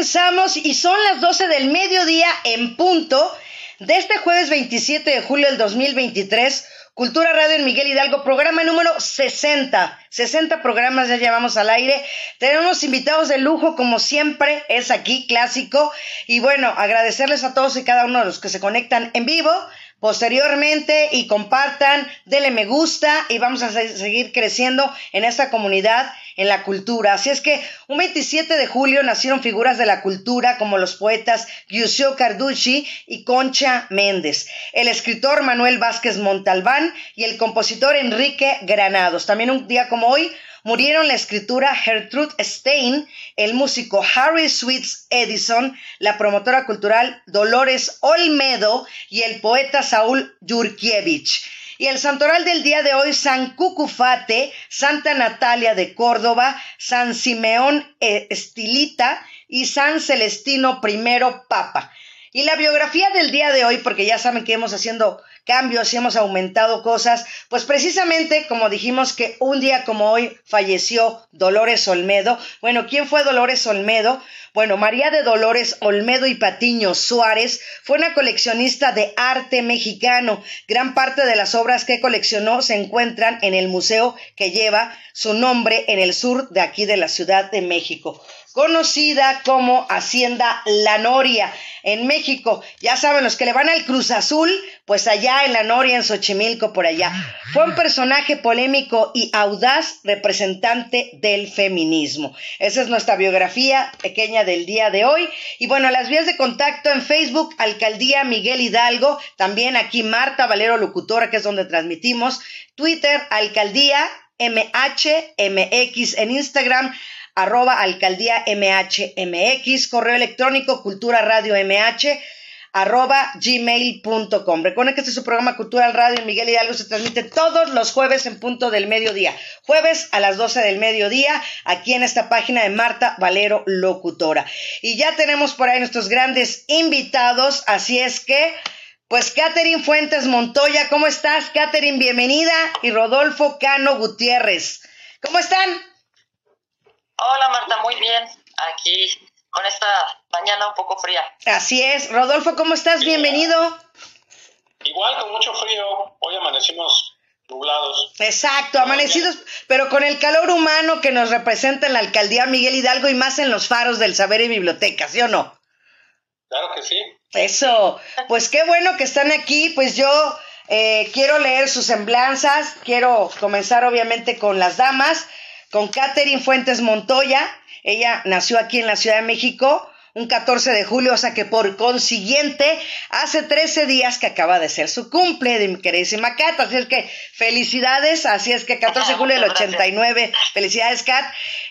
comenzamos y son las 12 del mediodía en punto de este jueves 27 de julio del 2023. Cultura Radio en Miguel Hidalgo, programa número 60. 60 programas ya llevamos al aire. Tenemos invitados de lujo, como siempre, es aquí clásico. Y bueno, agradecerles a todos y cada uno de los que se conectan en vivo posteriormente y compartan, denle me gusta y vamos a seguir creciendo en esta comunidad, en la cultura. Así es que un 27 de julio nacieron figuras de la cultura como los poetas Giusio Carducci y Concha Méndez, el escritor Manuel Vázquez Montalbán y el compositor Enrique Granados. También un día como hoy Murieron la escritura Gertrude Stein, el músico Harry Sweets Edison, la promotora cultural Dolores Olmedo y el poeta Saúl Yurkiewicz. Y el santoral del día de hoy, San Cucufate, Santa Natalia de Córdoba, San Simeón Estilita y San Celestino I Papa. Y la biografía del día de hoy, porque ya saben que hemos haciendo cambios y hemos aumentado cosas, pues precisamente como dijimos que un día como hoy falleció Dolores Olmedo. Bueno, ¿quién fue Dolores Olmedo? Bueno, María de Dolores Olmedo y Patiño Suárez fue una coleccionista de arte mexicano. Gran parte de las obras que coleccionó se encuentran en el museo que lleva su nombre en el sur de aquí de la Ciudad de México conocida como Hacienda La Noria en México. Ya saben, los que le van al Cruz Azul, pues allá en La Noria, en Xochimilco, por allá. Fue un personaje polémico y audaz representante del feminismo. Esa es nuestra biografía pequeña del día de hoy. Y bueno, las vías de contacto en Facebook, Alcaldía Miguel Hidalgo, también aquí Marta Valero Locutora, que es donde transmitimos, Twitter, Alcaldía MHMX en Instagram, arroba alcaldía MHMX, correo electrónico cultura radio MH, arroba gmail.com. Recuerden que este es su programa Cultura Radio Miguel Hidalgo se transmite todos los jueves en punto del mediodía. Jueves a las 12 del mediodía, aquí en esta página de Marta Valero Locutora. Y ya tenemos por ahí nuestros grandes invitados, así es que... Pues Catherine Fuentes Montoya, ¿cómo estás? Catherine, bienvenida. Y Rodolfo Cano Gutiérrez. ¿Cómo están? Hola Marta, muy bien. Aquí con esta mañana un poco fría. Así es. Rodolfo, ¿cómo estás? Bienvenido. Igual, con mucho frío. Hoy amanecimos nublados. Exacto, amanecidos, pero con el calor humano que nos representa en la alcaldía Miguel Hidalgo y más en los faros del saber y biblioteca, ¿sí o no? Claro que sí. Eso, pues qué bueno que están aquí, pues yo eh, quiero leer sus semblanzas, quiero comenzar obviamente con las damas con Catherine Fuentes Montoya. Ella nació aquí en la Ciudad de México un 14 de julio, o sea que por consiguiente hace 13 días que acaba de ser su cumple de mi queridísima Kat, así es que felicidades, así es que 14 de julio del 89, felicidades Kat,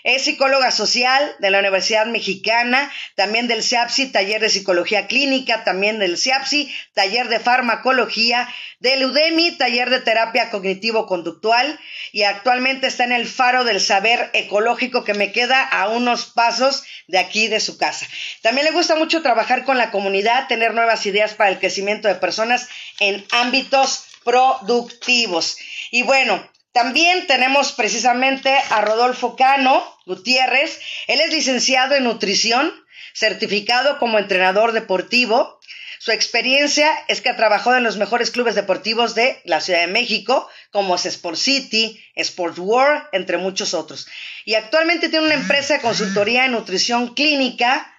es psicóloga social de la Universidad Mexicana, también del CIAPSI, taller de psicología clínica, también del CIAPSI, taller de farmacología, del UDEMI, taller de terapia cognitivo-conductual y actualmente está en el faro del saber ecológico que me queda a unos pasos de aquí de su casa. También le gusta mucho trabajar con la comunidad, tener nuevas ideas para el crecimiento de personas en ámbitos productivos. Y bueno, también tenemos precisamente a Rodolfo Cano Gutiérrez. Él es licenciado en nutrición, certificado como entrenador deportivo, su experiencia es que ha trabajado en los mejores clubes deportivos de la Ciudad de México, como es Sport City, Sport World, entre muchos otros. Y actualmente tiene una empresa de consultoría en nutrición clínica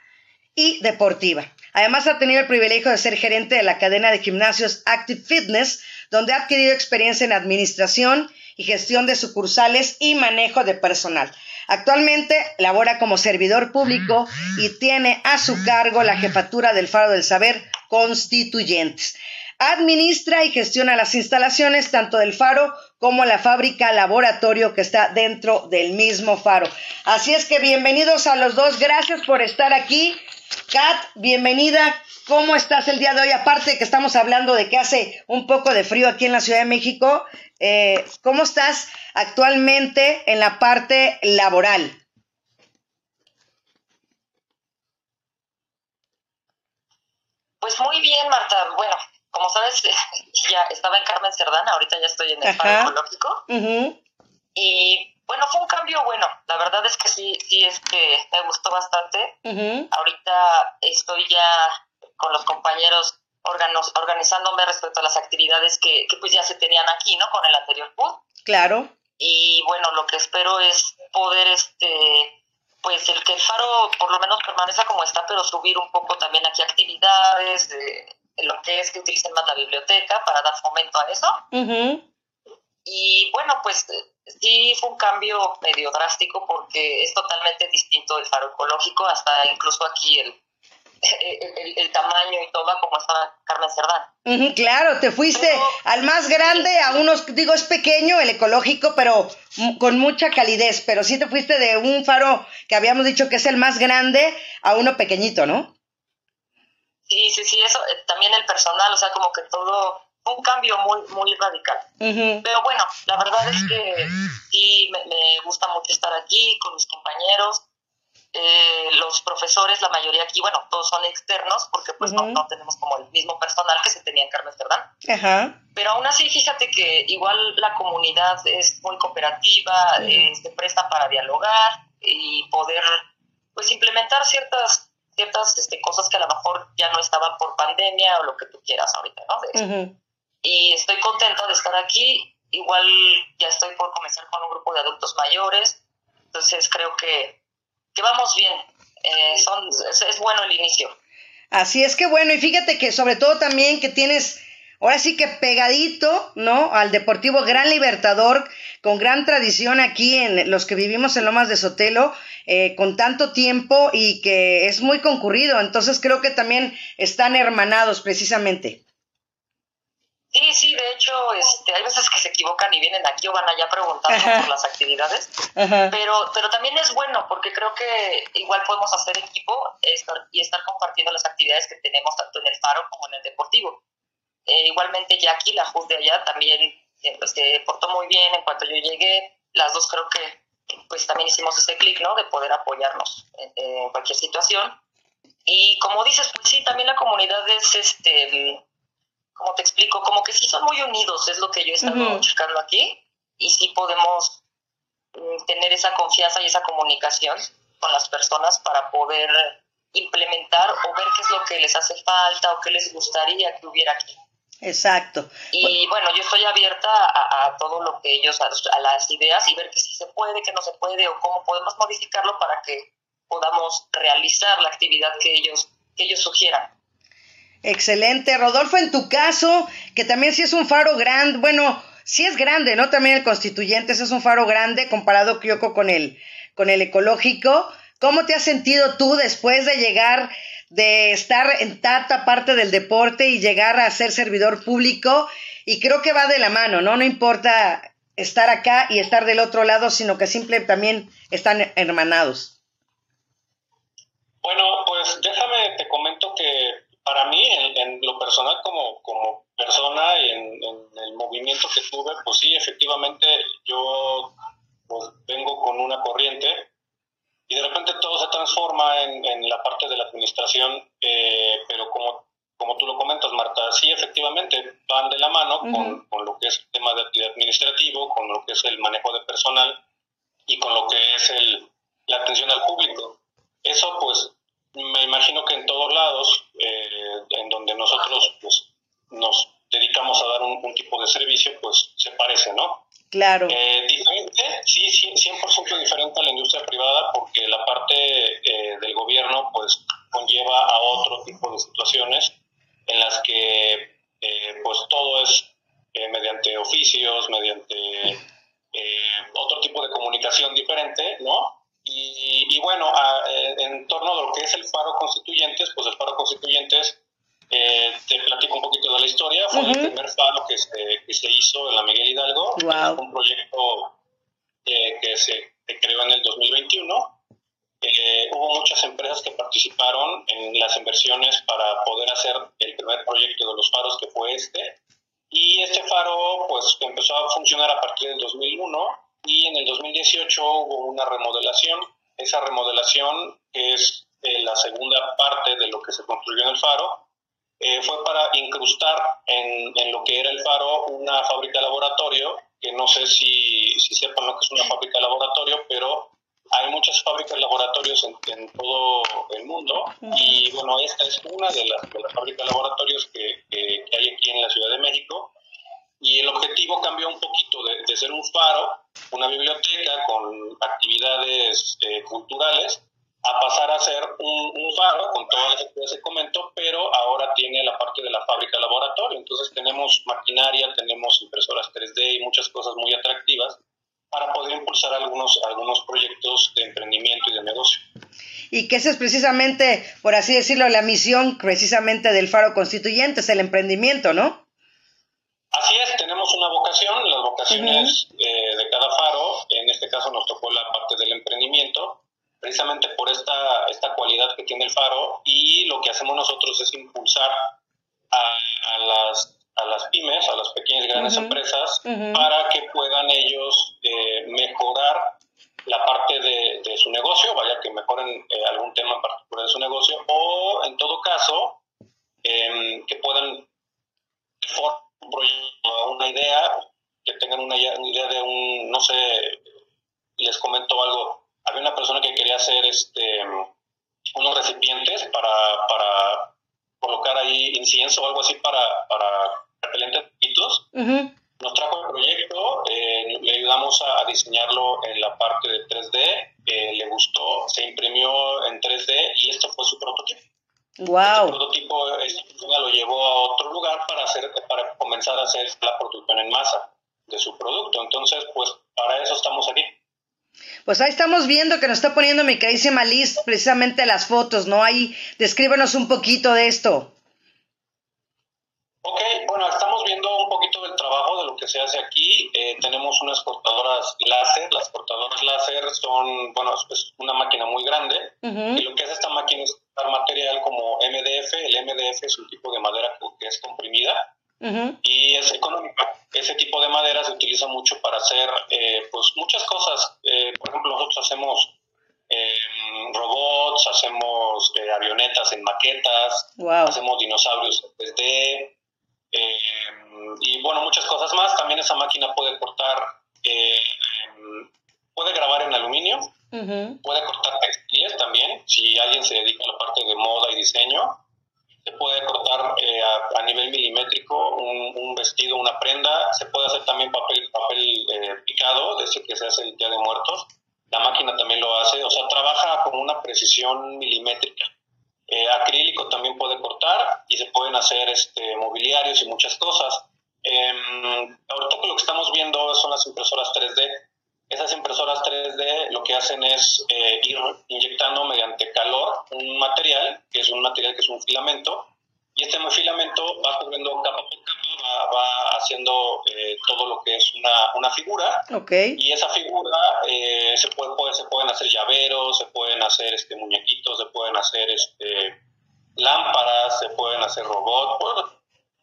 y deportiva. Además ha tenido el privilegio de ser gerente de la cadena de gimnasios Active Fitness, donde ha adquirido experiencia en administración y gestión de sucursales y manejo de personal. Actualmente labora como servidor público y tiene a su cargo la jefatura del Faro del Saber Constituyentes. Administra y gestiona las instalaciones tanto del faro como la fábrica laboratorio que está dentro del mismo faro. Así es que bienvenidos a los dos. Gracias por estar aquí. Kat, bienvenida. ¿Cómo estás el día de hoy? Aparte de que estamos hablando de que hace un poco de frío aquí en la Ciudad de México, eh, ¿cómo estás actualmente en la parte laboral? Pues muy bien, Marta. Bueno, como sabes, ya estaba en Carmen Cerdán, ahorita ya estoy en el Faro Ecológico. Y bueno, fue un cambio bueno. La verdad es que sí, sí, es que me gustó bastante. Ahorita estoy ya con los compañeros órganos, organizándome respecto a las actividades que, que, pues ya se tenían aquí, ¿no? Con el anterior PUD. Claro. Y bueno, lo que espero es poder, este, pues el que el faro por lo menos permanezca como está, pero subir un poco también aquí actividades, de, lo que es que utilicen más la biblioteca para dar fomento a eso. Y bueno, pues sí fue un cambio medio drástico porque es totalmente distinto el faro ecológico, hasta incluso aquí el, el, tamaño y todo como estaba Carmen Cerdán. claro, te fuiste al más grande, a unos, digo, es pequeño el ecológico, pero con mucha calidez, pero sí te fuiste de un faro que habíamos dicho que es el más grande a uno pequeñito, ¿no? Sí, sí, sí, eso, eh, también el personal, o sea, como que todo, un cambio muy, muy radical. Pero bueno, la verdad es que sí, me, me gusta mucho estar aquí con mis compañeros, eh, los profesores, la mayoría aquí, bueno, todos son externos porque pues no, no, tenemos como el mismo personal que se tenía en Carmen Cerdán. Pero aún así, fíjate que igual la comunidad es muy cooperativa, eh, se presta para dialogar y poder pues implementar ciertas ciertas este, cosas que a lo mejor ya no estaban por pandemia o lo que tú quieras ahorita, ¿no? Y estoy contenta de estar aquí. Igual ya estoy por comenzar con un grupo de adultos mayores. Entonces creo que que vamos bien. Eh, son, es, bueno el inicio. Así es que bueno, y fíjate que sobre todo también que tienes, ahora sí que pegadito, ¿no? Al Deportivo Gran Libertador, con gran tradición aquí en los que vivimos en Lomas de Sotelo, eh, con tanto tiempo y que es muy concurrido. Entonces creo que también están hermanados precisamente. Sí, sí, de hecho, este, hay veces que se equivocan y vienen aquí o van allá preguntando por las actividades, pero pero también es bueno porque creo que igual podemos hacer equipo y estar compartiendo las actividades que tenemos tanto en el Faro como en el Deportivo. Eh, igualmente Jackie, la JUS de allá, también eh, pues, se portó muy bien en cuanto yo llegué. Las dos creo que pues también hicimos ese clic, ¿no? De poder apoyarnos en, en, cualquier situación. Y como dices, pues sí, también la comunidad es este como te explico, como que sí son muy unidos, es lo que yo he estado checando aquí, y sí podemos mm, tener esa confianza y esa comunicación con las personas para poder implementar o ver qué es lo que les hace falta o qué les gustaría que hubiera aquí. Exacto. Y bueno, yo estoy abierta a, todo lo que ellos, a, las ideas y ver que si se puede, que no se puede o cómo podemos modificarlo para que podamos realizar la actividad que ellos, que ellos sugieran. Excelente. Rodolfo, en tu caso, que también sí es un faro grande, bueno, sí es grande, ¿no? También el constituyente es un faro grande comparado, Kyoko, con el, con el ecológico. ¿Cómo te has sentido tú después de llegar, de estar en tanta parte del deporte y llegar a ser servidor público? Y creo que va de la mano, ¿no? No importa estar acá y estar del otro lado, sino que simple también están hermanados. Bueno, pues déjame, te comento que para mí, en, lo personal como, como persona y en, el movimiento que tuve, pues sí, efectivamente yo pues, vengo con una corriente y de repente todo se transforma en, la parte de la administración, eh, pero como, como tú lo comentas, Marta, sí, efectivamente van de la mano con, con, lo que es el tema de actividad administrativo, con lo que es el manejo de personal y con lo que es el, la atención al público. Eso pues me imagino que en todos lados, eh, en donde nosotros pues, nos dedicamos a dar un, tipo de servicio, pues se parece, ¿no? Claro. Eh, diferente, sí, 100% diferente a la industria privada porque la parte eh, del gobierno pues conlleva a otro tipo de situaciones en las que pues todo es mediante oficios, mediante otro tipo de comunicación diferente, ¿no? Y, bueno, eh, en torno a lo que es el paro constituyentes, pues el paro constituyentes, eh, te platico un poquito de la historia, fue el primer paro que se, que se hizo en la Miguel Hidalgo, un proyecto eh, que se creó en el 2021. hubo muchas empresas que participaron en las inversiones para poder hacer el primer proyecto de los faros que fue este. Y este faro pues empezó a funcionar a partir del 2001 y en el 2018 hubo una remodelación. Esa remodelación, que es eh, la segunda parte de lo que se construyó en el faro, eh, fue para incrustar en, en, lo que era el faro una fábrica laboratorio que no sé si, si sepan lo que es una fábrica de laboratorio, pero hay muchas fábricas laboratorios en, todo el mundo. Y bueno, esta es una de las, de las fábricas laboratorios que, que, hay aquí en la Ciudad de México y el objetivo cambió un poquito de, de ser un faro, una biblioteca con actividades eh, culturales, a pasar a ser un, un, faro con todas las actividades que comento, pero ahora tiene la parte de la fábrica laboratorio. Entonces tenemos maquinaria, tenemos impresoras 3D y muchas cosas muy atractivas para poder impulsar algunos, algunos proyectos de emprendimiento y de negocio. Y que esa es precisamente, por así decirlo, la misión precisamente del Faro Constituyente, es el emprendimiento, ¿no? Así es, tenemos una vocación, las vocaciones eh, de cada faro, en este caso nos tocó la parte del emprendimiento, precisamente por esta, esta cualidad que tiene el faro y lo que hacemos nosotros es impulsar a, a las a las pymes, a las pequeñas y grandes empresas, para que puedan ellos eh, mejorar la parte de, de, su negocio, vaya que mejoren eh, algún tema en particular de su negocio, o en todo caso, em, que puedan formar un proyecto, una idea, una, idea de un, no sé, les comento algo, había una persona que quería hacer este unos recipientes para, para colocar ahí incienso o algo así para, para repelentes Nos trajo el proyecto, eh, le ayudamos a, diseñarlo en la parte de 3D, eh, le gustó, se imprimió en 3D y esto fue su prototipo. Wow. Este prototipo lo llevó a otro lugar para hacer, para comenzar a hacer la producción en masa de su producto. Entonces, pues para eso estamos aquí. Pues ahí estamos viendo que nos está poniendo mi carísima Liz precisamente las fotos, ¿no? Ahí descríbenos un poquito de esto. Ok, bueno, estamos viendo un poquito del trabajo de lo que se hace aquí. Eh, tenemos unas cortadoras láser. Las cortadoras láser son, bueno, es una máquina muy grande. Y lo que hace esta máquina es cortar material como MDF. El MDF es un tipo de madera que es comprimida y es económica. Ese tipo de madera se utiliza mucho para hacer, eh, pues, muchas cosas. Eh, por ejemplo, nosotros hacemos em, robots, hacemos avionetas en maquetas, hacemos dinosaurios en 3D, eh, y bueno, muchas cosas más. También esa máquina puede cortar, eh, puede grabar en aluminio, puede cortar textiles también, si alguien se dedica a la parte de moda y diseño. Se puede cortar eh, a, nivel milimétrico un, vestido, una prenda. Se puede hacer también papel, papel picado, de ese que se hace el Día de Muertos. La máquina también lo hace, o sea, trabaja con una precisión milimétrica. Eh, acrílico también puede cortar y se pueden hacer este, mobiliarios y muchas cosas. Eh, ahorita lo que estamos viendo son las impresoras 3D. Esas impresoras 3D lo que hacen es eh, ir inyectando mediante calor un material, que es un material que es un filamento, y este filamento va cubriendo capa por capa, va, haciendo eh, todo lo que es una, una figura. Okay eh, se, puede, se pueden hacer llaveros, se pueden hacer este, muñequitos, se pueden hacer este, lámparas, se pueden hacer robots.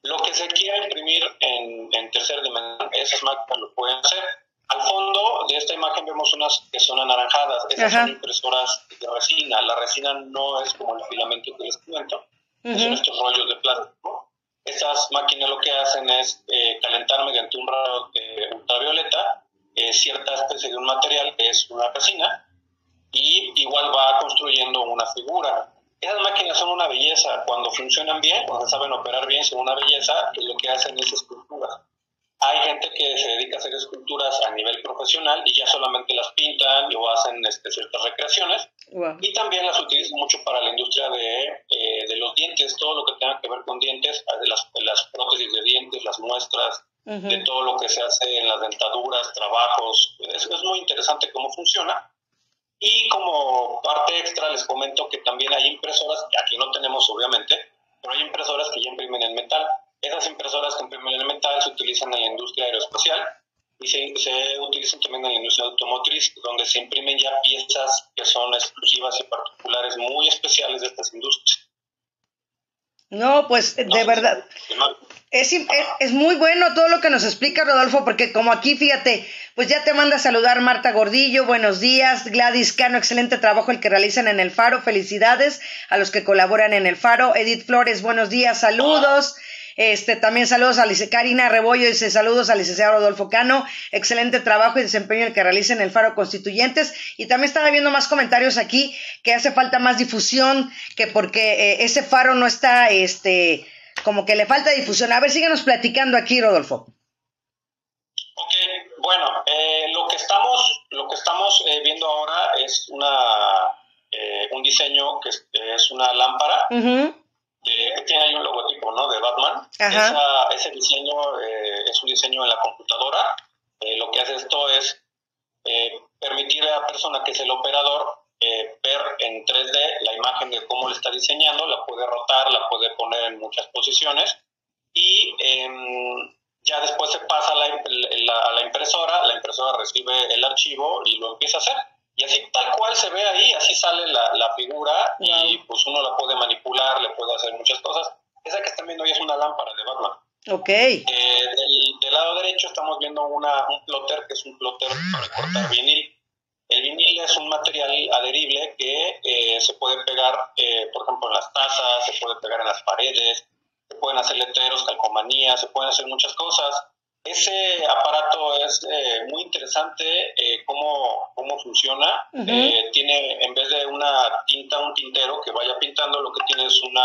lo que se quiera imprimir en, en tercera dimensión, esas máquinas lo pueden hacer. Al fondo de esta imagen vemos unas que son anaranjadas. Esas son impresoras de resina. La resina no es como el filamento que les comento son estos rollos de plástico. Estas máquinas lo que hacen es eh, calentar mediante un rayo de ultravioleta eh, cierta especie de un material que es una resina y igual va construyendo una figura. Esas máquinas son una belleza, cuando funcionan bien, cuando saben operar bien, son una belleza, y lo que hacen es esculturas. Hay gente que se dedica a hacer esculturas a nivel profesional y ya solamente las pintan o hacen este, ciertas recreaciones. Y también las utilizan mucho para la industria de, eh, de, los dientes, todo lo que tenga que ver con dientes, las, las prótesis de dientes, las muestras, de todo lo que se hace en las dentaduras, trabajos. Es, es muy interesante cómo funciona. Y como parte extra les comento que también hay impresoras, que aquí no tenemos obviamente, pero hay impresoras que ya imprimen en metal. Esas impresoras que imprimen en metal se utilizan en la industria aeroespacial y se, se, utilizan también en la industria automotriz, donde se imprimen ya piezas que son exclusivas y particulares muy especiales de estas industrias. No, pues de verdad. Es, es, es, muy bueno todo lo que nos explica Rodolfo, porque como aquí, fíjate, pues ya te manda a saludar Marta Gordillo, buenos días, Gladys Cano, excelente trabajo el que realizan en el Faro, felicidades a los que colaboran en el Faro, Edith Flores, buenos días, saludos. Este, también saludos a Lice Karina Rebollo, dice saludos al licenciado Rodolfo Cano, excelente trabajo y desempeño el que realiza en el Faro Constituyentes. Y también estaba viendo más comentarios aquí que hace falta más difusión, que porque eh, ese faro no está, este, como que le falta difusión. A ver, síguenos platicando aquí, Rodolfo. Ok, bueno, eh, lo que estamos, lo que estamos eh, viendo ahora es una, eh, un diseño que es, una lámpara tiene ahí un logotipo, ¿no? De Batman. ese diseño es un diseño en la computadora. lo que hace esto es permitir a la persona que es el operador ver en 3D la imagen de cómo le está diseñando, la puede rotar, la puede poner en muchas posiciones y em, ya después se pasa a la, impresora, la impresora recibe el archivo y lo empieza a hacer. Y así tal cual se ve ahí, así sale la, figura y pues uno la puede manipular, le puede hacer muchas cosas. Esa que están viendo ahí es una lámpara de Batman. Ok. Eh, del, lado derecho estamos viendo una, un plotter que es un plotter para cortar vinil. El vinil es un material adherible que eh, se puede pegar, eh, por ejemplo, en las tazas, se puede pegar en las paredes, se pueden hacer letreros, calcomanías, se pueden hacer muchas cosas. Ese aparato es eh, muy interesante eh, cómo, cómo funciona. Eh, tiene, en vez de una tinta, un tintero que vaya pintando, lo que tiene es una,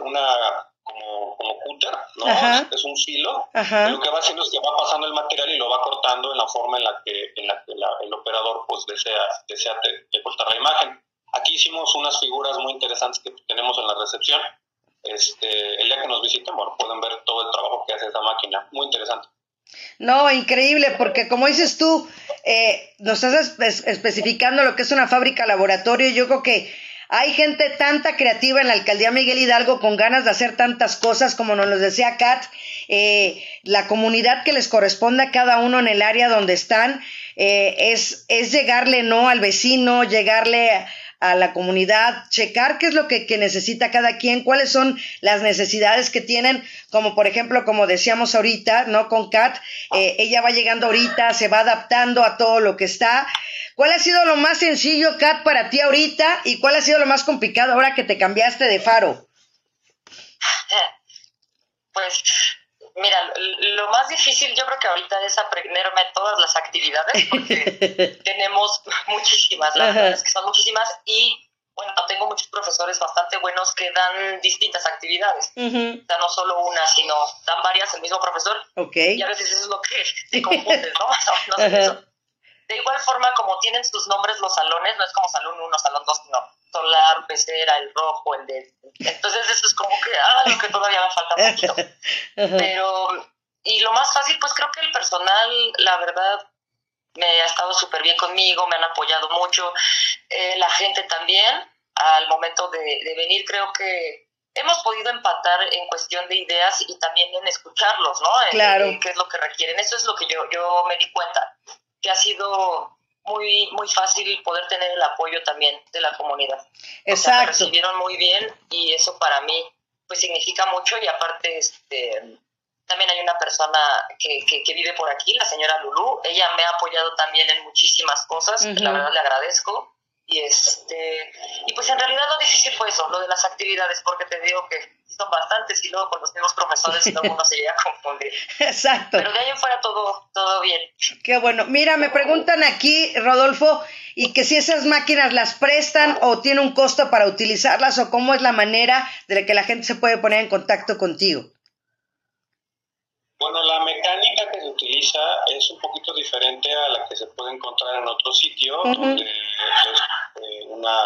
una como, como cúter, ¿no? Es, un filo. Lo que va haciendo es que va pasando el material y lo va cortando en la forma en la que, en la que el operador pues desea, desea cortar la imagen. Aquí hicimos unas figuras muy interesantes que tenemos en la recepción este, el día que nos visiten, bueno, pueden ver todo el trabajo que hace esa máquina. Muy interesante. No, increíble, porque como dices tú, eh, nos estás especificando lo que es una fábrica laboratorio. Yo creo que hay gente tanta creativa en la alcaldía Miguel Hidalgo con ganas de hacer tantas cosas, como nos lo decía Kat, eh, la comunidad que les corresponde a cada uno en el área donde están, eh, es, es llegarle no al vecino, llegarle a la comunidad, checar qué es lo que, necesita cada quien, cuáles son las necesidades que tienen, como por ejemplo, como decíamos ahorita, ¿no? Con Kat, eh, ella va llegando ahorita, se va adaptando a todo lo que está. ¿Cuál ha sido lo más sencillo, Kat, para ti ahorita y cuál ha sido lo más complicado ahora que te cambiaste de faro? Pues Mira, lo más difícil yo creo que ahorita es aprenderme todas las actividades porque tenemos muchísimas, la verdad es que son muchísimas y bueno, tengo muchos profesores bastante buenos que dan distintas actividades. O sea, no solo una, sino dan varias el mismo profesor. Y a veces eso es lo que te confunde, ¿no? no, De igual forma, como tienen sus nombres los salones, no es como salón 1, salón 2, no solar, pecera, el rojo, el de... Entonces eso es como que, ah, lo que todavía me falta mucho. Pero, y lo más fácil, pues creo que el personal, la verdad, me ha estado súper bien conmigo, me han apoyado mucho, eh, la gente también, al momento de, de venir, creo que hemos podido empatar en cuestión de ideas y también en escucharlos, ¿no? claro. qué es lo que requieren. Eso es lo que yo, yo me di cuenta, que ha sido muy, muy fácil poder tener el apoyo también de la comunidad. Exacto. me recibieron muy bien y eso para mí pues significa mucho y aparte este también hay una persona que, que, vive por aquí, la señora Lulú, ella me ha apoyado también en muchísimas cosas, la verdad le agradezco y este y pues en realidad lo difícil fue eso, lo de las actividades, porque te digo que son bastantes y luego con los mismos profesores todo mundo se llega a confundir. Exacto. Pero de ahí en fuera todo, todo bien. Qué bueno. Mira, me preguntan aquí, Rodolfo, y que si esas máquinas las prestan o tiene un costo para utilizarlas o cómo es la manera de que la gente se puede poner en contacto contigo. Bueno, la mecánica que se utiliza es un poquito diferente a la que se puede encontrar en otro sitio, donde es eh, una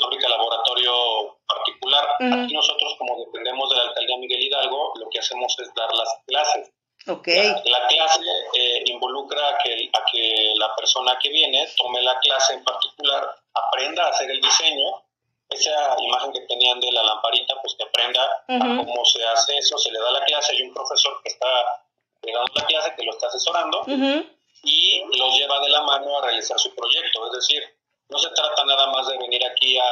fábrica laboratorio particular. Aquí nosotros, como dependemos de la alcaldía Miguel Hidalgo, lo que hacemos es dar las clases. Okay. La, clase eh, involucra a que, a que la persona que viene tome la clase en particular, aprenda a hacer el diseño esa imagen que tenían de la lamparita, pues que aprenda a cómo se hace eso, se le da la clase, hay un profesor que está dando la clase, que lo está asesorando y los lleva de la mano a realizar su proyecto. Es decir, no se trata nada más de venir aquí a,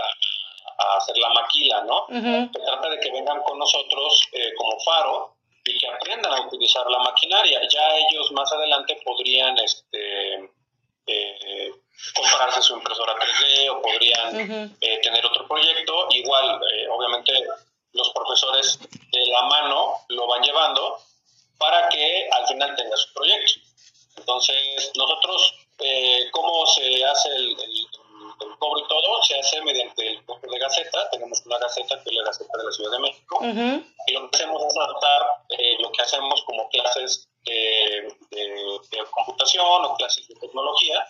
hacer la maquila, ¿no? Se trata de que vengan con nosotros eh, como faro y que aprendan a utilizar la maquinaria. Ya ellos más adelante podrían este, eh, comprarse su impresora 3D o podrían eh, tener otro proyecto. Igual, eh, obviamente, los profesores de la mano lo van llevando para que al final tenga su proyecto. Entonces, nosotros, eh, ¿cómo se hace el, cobro y todo? Se hace mediante el cobro de Gaceta. Tenemos una Gaceta que es la Gaceta de la Ciudad de México. Y lo que hacemos es adaptar eh, lo que hacemos como clases de, computación o clases de tecnología.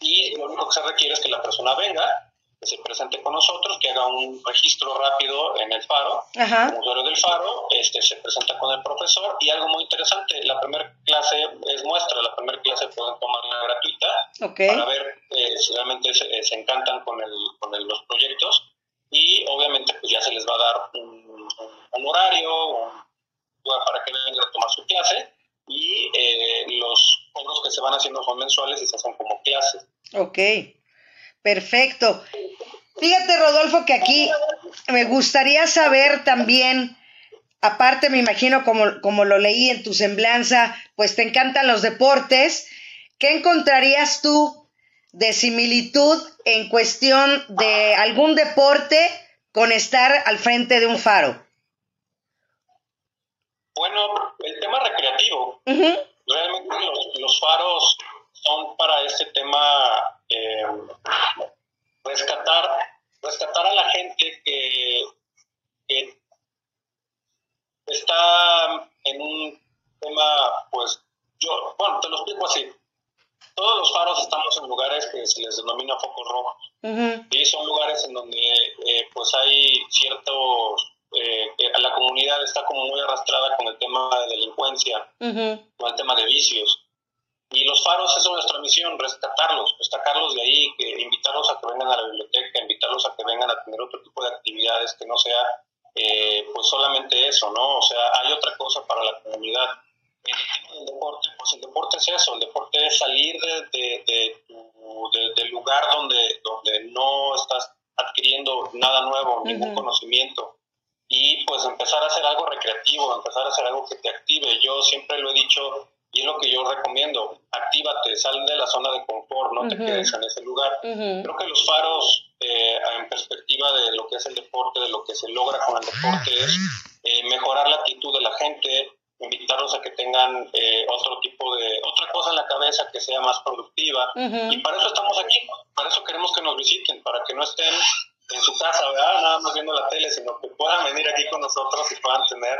Y lo único que se requiere es que la persona venga, que se presente con nosotros, que haga un registro rápido en el faro, como usuario del faro, este, se presenta con el profesor y algo muy interesante, la primera clase es muestra, la primera clase pueden tomarla gratuita para ver eh, si realmente se, se, encantan con, el, con el, los proyectos y obviamente pues ya se les va a dar un, horario para que vengan a tomar su clase y eh, los cobros que se van haciendo son mensuales y se hacen como clases. Ok. Perfecto. Fíjate, Rodolfo, que aquí me gustaría saber también, aparte me imagino como, como lo leí en tu semblanza, pues te encantan los deportes, ¿qué encontrarías tú de similitud en cuestión de algún deporte con estar al frente de un faro? Bueno, el tema recreativo. Realmente los faros son para este tema eh, rescatar, rescatar a la gente que, está en un tema, pues, yo, bueno, te lo explico así. Todos los faros estamos en lugares que se les denomina focos rojos. Y son lugares en donde, eh, pues, hay ciertos eh, la comunidad está como muy arrastrada con el tema de delincuencia, con el tema de vicios. Y los faros, esa es nuestra misión, rescatarlos, destacarlos de ahí, que, invitarlos a que vengan a la biblioteca, invitarlos a que vengan a tener otro tipo de actividades que no sea eh, pues solamente eso, ¿no? O sea, hay otra cosa para la comunidad. El deporte, pues el deporte es eso, el deporte es salir de, de, del lugar donde, donde no estás adquiriendo nada nuevo, ningún conocimiento, y pues empezar a hacer algo recreativo, empezar a hacer algo que te active. Yo siempre lo he dicho, y es lo que yo recomiendo, actívate, sal de la zona de confort, no te quedes en ese lugar. Creo que los faros, eh, en perspectiva de lo que es el deporte, de lo que se logra con el deporte, es eh, mejorar la actitud de la gente, invitarlos a que tengan eh, otro tipo de, otra cosa en la cabeza que sea más productiva. Y para eso estamos aquí, para eso queremos que nos visiten, para que no estén en su casa, ¿verdad? Nada más viendo la tele, sino que puedan venir aquí con nosotros y puedan tener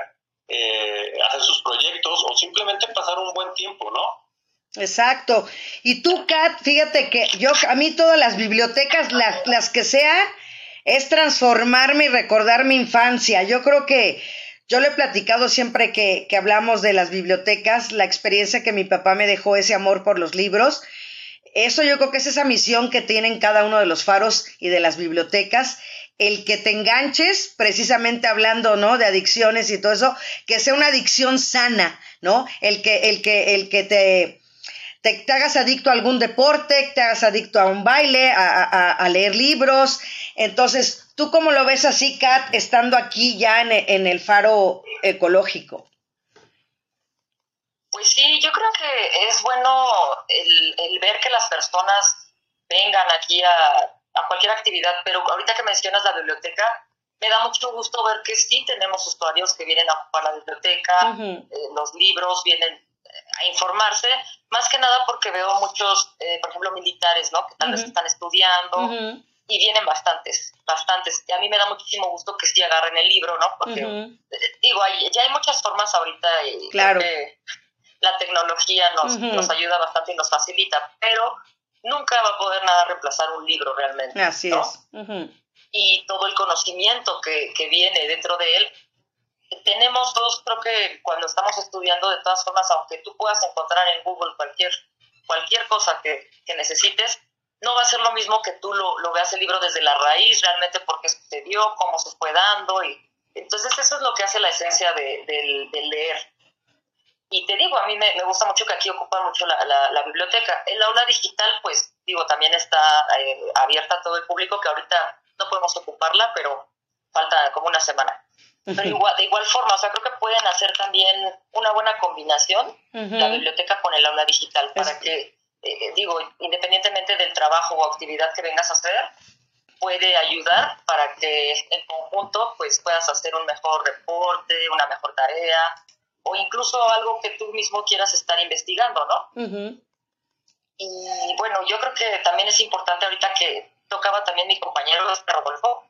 eh, hacer sus proyectos o simplemente pasar un buen tiempo, ¿no? Exacto. Y tú, Kat, fíjate que yo, a mí todas las bibliotecas, las, las que sean, es transformarme y recordar mi infancia. Yo creo que yo le he platicado siempre que, que hablamos de las bibliotecas, la experiencia que mi papá me dejó, ese amor por los libros. Eso yo creo que es esa misión que tienen cada uno de los faros y de las bibliotecas el que te enganches, precisamente hablando, ¿no? De adicciones y todo eso, que sea una adicción sana, ¿no? El que, el que, el que te, te, hagas adicto a algún deporte, te hagas adicto a un baile, a, leer libros. Entonces, ¿tú cómo lo ves así, Kat, estando aquí ya en, el faro ecológico? Pues sí, yo creo que es bueno el ver que las personas vengan aquí a a cualquier actividad, pero ahorita que mencionas la biblioteca, me da mucho gusto ver que sí tenemos usuarios que vienen a ocupar la biblioteca, eh, los libros, vienen eh, a informarse, más que nada porque veo muchos, eh, por ejemplo, militares, ¿no? Que tal vez están estudiando y vienen bastantes, bastantes. Y a mí me da muchísimo gusto que sí agarren el libro, ¿no? Porque, digo, hay, ya hay muchas formas ahorita y claro. la tecnología nos, nos ayuda bastante y nos facilita, pero nunca va a poder nada reemplazar un libro realmente. Así es. Y todo el conocimiento que, que viene dentro de él. Tenemos dos, creo que cuando estamos estudiando, de todas formas, aunque tú puedas encontrar en Google cualquier, cualquier cosa que, que necesites, no va a ser lo mismo que tú lo, lo, veas el libro desde la raíz, realmente porque sucedió, cómo se fue dando. Y, entonces eso es lo que hace la esencia de, del, del leer. Y te digo, a mí me, gusta mucho que aquí ocupa mucho la, la, biblioteca. El aula digital, pues, digo, también está eh, abierta a todo el público, que ahorita no podemos ocuparla, pero falta como una semana. Pero igual, de igual forma, o sea, creo que pueden hacer también una buena combinación la biblioteca con el aula digital para que, eh, digo, independientemente del trabajo o actividad que vengas a hacer, puede ayudar para que en conjunto pues puedas hacer un mejor reporte, una mejor tarea o incluso algo que tú mismo quieras estar investigando, ¿no? Y bueno, yo creo que también es importante ahorita que tocaba también mi compañero Rodolfo,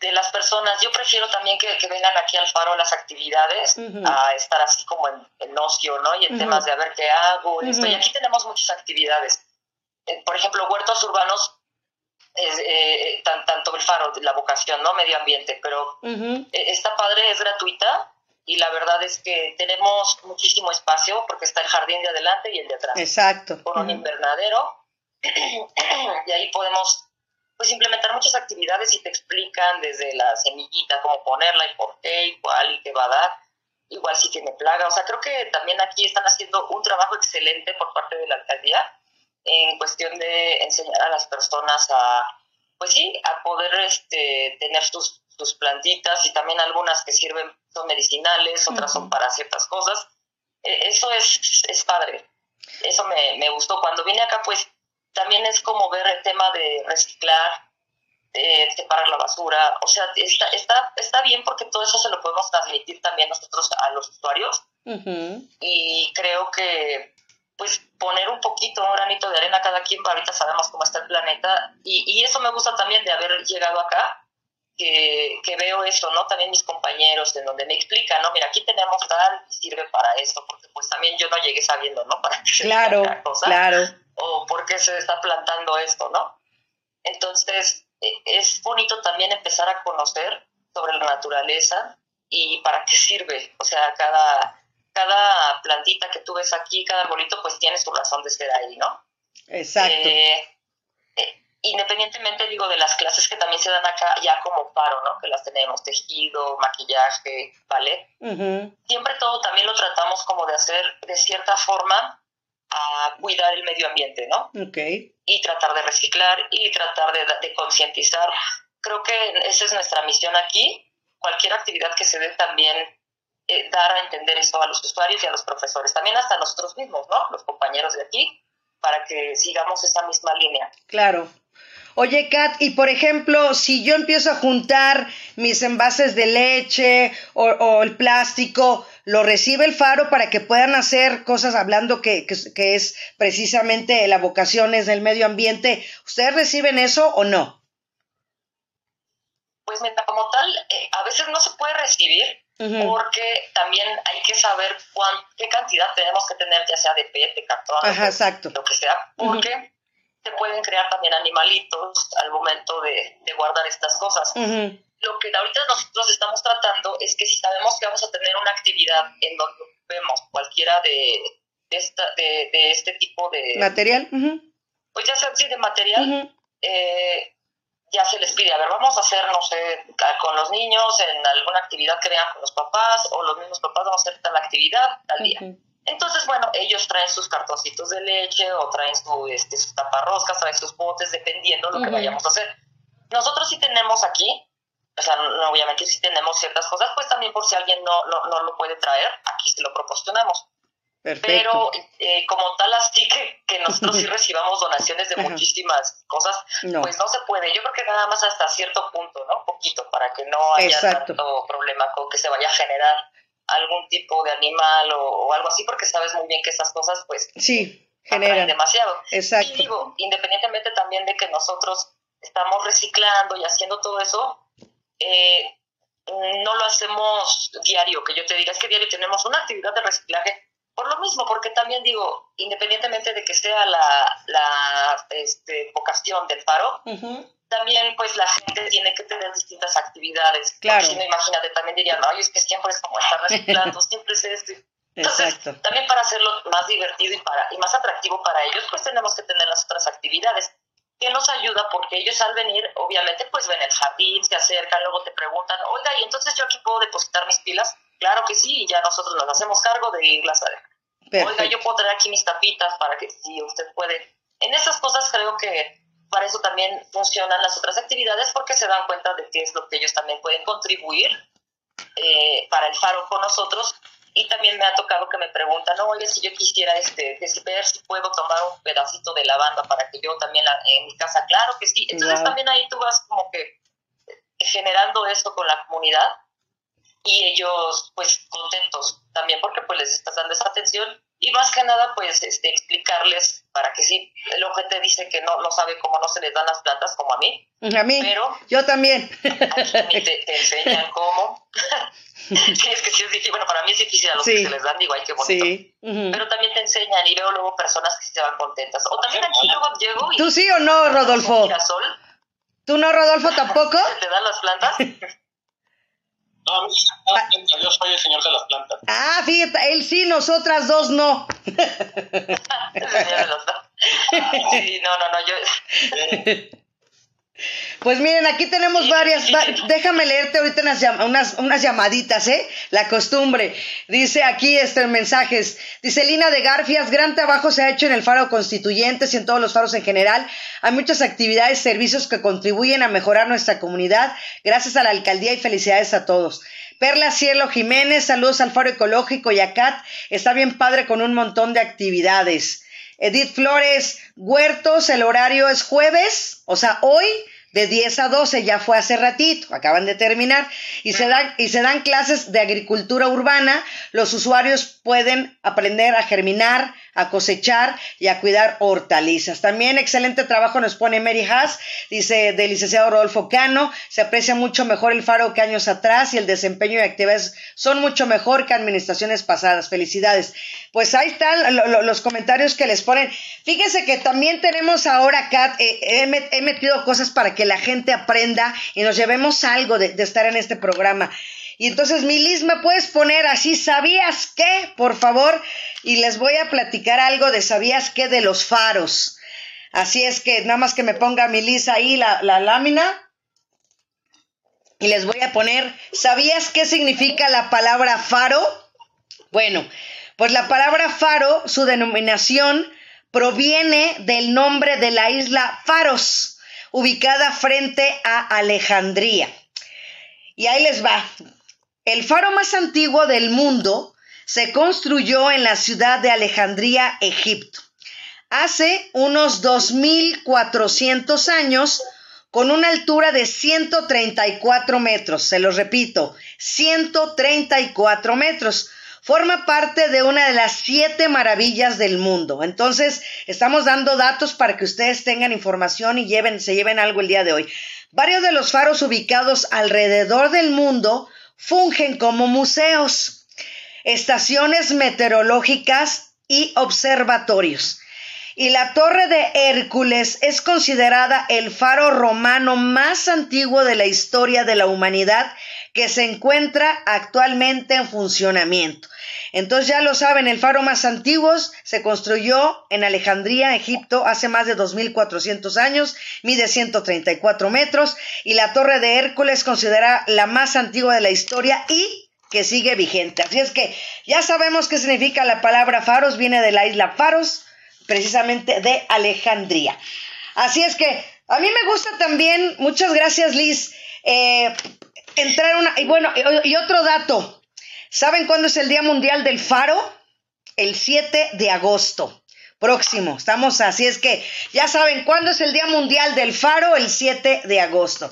de las personas, yo prefiero también que, vengan aquí al faro las actividades a estar así como en, ocio, ¿no? Y en temas de a ver qué hago, esto. Y aquí tenemos muchas actividades. Eh, por ejemplo, huertos urbanos, eh, tanto el faro, la vocación, ¿no? Medio ambiente, pero eh, esta padre es gratuita y la verdad es que tenemos muchísimo espacio porque está el jardín de adelante y el de atrás. Exacto. Con un invernadero y ahí podemos pues implementar muchas actividades y te explican desde la semillita cómo ponerla y por qué y cuál y qué va a dar, igual si tiene plaga, o sea, creo que también aquí están haciendo un trabajo excelente por parte de la alcaldía en cuestión de enseñar a las personas a, pues sí, a poder este, tener sus, sus plantitas y también algunas que sirven, son medicinales, otras son para ciertas cosas. E, eso es, es padre. Eso me, me gustó. Cuando vine acá, pues también es como ver el tema de reciclar, de separar la basura. O sea, está, está, está bien porque todo eso se lo podemos transmitir también nosotros a los usuarios. Y creo que, pues, poner un poquito, un granito de arena cada quien, ahorita sabemos cómo está el planeta. Y, y eso me gusta también de haber llegado acá, que, que, veo eso, ¿no? También mis compañeros, en donde me explican, ¿no? Mira, aquí tenemos tal, sirve para esto, porque pues también yo no llegué sabiendo, ¿no? Para qué claro, cosa, claro. O por qué se está plantando esto, ¿no? Entonces, e, es bonito también empezar a conocer sobre la naturaleza y para qué sirve. O sea, cada, cada plantita que tú ves aquí, cada arbolito, pues tiene su razón de ser ahí, ¿no? Exacto. Eh, independientemente, digo, de las clases que también se dan acá ya como paro, ¿no? Que las tenemos, tejido, maquillaje, ¿vale? Siempre todo también lo tratamos como de hacer de cierta forma a cuidar el medio ambiente, ¿no? Okay. Y tratar de reciclar y tratar de, de concientizar. Creo que esa es nuestra misión aquí. Cualquier actividad que se dé también eh, dar a entender eso a los usuarios y a los profesores, también hasta nosotros mismos, ¿no? Los compañeros de aquí, para que sigamos esa misma línea. Claro. Oye, Kat, y por ejemplo, si yo empiezo a juntar mis envases de leche o, el plástico, ¿lo recibe el faro para que puedan hacer cosas hablando que, que, es precisamente la vocación es del medio ambiente? ¿Ustedes reciben eso o no? Pues mira, como tal, eh, a veces no se puede recibir porque también hay que saber cuán, qué cantidad tenemos que tener, ya sea de PET, de cartón, lo que sea, porque se pueden crear también animalitos al momento de, guardar estas cosas. Lo que ahorita nosotros estamos tratando es que si sabemos que vamos a tener una actividad en donde vemos cualquiera de, esta, de, este tipo de... Material. Pues ya sea así de material, eh, ya se les pide, a ver, vamos a hacer, no sé, con los niños en alguna actividad que vean con los papás o los mismos papás vamos a hacer tal actividad tal día. Entonces, bueno, ellos traen sus cartoncitos de leche o traen su, este, sus taparroscas, traen sus botes, dependiendo lo que vayamos a hacer. Nosotros sí tenemos aquí, o sea, no, obviamente sí tenemos ciertas cosas, pues también por si alguien no, no, lo puede traer, aquí se lo proporcionamos. Perfecto. Pero eh, como tal, así que, que nosotros sí recibamos donaciones de muchísimas cosas, pues no se puede. Yo creo que nada más hasta cierto punto, ¿no? Poquito, para que no haya tanto problema con que se vaya a generar algún tipo de animal o, algo así, porque sabes muy bien que esas cosas, pues, sí, generan demasiado. Exacto. Y digo, independientemente también de que nosotros estamos reciclando y haciendo todo eso, eh, no lo hacemos diario, que yo te diga, es que diario tenemos una actividad de reciclaje, por lo mismo, porque también digo, independientemente de que sea la, la este, vocación del faro, también pues la gente tiene que tener distintas actividades. Claro. Si no, imagínate, también dirían, no, es que siempre es como estar reciclando, siempre es esto. Entonces, también para hacerlo más divertido y, para, y más atractivo para ellos, pues tenemos que tener las otras actividades que nos ayuda porque ellos al venir, obviamente, pues ven el jardín, se acercan, luego te preguntan, oiga, ¿y entonces yo aquí puedo depositar mis pilas? Claro que sí, y ya nosotros nos hacemos cargo de irlas a dejar. Oiga, yo puedo traer aquí mis tapitas para que si usted puede. En esas cosas creo que para eso también funcionan las otras actividades porque se dan cuenta de qué es lo que ellos también pueden contribuir eh, para el faro con nosotros y también me ha tocado que me preguntan, no, oye, si yo quisiera este, ver si puedo tomar un pedacito de lavanda para que yo también en mi casa, claro que sí. Entonces también ahí tú vas como que generando esto con la comunidad y ellos pues contentos también porque pues les estás dando esa atención y más que nada pues este, explicarles para que sí, el ojete dice que no, no sabe cómo no se les dan las plantas como a mí. A mí, pero yo también. Aquí te, enseñan cómo. sí, es que sí es difícil, bueno, para mí es difícil a los que se les dan, digo, ay, qué bonito. Sí. Pero también te enseñan y veo luego personas que se van contentas. O también aquí luego llego y... ¿Tú sí o no, Rodolfo? ¿Tú no, Rodolfo, tampoco? ¿Te dan las plantas? No, yo soy el señor de las plantas. Ah, fíjate, él sí, nosotras dos no. el señor de las plantas. Sí, no, no, no, yo... Pues miren, aquí tenemos varias. déjame leerte ahorita unas, unas, llamaditas, ¿eh? La costumbre. Dice aquí este mensajes. Dice Lina de Garfias, gran trabajo se ha hecho en el Faro Constituyentes y en todos los faros en general. Hay muchas actividades, servicios que contribuyen a mejorar nuestra comunidad. Gracias a la alcaldía y felicidades a todos. Perla Cielo Jiménez, saludos al Faro Ecológico y a Cat. Está bien padre con un montón de actividades. Edith Flores, Huertos, el horario es jueves, o sea, hoy de 10 a 12, ya fue hace ratito, acaban de terminar, y se, dan, y se dan clases de agricultura urbana. Los usuarios pueden aprender a germinar, a cosechar y a cuidar hortalizas. También excelente trabajo nos pone Mary Haas, dice del licenciado Rodolfo Cano, se aprecia mucho mejor el faro que años atrás y el desempeño y actividades son mucho mejor que administraciones pasadas. Felicidades. Pues ahí están los comentarios que les ponen. Fíjense que también tenemos ahora, Kat, eh, he, metido cosas para que la gente aprenda y nos llevemos algo de, estar en este programa. Y entonces, Milis, ¿me puedes poner así? ¿Sabías qué? Por favor. Y les voy a platicar algo de ¿sabías qué? de los faros. Así es que nada más que me ponga Milis ahí la, la lámina. Y les voy a poner, ¿sabías qué significa la palabra faro? Bueno, pues la palabra faro, su denominación, proviene del nombre de la isla Faros, ubicada frente a Alejandría. Y ahí les va. El faro más antiguo del mundo se construyó en la ciudad de Alejandría, Egipto, hace unos 2.400 años, con una altura de 134 metros. Se los repito, 134 metros forma parte de una de las siete maravillas del mundo. Entonces, estamos dando datos para que ustedes tengan información y lleven, se lleven algo el día de hoy. Varios de los faros ubicados alrededor del mundo fungen como museos, estaciones meteorológicas y observatorios. Y la Torre de Hércules es considerada el faro romano más antiguo de la historia de la humanidad que se encuentra actualmente en funcionamiento. Entonces ya lo saben, el faro más antiguo se construyó en Alejandría, Egipto, hace más de 2.400 años, mide 134 metros y la Torre de Hércules considera la más antigua de la historia y que sigue vigente. Así es que ya sabemos qué significa la palabra faros, viene de la isla Faros, precisamente de Alejandría. Así es que a mí me gusta también, muchas gracias Liz, eh, entrar una... Y bueno, y otro dato, ¿saben cuándo es el Día Mundial del Faro? El 7 de agosto próximo. Estamos así, es que ya saben cuándo es el Día Mundial del Faro, el 7 de agosto.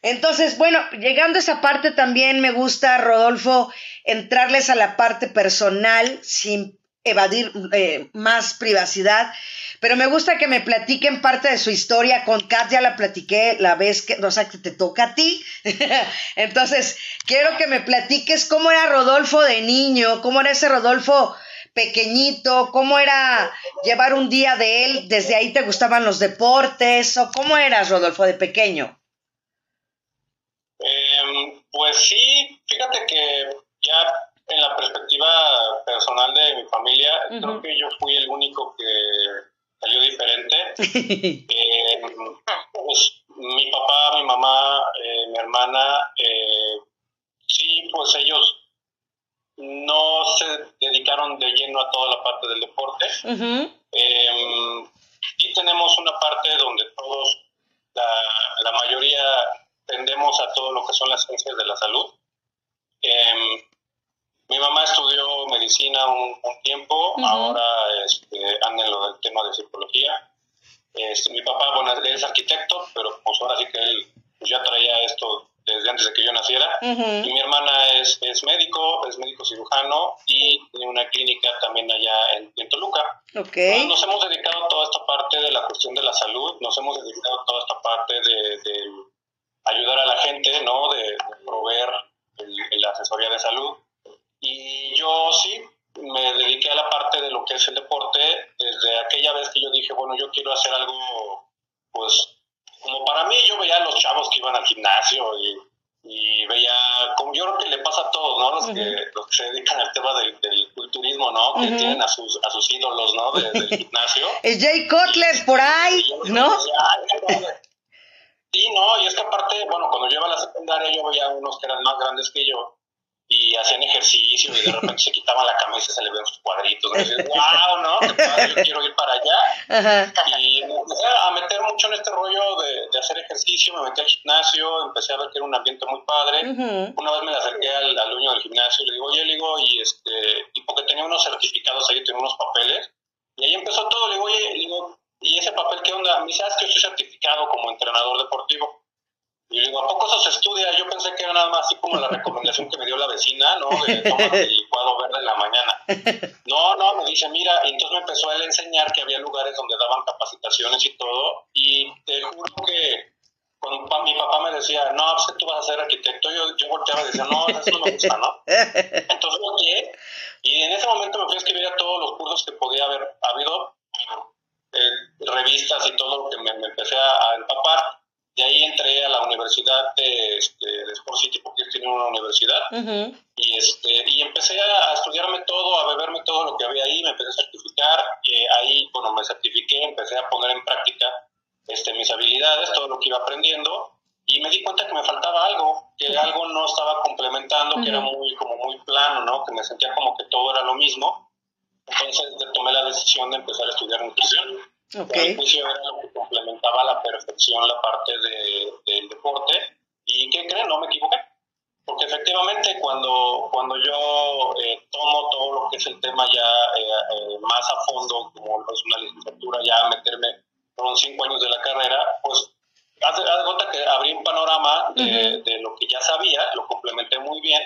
Entonces, bueno, llegando a esa parte también me gusta, Rodolfo, entrarles a la parte personal sin evadir eh, más privacidad. Pero me gusta que me platiquen parte de su historia. Con Kat ya la platiqué la vez que, o sea, que te toca a ti. Entonces, quiero que me platiques cómo era Rodolfo de niño, cómo era ese Rodolfo pequeñito, cómo era llevar un día de él, desde ahí te gustaban los deportes, o cómo eras Rodolfo de pequeño. Em, pues sí, fíjate que ya en la perspectiva personal de mi familia, creo que yo fui el único que salió diferente. Eh, pues, mi papá, mi mamá, eh, mi hermana, eh, sí, pues ellos no se dedicaron de lleno a toda la parte del deporte. Em, y tenemos una parte donde todos, la, la, mayoría, tendemos a todo lo que son las ciencias de la salud. Em, mi mamá estudió medicina un, tiempo, ahora este, anda en lo del tema de psicología. Este, mi papá, bueno, él es arquitecto, pero pues ahora sí que él pues, ya traía esto desde antes de que yo naciera. Y mi hermana es, es médico, es médico cirujano y tiene una clínica también allá en, Toluca. Okay. nos hemos dedicado a toda esta parte de la cuestión de la salud, nos hemos dedicado a toda esta parte de, ayudar a la gente, ¿no? De, proveer la asesoría de salud. Y yo sí, me dediqué a la parte de lo que es el deporte desde aquella vez que yo dije, bueno, yo quiero hacer algo, pues, como para mí, yo veía a los chavos que iban al gimnasio y, veía, como yo creo que le pasa a todos, ¿no? Los, que, los que se dedican al tema del, culturismo, ¿no? Que tienen a sus, a sus ídolos, ¿no? del gimnasio. Es Jay Cutler por ahí, ¿no? Sí, no, y es que aparte, bueno, cuando yo iba a la secundaria yo veía unos que eran más grandes que yo y hacían ejercicio y de repente se quitaban la camisa y se le ven sus cuadritos. Y dices, wow, ¿no? Qué padre, yo quiero ir para allá. Y me empecé a meter mucho en este rollo de, de, hacer ejercicio, me metí al gimnasio, empecé a ver que era un ambiente muy padre. Una vez me le acerqué al, al, dueño del gimnasio y le digo, oye, le digo, y, este, y porque tenía unos certificados ahí, tenía unos papeles. Y ahí empezó todo, le digo, oye, le digo, ¿y ese papel qué onda? Me dice, ah, es que yo estoy certificado como entrenador deportivo. Y digo, ¿a poco eso se estudia? Yo pensé que era nada más así como la recomendación que me dio la vecina, ¿no? De tomar el licuado verde en la mañana. No, no, me dice, mira, y entonces me empezó a él a enseñar que había lugares donde daban capacitaciones y todo. Y te juro que cuando mi papá me decía, no, pues que tú vas a ser arquitecto, yo, yo volteaba y decía, no, eso no me gusta, ¿no? Entonces volteé y en ese momento me fui a escribir a todos los cursos que podía haber habido, eh, revistas y todo lo que me, empecé a empapar de ahí entré a la universidad de, este, de Sport City, porque ellos tienen una universidad. y, este, y empecé a, estudiarme todo, a beberme todo lo que había ahí, me empecé a certificar. Y ahí, bueno, me certifiqué, empecé a poner en práctica este, mis habilidades, todo lo que iba aprendiendo. Y me di cuenta que me faltaba algo, que algo no estaba complementando, que era muy, como muy plano, ¿no? Que me sentía como que todo era lo mismo. Entonces tomé la decisión de empezar a estudiar nutrición. Okay. Que complementaba a la perfección la parte de, del deporte. ¿Y qué creen? No me equivoqué. Porque efectivamente cuando, cuando yo eh, tomo todo lo que es el tema ya eh, eh, más a fondo, como es una licenciatura, ya meterme con cinco años de la carrera, pues haz de, cuenta que abrí un panorama de, de, lo que ya sabía, lo complementé muy bien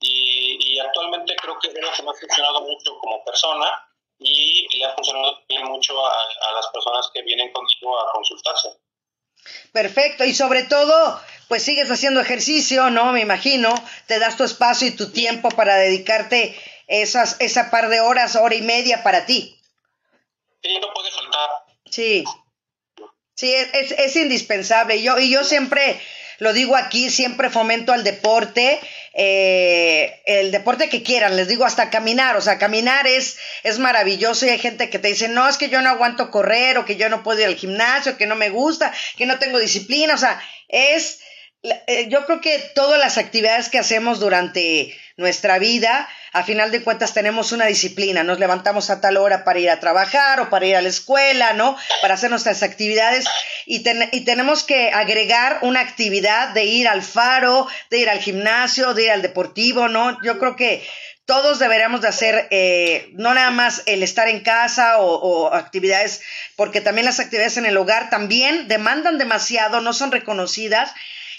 y, y actualmente creo que es lo que me ha funcionado mucho como persona y le ha funcionado bien mucho a, las personas que vienen contigo a consultarse. Perfecto, y sobre todo, pues sigues haciendo ejercicio, ¿no? Me imagino, te das tu espacio y tu tiempo para dedicarte esas, esa par de horas, hora y media para ti. Sí, no puede faltar. Sí, sí, es, es indispensable. Yo, y yo siempre lo digo aquí, siempre fomento al deporte eh, el deporte que quieran, les digo hasta caminar, o sea, caminar es, es maravilloso y hay gente que te dice, no, es que yo no aguanto correr o que yo no puedo ir al gimnasio, que no me gusta, que no tengo disciplina, o sea, es, eh, yo creo que todas las actividades que hacemos durante nuestra vida, a final de cuentas tenemos una disciplina, nos levantamos a tal hora para ir a trabajar o para ir a la escuela, ¿no? Para hacer nuestras actividades y, y tenemos que agregar una actividad de ir al faro, de ir al gimnasio, de ir al deportivo, ¿no? Yo creo que todos deberíamos de hacer eh, no nada más el estar en casa o, o, actividades, porque también las actividades en el hogar también demandan demasiado, no son reconocidas.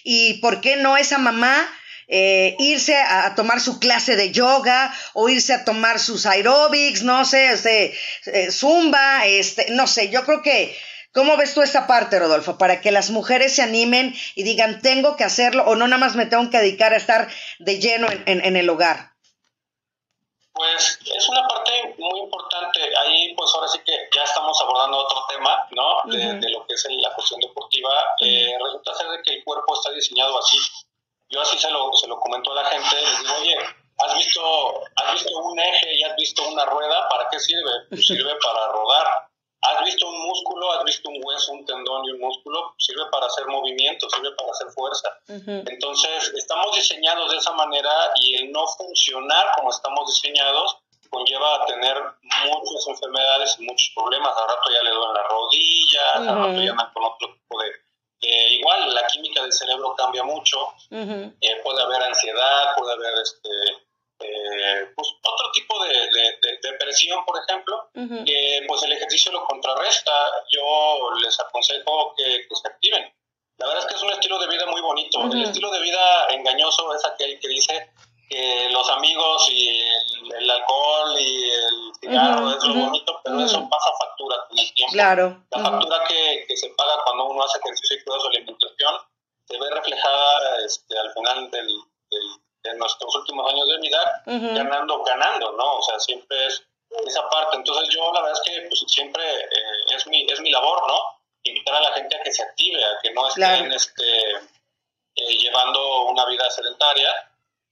Y por qué no esa mamá eh, irse a, tomar su clase de yoga o irse a tomar sus aerobics, no sé, este, eh, zumba, este, no sé, yo creo que, ¿cómo ves tú esta parte, Rodolfo? Para que las mujeres se animen y digan, tengo que hacerlo o no nada más me tengo que dedicar a estar de lleno en, el hogar. Pues es una parte muy importante. Ahí, pues ahora sí que ya estamos abordando otro tema, ¿no? De, lo que es la cuestión deportiva. Eh, resulta ser de que el cuerpo está diseñado así yo así se lo, se lo comento a la gente, les digo, oye, ¿has visto, ¿has visto un eje y has visto una rueda? ¿Para qué sirve? Pues sirve para rodar. ¿Has visto un músculo? ¿Has visto un hueso, un tendón y un músculo? Sirve para hacer movimiento, sirve para hacer fuerza. Entonces, estamos diseñados de esa manera y el no funcionar como estamos diseñados conlleva a tener muchas enfermedades y muchos problemas. Al rato ya le duelen las rodillas, al rato ya andan con otro tipo de, eh, igual la química del cerebro cambia mucho, eh, puede haber ansiedad, puede haber este, eh, pues, otro tipo de, depresión, por ejemplo, que pues el ejercicio lo contrarresta. Yo les aconsejo que, se activen. La verdad es que es un estilo de vida muy bonito. El estilo de vida engañoso es aquel que dice que los amigos y el, alcohol y el cigarro es lo bonito, pero eso pasa factura con el tiempo. Claro. La factura que, que, se paga cuando uno hace ejercicio y cuida su alimentación se ve reflejada este, al final del, de nuestros últimos años de vida, ganando, ganando, ¿no? O sea, siempre es esa parte. Entonces yo la verdad es que pues, siempre eh, es, mi, es mi labor, ¿no? Invitar a la gente a que se active, a que no estén este, eh, llevando una vida sedentaria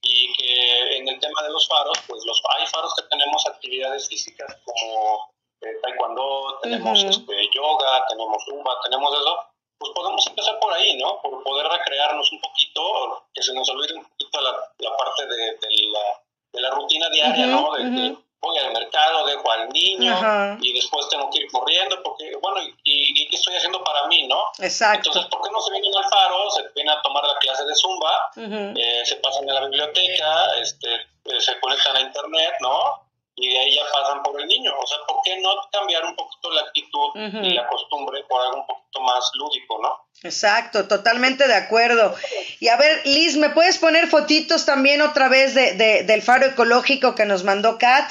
y que en el tema de los faros, pues los hay faros que tenemos actividades físicas como eh, taekwondo, tenemos este, yoga, tenemos zumba, tenemos eso, pues podemos empezar por ahí, ¿no? Por poder recrearnos un poquito, que se nos olvide un poquito la, la parte de, de, la, de, la, rutina diaria, ¿no? De, voy al mercado, dejo al niño y después tengo que ir corriendo porque, bueno, y, qué estoy haciendo para mí, no? Exacto. Entonces, ¿por qué no se vienen al faro? Se vienen a tomar la clase de Zumba, eh, se pasan a la biblioteca, este, eh, se conectan a internet, ¿no? y de ahí ya pasan por el niño. O sea, ¿por qué no cambiar un poquito la actitud y la costumbre por algo un poquito más lúdico, no? Exacto, totalmente de acuerdo. Y a ver, Liz, ¿me puedes poner fotitos también otra vez de, de, del faro ecológico que nos mandó Kat?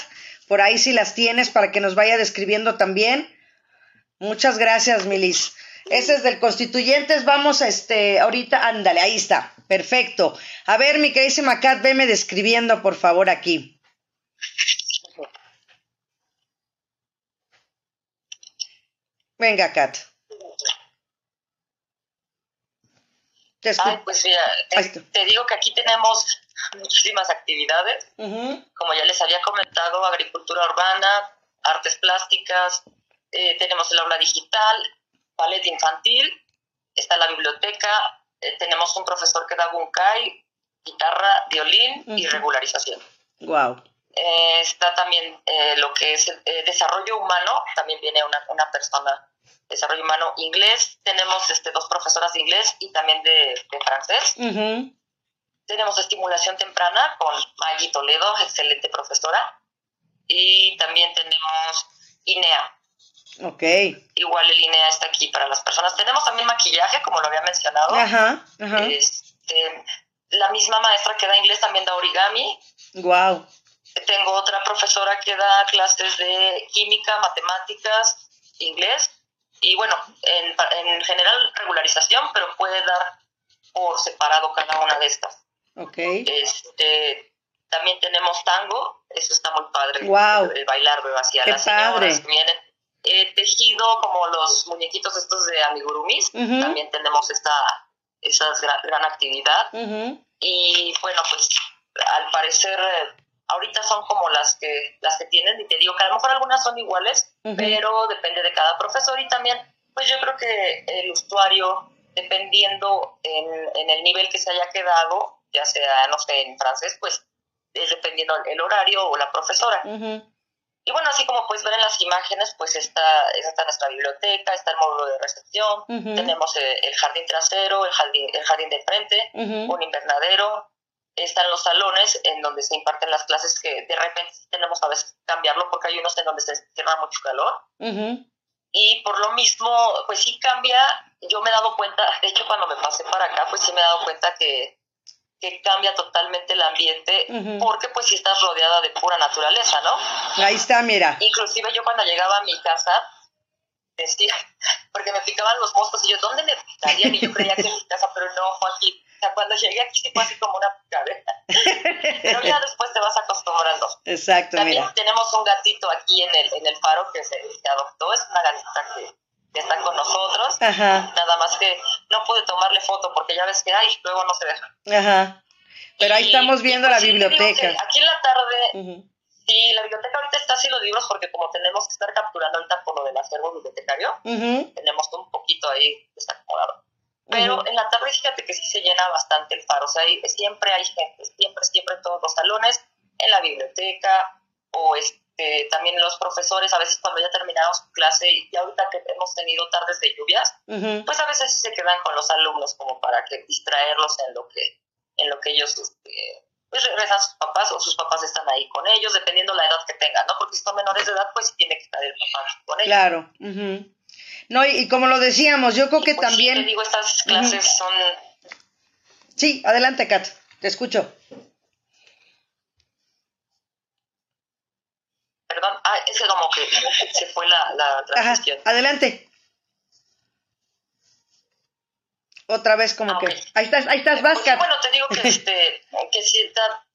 Por ahí si las tienes para que nos vaya describiendo también. Muchas gracias, Milis. Ese es del Constituyentes. Vamos, a este, ahorita, ándale, ahí está. Perfecto. A ver, mi queridísima Kat, veme describiendo, por favor, aquí. Venga, Kat. Ay, pues mira, te, digo que aquí tenemos muchísimas actividades. Como ya les había comentado, agricultura urbana, artes plásticas, eh, tenemos el aula digital, ballet infantil, está la biblioteca, eh, tenemos un profesor que da bunkai, guitarra, violín y regularización. Wow. Eh, está también lo que es desarrollo humano, también viene una, una persona desarrollo humano inglés, tenemos este, dos profesoras de inglés y también de, francés. Tenemos estimulación temprana con Maggie Toledo, excelente profesora. Y también tenemos INEA. Ok. Igual el INEA está aquí para las personas. Tenemos también maquillaje, como lo había mencionado. Ajá, este, la misma maestra que da inglés también da origami. Wow. Tengo otra profesora que da clases de química, matemáticas, inglés y bueno, en, en general regularización, pero puede dar por separado cada una de estas. Ok. Este, también tenemos tango, eso está muy padre. Wow. El, bailar hacia las señoras que vienen. Eh, tejido como los muñequitos estos de amigurumis, también tenemos esta esa gran, actividad. Y bueno, pues al parecer ahorita son como las que las que tienen y te digo que a lo mejor algunas son iguales, pero depende de cada profesor y también pues yo creo que el usuario dependiendo en, en, el nivel que se haya quedado, ya sea no sé en francés, pues es dependiendo el horario o la profesora. Y bueno, así como puedes ver en las imágenes, pues está, está nuestra biblioteca, está el módulo de recepción, tenemos el, el, jardín trasero, el jardín, el jardín de frente, un invernadero, están los salones en donde se imparten las clases que de repente tenemos a veces que cambiarlo porque hay unos en donde se cierra mucho calor. Y por lo mismo, pues sí cambia. Yo me he dado cuenta, de hecho cuando me pasé para acá, pues sí me he dado cuenta que, que cambia totalmente el ambiente porque pues sí estás rodeada de pura naturaleza, ¿no? Ahí está, mira. Inclusive yo cuando llegaba a mi casa, decía, porque me picaban los moscos y yo, ¿dónde me picarían? Y yo creía que en mi casa, pero no, fue aquí o sea, cuando llegué aquí sí fue así como una picadera. Pero ya después te vas acostumbrando. Exacto, También tenemos un gatito aquí en el, en el faro que se adoptó. Es una gatita que, está con nosotros. Ajá. Nada más que no pude tomarle foto porque ya ves que, ay, luego no se deja. Ajá. Pero ahí estamos viendo la pues biblioteca. Aquí en la tarde... Sí, la biblioteca ahorita está sin los libros porque como tenemos que estar capturando ahorita por lo del acervo bibliotecario, tenemos un poquito ahí desacomodado. Pero en la tarde fíjate que sí se llena bastante el faro, o sea, siempre hay gente, siempre, siempre en todos los salones, en la biblioteca, o este, también los profesores, a veces cuando ya terminamos su clase y ahorita que hemos tenido tardes de lluvias, pues a veces se quedan con los alumnos como para que distraerlos en lo que, en lo que ellos este, pues regresan sus papás o sus papás están ahí con ellos, dependiendo la edad que tengan, ¿no? Porque si son menores de edad, pues sí tiene que estar el papá con ellos. Claro. No, y, como lo decíamos, yo creo que pues también... Sí, te digo, estas clases son... Sí, adelante, Kat, te escucho. Perdón, ah, es como que se fue la, la transmisión. adelante. Otra vez como ah, que... Ahí estás, ahí estás, pues, Bueno, te digo que, este, que sí, está,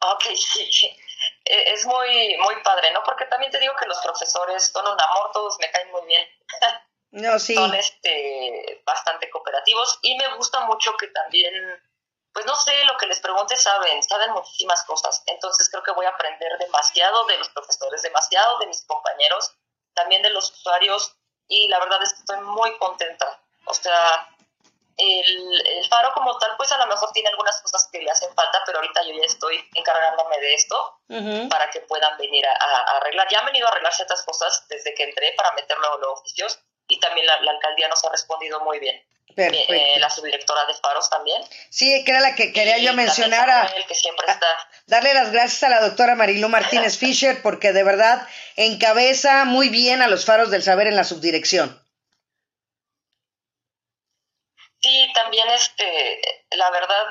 ok, sí, e, es muy, muy padre, ¿no? Porque también te digo que los profesores son un amor, todos me caen muy bien. No, sí. Son este, bastante cooperativos y me gusta mucho que también, pues no sé, lo que les pregunte saben, saben muchísimas cosas. Entonces creo que voy a aprender demasiado de los profesores, demasiado de mis compañeros, también de los usuarios y la verdad es que estoy muy contenta o sea, el, faro como tal, pues a lo mejor tiene algunas cosas que le hacen falta, pero ahorita yo ya estoy encargándome de esto para que puedan venir a, arreglar. Ya han venido a arreglar ciertas cosas desde que entré para meterlo en los oficios y también la, alcaldía nos ha respondido muy bien. Perfecto. Eh, la subdirectora de Faros también. Sí, que era la que quería yo mencionar. A, que siempre está. darle las gracias a la doctora Marilu Martínez Fischer porque de verdad encabeza muy bien a los Faros del Saber en la subdirección. Sí, también este, la verdad,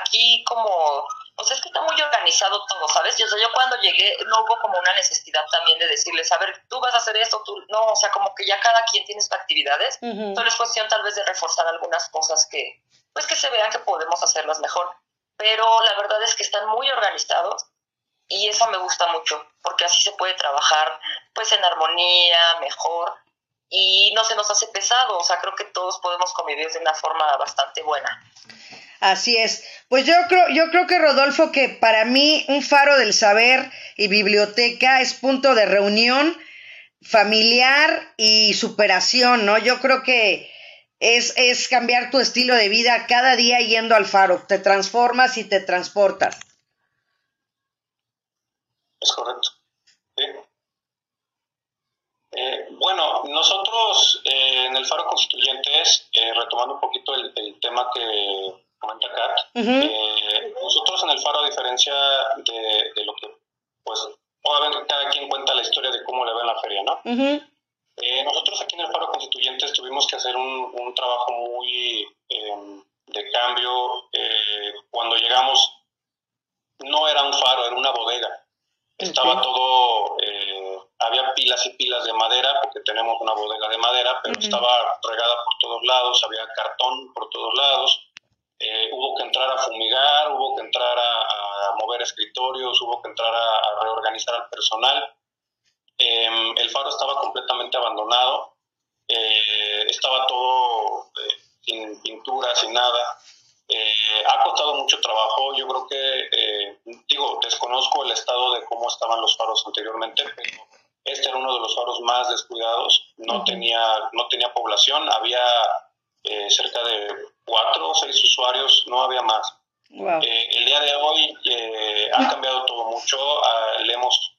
aquí como, pues es que está muy organizado todo, ¿sabes? Yo, o sea, yo cuando llegué no hubo como una necesidad también de decirles, a ver, tú vas a hacer esto, tú, no, o sea, como que ya cada quien tiene sus actividades, solo es cuestión tal vez de reforzar algunas cosas que, pues que se vean que podemos hacerlas mejor, pero la verdad es que están muy organizados y eso me gusta mucho, porque así se puede trabajar pues en armonía, mejor, y no se nos hace pesado, o sea, creo que todos podemos convivir de una forma bastante buena. Así es. Pues yo creo, yo creo que Rodolfo, que para mí un faro del saber y biblioteca es punto de reunión familiar y superación, ¿no? Yo creo que es, es cambiar tu estilo de vida cada día yendo al faro. Te transformas y te transportas. Es correcto. Eh, bueno, nosotros eh, en el Faro Constituyentes, eh, retomando un poquito el, tema que comenta Kat, nosotros en el Faro, a diferencia de, lo que, pues, obviamente cada quien cuenta la historia de cómo le va en la feria, ¿no? nosotros aquí en el Faro Constituyentes tuvimos que hacer un, un trabajo muy em, de cambio. cuando llegamos, no era un faro, era una bodega. Estaba todo había pilas y pilas de madera, porque tenemos una bodega de madera, pero estaba regada por todos lados, había cartón por todos lados. Eh, hubo que entrar a fumigar, hubo que entrar a, mover escritorios, hubo que entrar a, reorganizar al personal. Em, el faro estaba completamente abandonado, eh, estaba todo eh, sin pintura, sin nada. ha costado mucho trabajo. Yo creo que, digo, desconozco el estado de cómo estaban los faros anteriormente, pero este era uno de los faros más descuidados, no, tenía, no tenía población, había eh, cerca de cuatro o seis usuarios, no había más. Eh, el día de hoy eh, ha cambiado todo mucho, ah, le hemos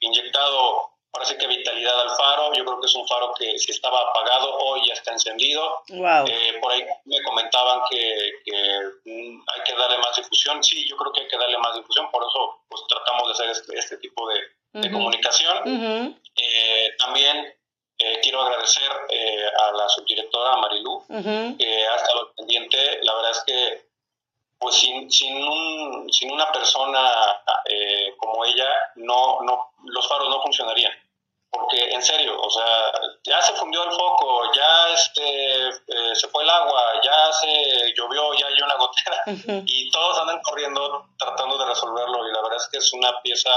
inyectado, parece que vitalidad al faro, yo creo que es un faro que si estaba apagado hoy ya está encendido. por ahí me comentaban que, mm, hay que darle más difusión, sí, yo creo que hay que darle más difusión, por eso pues tratamos de hacer este, este tipo de, de comunicación. Eh, también eh, quiero agradecer eh, a la subdirectora Marilú, que ha estado pendiente. La verdad es que pues sin, sin, un, sin una persona como ella, no, no, los faros no funcionarían. Porque en serio, o sea, ya se fundió el foco, ya este, se fue el agua, ya se llovió, ya hay una gotera, y todos andan corriendo tratando de resolverlo. Y la verdad es que es una pieza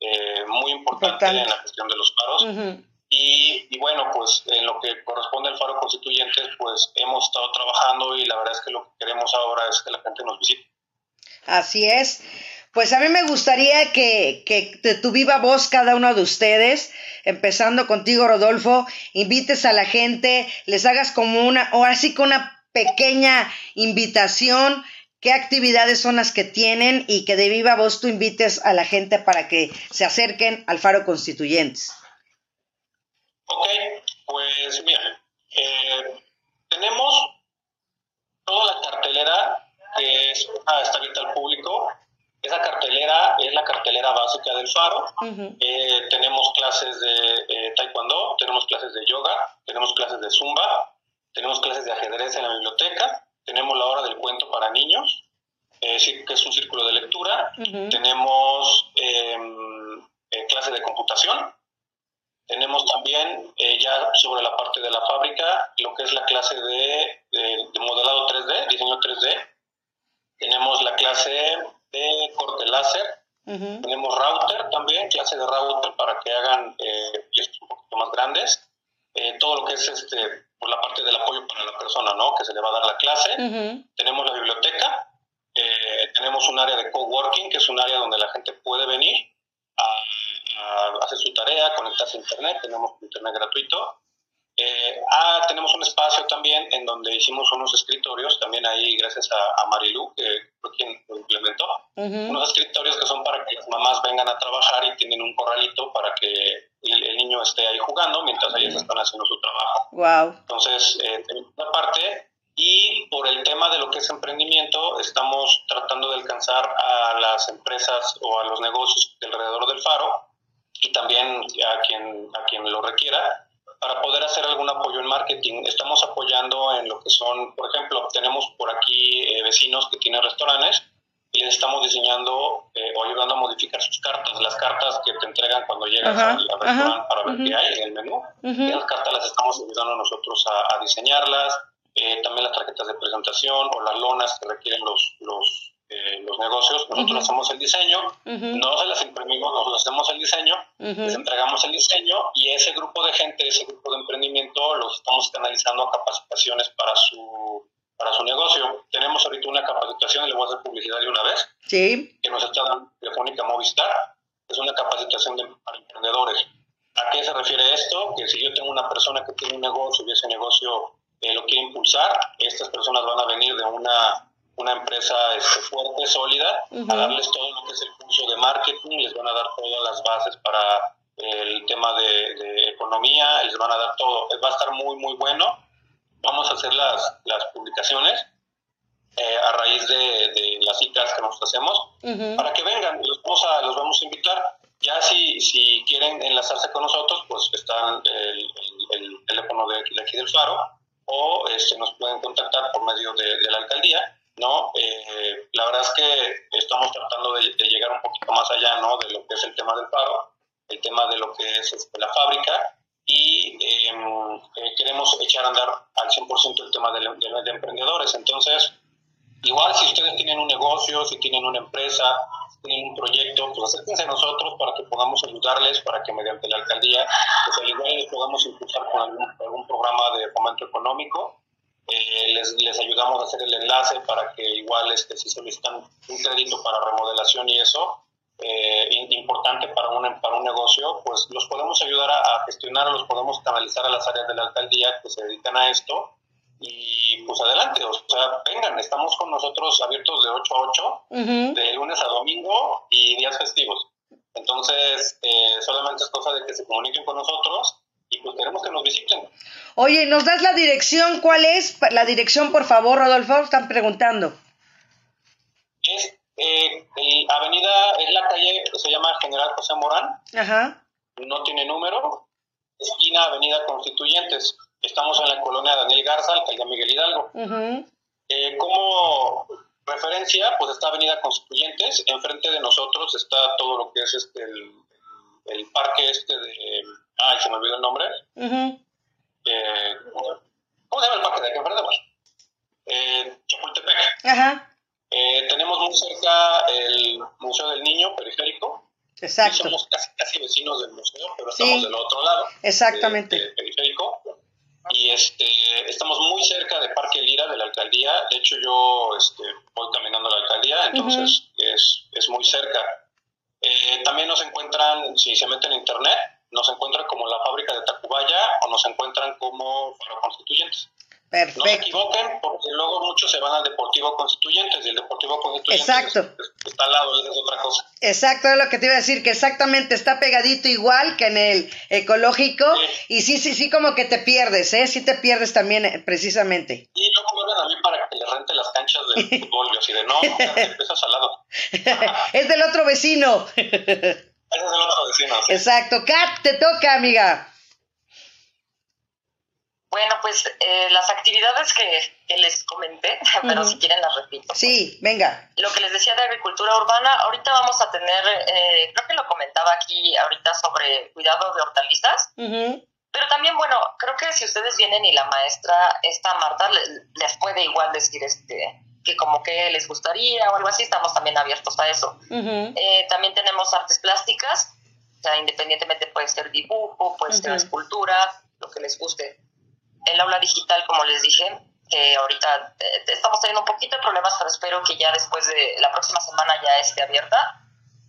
eh, muy importante, en la gestión de los faros. y, bueno, pues en lo que corresponde al faro constituyente, pues hemos estado trabajando y la verdad es que lo que queremos ahora es que la gente nos visite. Así es. Pues a mí me gustaría que, que de tu viva voz cada uno de ustedes, empezando contigo Rodolfo, invites a la gente, les hagas como una, o así con una pequeña invitación qué actividades son las que tienen y que de viva voz tú invites a la gente para que se acerquen al Faro Constituyentes. Ok, pues mira, eh, tenemos toda la cartelera que es, está abierta al público. Esa cartelera es la cartelera básica del Faro. Eh, tenemos clases de eh, taekwondo, tenemos clases de yoga, tenemos clases de zumba, tenemos clases de ajedrez en la biblioteca, tenemos la hora del cuento para niños, eh, que es un círculo de lectura, tenemos em, clases de computación, tenemos también ya sobre la parte de la fábrica lo que es la clase de, de modelado 3D, diseño 3D, tenemos la clase de corte láser, tenemos router también, clase de router para que hagan eh, un poquito más grandes. Eh, todo lo que es este, por la parte del apoyo para la persona, ¿no? Que se le va a dar la clase. Tenemos la biblioteca, eh, tenemos un área de coworking, que es un área donde la gente puede venir a, a hacer su tarea, conectarse a internet, tenemos internet gratuito. Eh, ah, tenemos un espacio también en donde hicimos unos escritorios, también ahí gracias a, a Marilu, que fue quien lo implementó, unos escritorios que son para que las mamás vengan a trabajar y tienen un corralito para que el, niño esté ahí jugando mientras ellas están haciendo su trabajo. Wow. Entonces, eh, una parte y por el tema de lo que es emprendimiento, estamos tratando de alcanzar a las empresas o a los negocios alrededor del faro Oye, ¿nos das la dirección? ¿Cuál es la dirección, por favor, Rodolfo? Están preguntando. Es eh, avenida, es la calle que se llama General José Morán. Ajá. No tiene número. Esquina Avenida Constituyentes. Estamos en la colonia Daniel Garza, alcaldía Miguel Hidalgo. Eh, como referencia, pues está Avenida Constituyentes. Enfrente de nosotros está todo lo que es este el, el parque este de ay, se me olvidó el nombre. eh, ¿Cómo se llama el parque de aquí enfrente? Eh, Chapultepec. Ajá. Eh, tenemos muy cerca el Museo del Niño Exacto. somos casi, casi vecinos del museo, pero estamos del otro lado. Exactamente. De, periférico. Y este, estamos muy cerca de Parque Lira, de la alcaldía. De hecho, yo este, voy caminando a la alcaldía, entonces es, es muy cerca. Eh, también nos encuentran, si se meten en internet, nos encuentran como la fábrica de Tacubaya o nos encuentran como Faro Constituyentes. Perfecto. No se equivoquen porque luego muchos se van al Deportivo Constituyentes y el Deportivo Constituyentes Exacto. está al lado, es otra cosa. Exacto, es lo que te iba a decir, que exactamente está pegadito igual que en el ecológico y sí, sí, sí, como que te pierdes, ¿eh? Sí te pierdes también eh, precisamente. Y luego hablan a mí para que les rente las canchas del fútbol. Yo así de, no, no, empiezas al lado. es del otro vecino. es del otro vecino. Exacto. Kat, te toca, amiga. Bueno, pues eh, las actividades que, les comenté, pero si quieren las repito. Sí, venga. Lo que les decía de agricultura urbana, ahorita vamos a tener, eh, creo que lo comentaba aquí ahorita sobre cuidado de hortalizas, pero también, bueno, creo que si ustedes vienen y la maestra, esta Marta, les puede igual decir este que como que les gustaría o algo así, estamos también abiertos a eso. Eh, también tenemos artes plásticas, o sea, independientemente puede ser dibujo, puede ser escultura, lo que les guste el aula digital, como les dije, que ahorita eh, estamos teniendo un poquito de problemas, pero espero que ya después de la próxima semana ya esté abierta.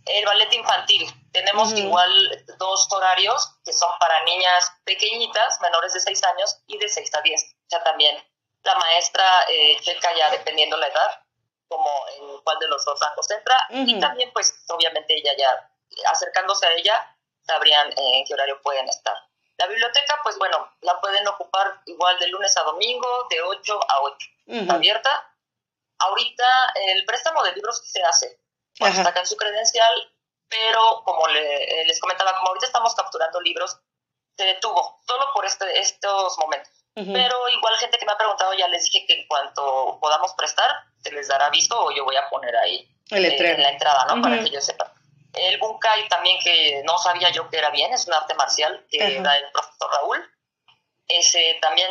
El ballet infantil. Tenemos igual dos horarios que son para niñas pequeñitas, menores de 6 años y de 6 a 10. O sea, también la maestra eh, checa ya dependiendo la edad, como en cuál de los dos rangos entra. Y también, pues, obviamente ella ya, acercándose a ella, sabrían en qué horario pueden estar. La biblioteca, pues bueno, la pueden ocupar igual de lunes a domingo, de 8 a 8. abierta. Ahorita el préstamo de libros se hace cuando sacan su credencial, pero como les comentaba, como ahorita estamos capturando libros, se detuvo, solo por este, estos momentos. Pero igual gente que me ha preguntado, ya les dije que en cuanto podamos prestar, se les dará visto o yo voy a poner ahí el eh, en la entrada, ¿no? Para que ellos sepan. Bunkai también que no sabía yo que era bien, es un arte marcial que da el profesor Raúl. Ese también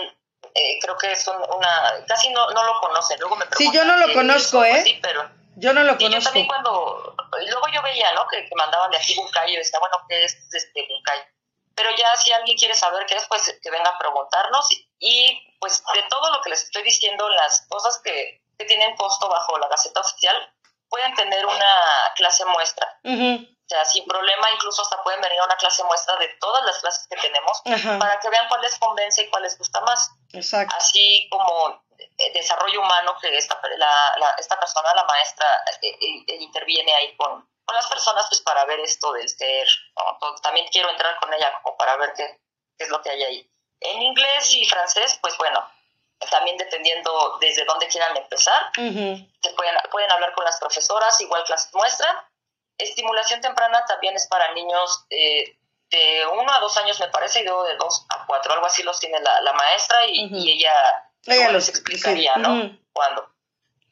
eh, creo que es una, casi no, no lo conoce. Luego me Sí, yo no lo conozco, ¿eh? Sí, pero yo no lo conozco. yo también cuando, luego yo veía, ¿no? Que, mandaban de aquí bunkai, yo decía, bueno, ¿qué es este bunkai? Pero ya si alguien quiere saber qué es, pues que venga a preguntarnos. Y pues de todo lo que les estoy diciendo, las cosas que, que tienen costo bajo la Gaceta Oficial, pueden tener una clase muestra. O sea, sin problema, incluso hasta pueden venir a una clase muestra de todas las clases que tenemos para que vean cuál les convence y cuál les gusta más. Exacto. Así como eh, desarrollo humano que esta, la, esta persona, la maestra, eh, eh, interviene ahí con, con, las personas pues para ver esto del ser. También quiero entrar con ella como para ver qué, qué es lo que hay ahí. En inglés y francés, pues bueno, también dependiendo desde dónde quieran empezar. se pueden, pueden hablar con las profesoras, igual clases muestran. Estimulación temprana también es para niños eh, de 1 a 2 años, me parece, y luego de 2 a 4, algo así los tiene la, la maestra y, ella, ella los explicaría, ¿no? Cuando.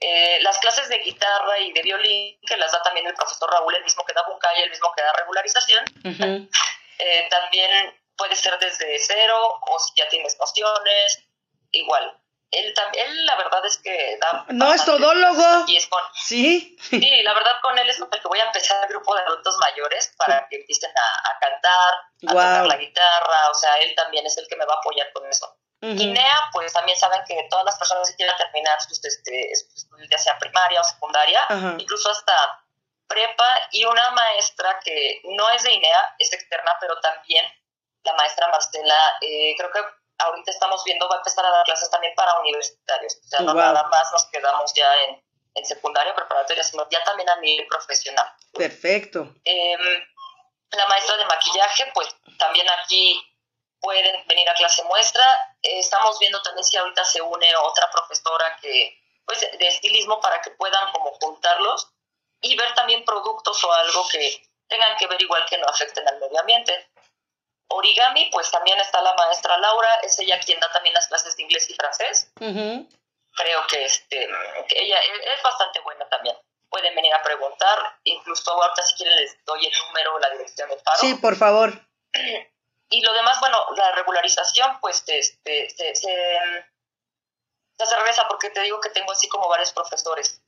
Eh, las clases de guitarra y de violín, que las da también el profesor Raúl, el mismo que da Buncay, el mismo que da regularización, eh, también puede ser desde cero o si ya tienes nociones, igual. Él, él la verdad es que da... No, es todólogo. Y es con, sí. Sí, la verdad con él es con el que voy a empezar el grupo de adultos mayores para que empiecen a, cantar, a tocar la guitarra, o sea, él también es el que me va a apoyar con eso. Guinea, pues también saben que todas las personas que quieran terminar sus, este, ya sea primaria o secundaria, incluso hasta prepa, y una maestra que no es de INEA, es externa, pero también la maestra Marcela, eh, creo que ahorita estamos viendo, va a empezar a dar clases también para universitarios. O sea, no nada más nos quedamos ya en, en secundaria, preparatoria, sino ya también a nivel profesional. Perfecto. Em, la maestra de maquillaje, pues también aquí pueden venir a clase muestra. estamos viendo también si ahorita se une otra profesora que, pues, de estilismo para que puedan como juntarlos y ver también productos o algo que tengan que ver igual que no afecten al medio ambiente. Origami, pues también está la maestra Laura, es ella quien da también las clases de inglés y francés. Creo que, este, ella es bastante buena también. Pueden venir a preguntar, incluso ahorita si quieren les doy el número o la dirección del paro. Sí, por favor. Y lo demás, bueno, la regularización, pues este, se, se, se regresa porque te digo que tengo así como varios profesores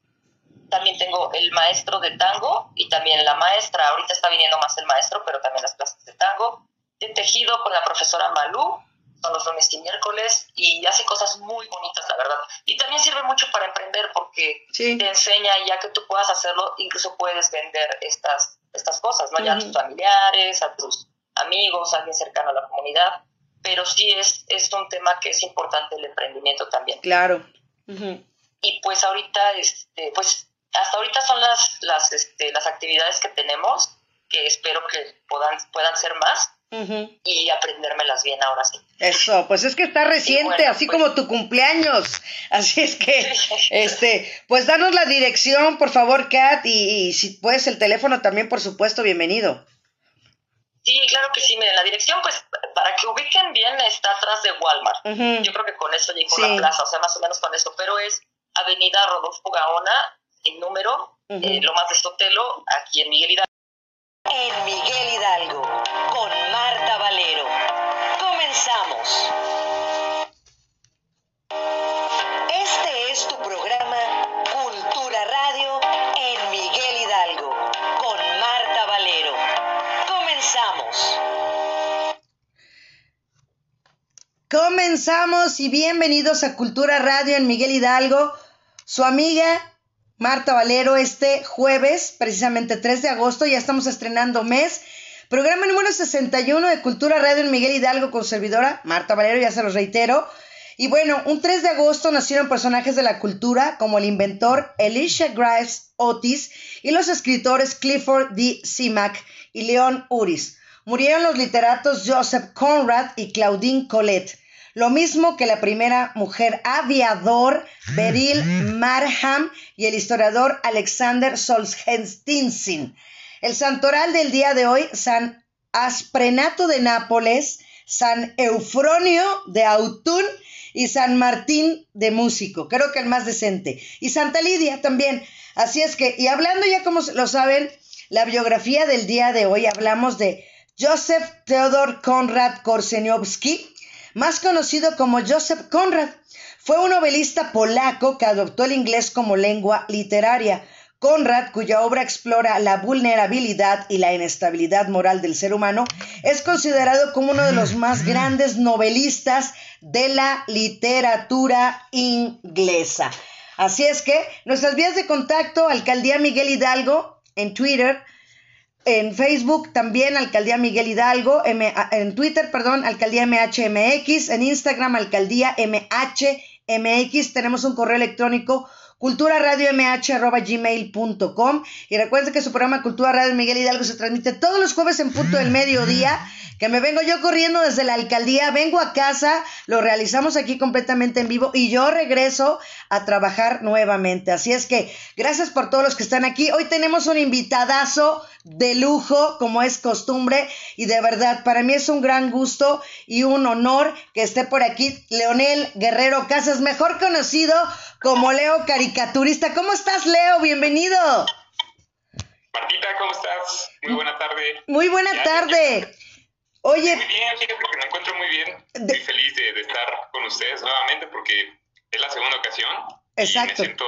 también tengo el maestro de tango y también la maestra. Ahorita está viniendo más el maestro, pero también las clases de tango tejido con la profesora Malú, son los lunes y miércoles, y hace cosas muy bonitas, la verdad. Y también sirve mucho para emprender porque te enseña, ya que tú puedas hacerlo, incluso puedes vender estas, estas cosas, ¿no? Ya a tus familiares, a tus amigos, a alguien cercano a la comunidad. Pero sí es, es un tema que es importante el emprendimiento también. Claro. Y pues ahorita, este, pues hasta ahorita son las, las, este, las actividades que tenemos, que espero que puedan, puedan ser más y aprendérmelas bien ahora sí. Eso, pues es que está reciente, así pues como tu cumpleaños. Así es que, este, pues danos la dirección, por favor, Kat, y, si puedes el teléfono también, por supuesto, bienvenido. Sí, claro que sí. Miren, la dirección, pues, para que ubiquen bien, está atrás de Walmart. Yo creo que con eso llegó la plaza, o sea, más o menos con eso. Pero es Avenida Rodolfo Gaona, el número, eh, lo más de Sotelo, aquí en Miguel Hidalgo. En Miguel Hidalgo, con Marta Valero. Comenzamos. Este es tu programa Cultura Radio en Miguel Hidalgo, con Marta Valero. Comenzamos. Comenzamos y bienvenidos a Cultura Radio en Miguel Hidalgo. Su amiga Marta Valero este jueves, precisamente 3 de agosto, ya estamos estrenando mes. Programa número 61 de Cultura Radio en Miguel Hidalgo con servidora Marta Valero, ya se los reitero. Y bueno, un 3 de agosto nacieron personajes de la cultura como el inventor Elisha Grimes Otis y los escritores Clifford D. Simac y Leon Uris. Murieron los literatos Joseph Conrad y Claudine Colette lo mismo que la primera mujer aviador Beryl Marham y el historiador Alexander Solzhenitsyn. El santoral del día de hoy, San Asprenato de Nápoles, San Eufronio de Autun y San Martín de Músico, creo que el más decente, y Santa Lidia también. Así es que, y hablando ya como lo saben, la biografía del día de hoy, hablamos de Joseph Theodor Konrad Korseniowski, más conocido como Joseph Conrad. Fue un novelista polaco que adoptó el inglés como lengua literaria. Conrad, cuya obra explora la vulnerabilidad y la inestabilidad moral del ser humano, es considerado como uno de los más grandes novelistas de la literatura inglesa. Así es que nuestras vías de contacto, Alcaldía Miguel Hidalgo en Twitter, en Facebook también Alcaldía Miguel Hidalgo, en Twitter, perdón, Alcaldía MHMX, en Instagram Alcaldía MHMX, tenemos un correo electrónico culturaradiomh.gmail.com y recuerden que su programa Cultura Radio Miguel Hidalgo se transmite todos los jueves en punto del mediodía que me vengo yo corriendo desde la alcaldía, vengo a casa, lo realizamos aquí completamente en vivo y yo regreso a trabajar nuevamente. Así es que gracias por todos los que están aquí. Hoy tenemos un invitadazo de lujo, como es costumbre, y de verdad, para mí es un gran gusto y un honor que esté por aquí Leonel Guerrero Casas, mejor conocido como Leo Caricaturista. ¿Cómo estás, Leo? Bienvenido. Martita, ¿cómo estás? Muy buena tarde. Muy buena tarde. Oye. Muy bien, fíjate que me encuentro muy bien. Muy feliz de, estar con ustedes nuevamente porque es la segunda ocasión. Exacto. Y me siento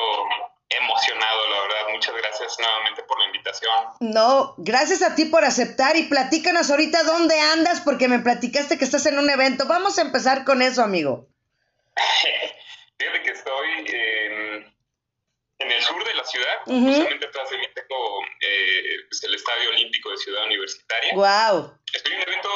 emocionado, la verdad. Muchas gracias nuevamente por la invitación. No, gracias a ti por aceptar y platícanos ahorita dónde andas porque me platicaste que estás en un evento. Vamos a empezar con eso, amigo. Fíjate que estoy en, en el sur de la ciudad, justamente atrás de mí tengo eh, pues, el Estadio Olímpico de Ciudad Universitaria. ¡Wow! Estoy en un evento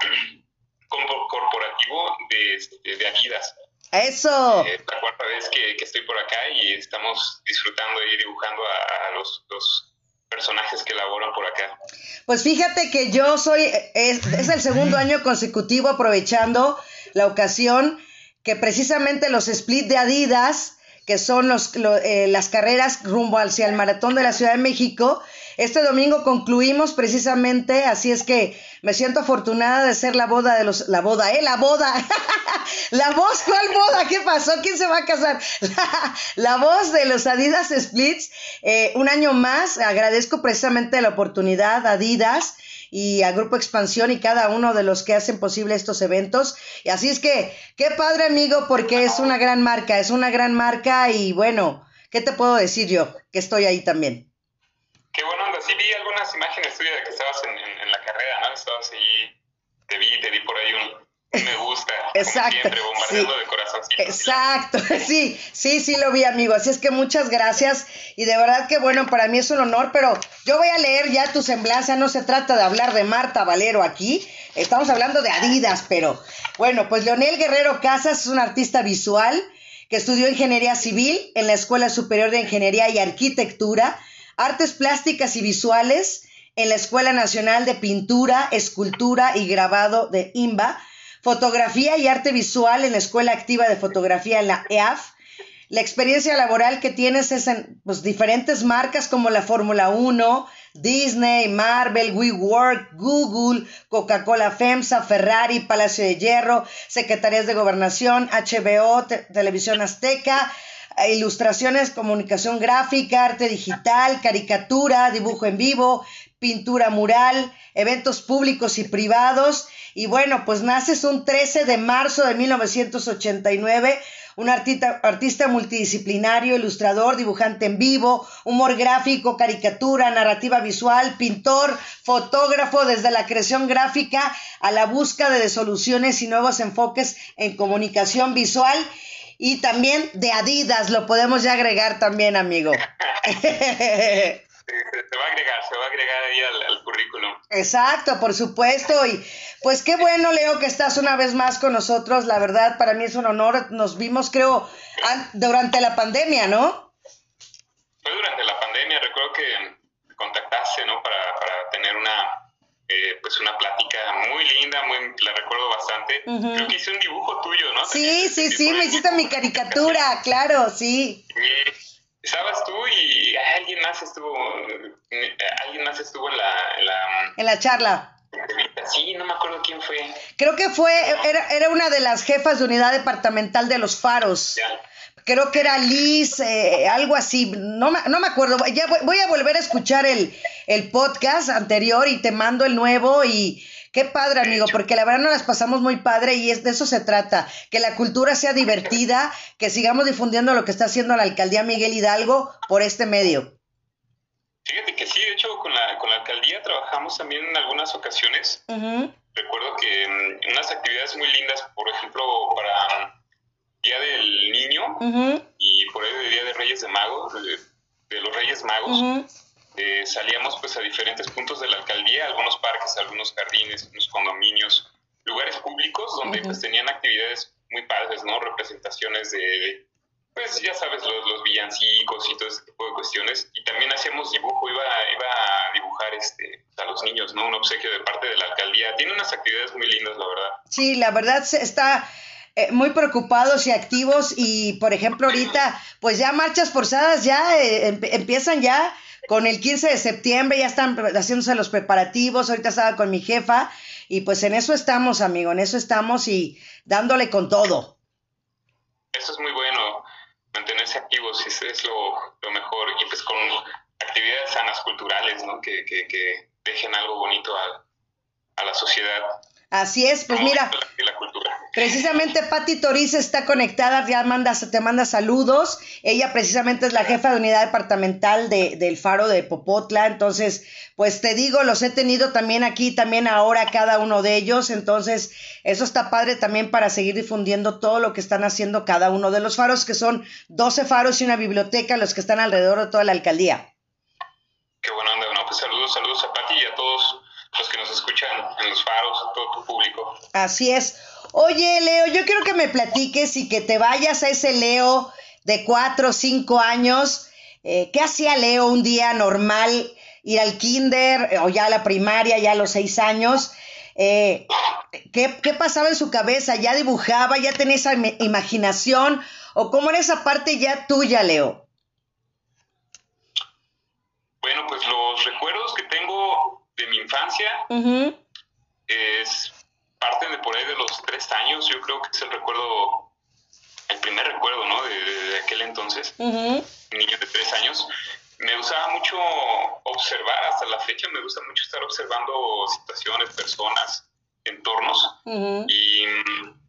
corporativo de, este, de Adidas. ¡Eso! Es la cuarta vez que, estoy por acá y estamos disfrutando y dibujando a, los, los, personajes que laboran por acá. Pues fíjate que yo soy, es, es el segundo año consecutivo aprovechando la ocasión que precisamente los split de Adidas que son los, eh, las carreras rumbo hacia el maratón de la Ciudad de México. Este domingo concluimos precisamente, así es que me siento afortunada de ser la boda de los, la boda, eh, la boda, la voz, ¿cuál boda? ¿Qué pasó? ¿Quién se va a casar? la, voz de los Adidas Splits, eh, un año más, agradezco precisamente la oportunidad, Adidas, y a Grupo Expansión y cada uno de los que hacen posible estos eventos. Y así es que, qué padre amigo, porque es una gran marca, es una gran marca y bueno, ¿qué te puedo decir yo? Que estoy ahí también. Qué bueno, sí vi algunas imágenes tuyas de que estabas en, la carrera, ¿no? Estabas ahí, te vi, te vi por ahí un. Exacto. siempre, bombardeando de corazón. Exacto, sí, sí, sí lo vi, amigo. Así es que muchas gracias. Y de verdad que bueno, para mí es un honor, pero yo voy a leer ya tu semblanza. No se trata de hablar de Marta Valero aquí. Estamos hablando de Adidas, pero bueno, pues Leonel Guerrero Casas es un artista visual que estudió ingeniería civil en la Escuela Superior de Ingeniería y Arquitectura, artes plásticas y visuales en la Escuela Nacional de Pintura, Escultura y Grabado de IMBA, fotografía y arte visual en la Escuela Activa de Fotografía en la EAF. La experiencia laboral que tienes es en pues, diferentes marcas como la Fórmula 1, Disney, Marvel, WeWork, Google, Coca-Cola FEMSA, Ferrari, Palacio de Hierro, Secretarías de Gobernación, HBO, Televisión Azteca, eh, ilustraciones, comunicación gráfica, arte digital, caricatura, dibujo en vivo, pintura mural, eventos públicos y privados. Y bueno, pues naces un 13 de marzo de 1989 un artista, artista multidisciplinario, ilustrador, dibujante en vivo, humor gráfico, caricatura, narrativa visual, pintor, fotógrafo, desde la creación gráfica a la búsqueda de soluciones y nuevos enfoques en comunicación visual. Y también de Adidas, lo podemos ya agregar también, amigo. se va a agregar, se va a agregar ahí al, currículum. Exacto, por supuesto. Y pues qué bueno, Leo, que estás una vez más con nosotros. La verdad, para mí es un honor. Nos vimos, creo, durante la pandemia, ¿no? Fue durante la pandemia. Recuerdo que contactaste, ¿no? Para, para tener una, eh, pues una plática muy linda, muy, la recuerdo bastante. Creo que hice un dibujo tuyo, ¿no? Sí, sí, sí, me hiciste mi caricatura, claro, sí. sí estabas tú y alguien más estuvo, alguien más estuvo en la, en la, en la charla. Sí, no me acuerdo quién fue. Creo que fue, era, era una de las jefas de unidad departamental de los faros. Creo que era Liz, eh, algo así, no, no me acuerdo. Ya voy, voy, a volver a escuchar el, el podcast anterior y te mando el nuevo y Qué padre, amigo, porque la verdad nos las pasamos muy padre y es, de eso se trata, que la cultura sea divertida, que sigamos difundiendo lo que está haciendo la alcaldía Miguel Hidalgo por este medio. Fíjate que sí, de hecho con la, con la alcaldía trabajamos también en algunas ocasiones. Recuerdo que unas actividades muy lindas, por ejemplo, para Día del Niño y por ahí de Día de Reyes de Magos, de, los Reyes Magos. Eh, salíamos pues a diferentes puntos de la alcaldía, algunos parques, algunos jardines, unos condominios, lugares públicos donde pues tenían actividades muy padres, ¿no? Representaciones de, pues ya sabes, los, los, villancicos y todo ese tipo de cuestiones. Y también hacíamos dibujo, iba, iba a dibujar este, a los niños, ¿no? Un obsequio de parte de la alcaldía. Tiene unas actividades muy lindas, la verdad. Sí, la verdad está... Eh, muy preocupados y activos y por ejemplo ahorita pues ya marchas forzadas ya eh, empiezan ya con el 15 de septiembre ya están haciéndose los preparativos, ahorita estaba con mi jefa y pues en eso estamos, amigo, en eso estamos y dándole con todo. Eso es muy bueno, mantenerse activos es lo, mejor y pues con actividades sanas culturales, ¿no? Que, que, que dejen algo bonito a, a la sociedad. Así es, pues mira, precisamente Patti Toriz está conectada, ya manda, te manda saludos. Ella precisamente es la jefa de unidad departamental de, del Faro de Popotla. Entonces, pues te digo, los he tenido también aquí, también ahora cada uno de ellos. Entonces, eso está padre también para seguir difundiendo todo lo que están haciendo cada uno de los faros, que son 12 faros y una biblioteca, los que están alrededor de toda la alcaldía. Qué bueno, ¿no? Pues saludos, saludos a Patti y a todos los que nos escuchan en los faros, todo tu público. Así es. Oye, Leo, yo quiero que me platiques y que te vayas a ese Leo de cuatro o cinco años. Eh, ¿Qué hacía Leo un día normal? Ir al kinder o ya a la primaria, ya a los seis años. Eh, ¿qué, ¿Qué pasaba en su cabeza? ¿Ya dibujaba? ¿Ya tenía esa imaginación? ¿O cómo era esa parte ya tuya, Leo? Bueno, pues los recuerdos que tengo de mi infancia. Es parte de por ahí de los tres años, yo creo que es el recuerdo, el primer recuerdo, ¿no? De, aquel entonces, niño de tres años. Me gustaba mucho observar, hasta la fecha me gusta mucho estar observando situaciones, personas, entornos. Y mm,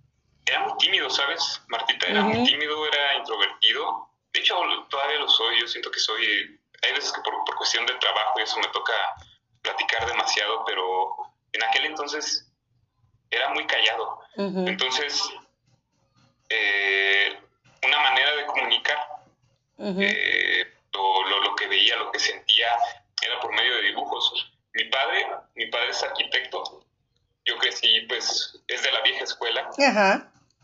era muy tímido, ¿sabes? Martita era muy tímido, era introvertido. De hecho, todavía lo soy, yo siento que soy... Hay veces que por, por cuestión de trabajo y eso me toca platicar demasiado, pero en aquel entonces era muy callado. Entonces, eh, una manera de comunicar eh, lo, lo, que veía, lo que sentía, era por medio de dibujos. Mi padre, mi padre es arquitecto. Yo crecí, pues, es de la vieja escuela.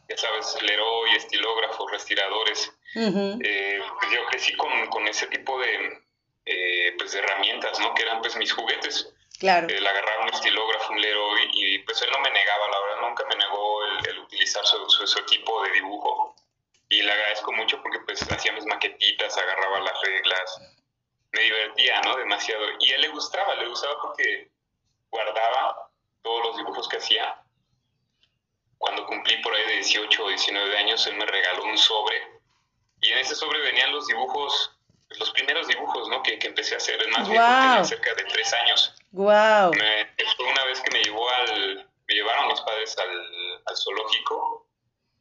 Ya sabes, y estilógrafos, respiradores. Eh, pues yo crecí con, con ese tipo de, pues de herramientas, ¿no? Que eran pues mis juguetes. Claro. El agarrar un estilógrafo, un lero, y, pues él no me negaba, la verdad, nunca me negó el, utilizar su, su, equipo de dibujo. Y le agradezco mucho porque pues hacía mis maquetitas, agarraba las reglas, me divertía, ¿no? Demasiado. Y a él le gustaba, le gustaba porque guardaba todos los dibujos que hacía. Cuando cumplí por ahí de 18 o 19 años, él me regaló un sobre. Y en ese sobre venían los dibujos los primeros dibujos ¿no? que, que empecé a hacer. El más viejo tenía cerca de tres años. Wow. fue una vez que me llevó al, me llevaron mis padres al, al, zoológico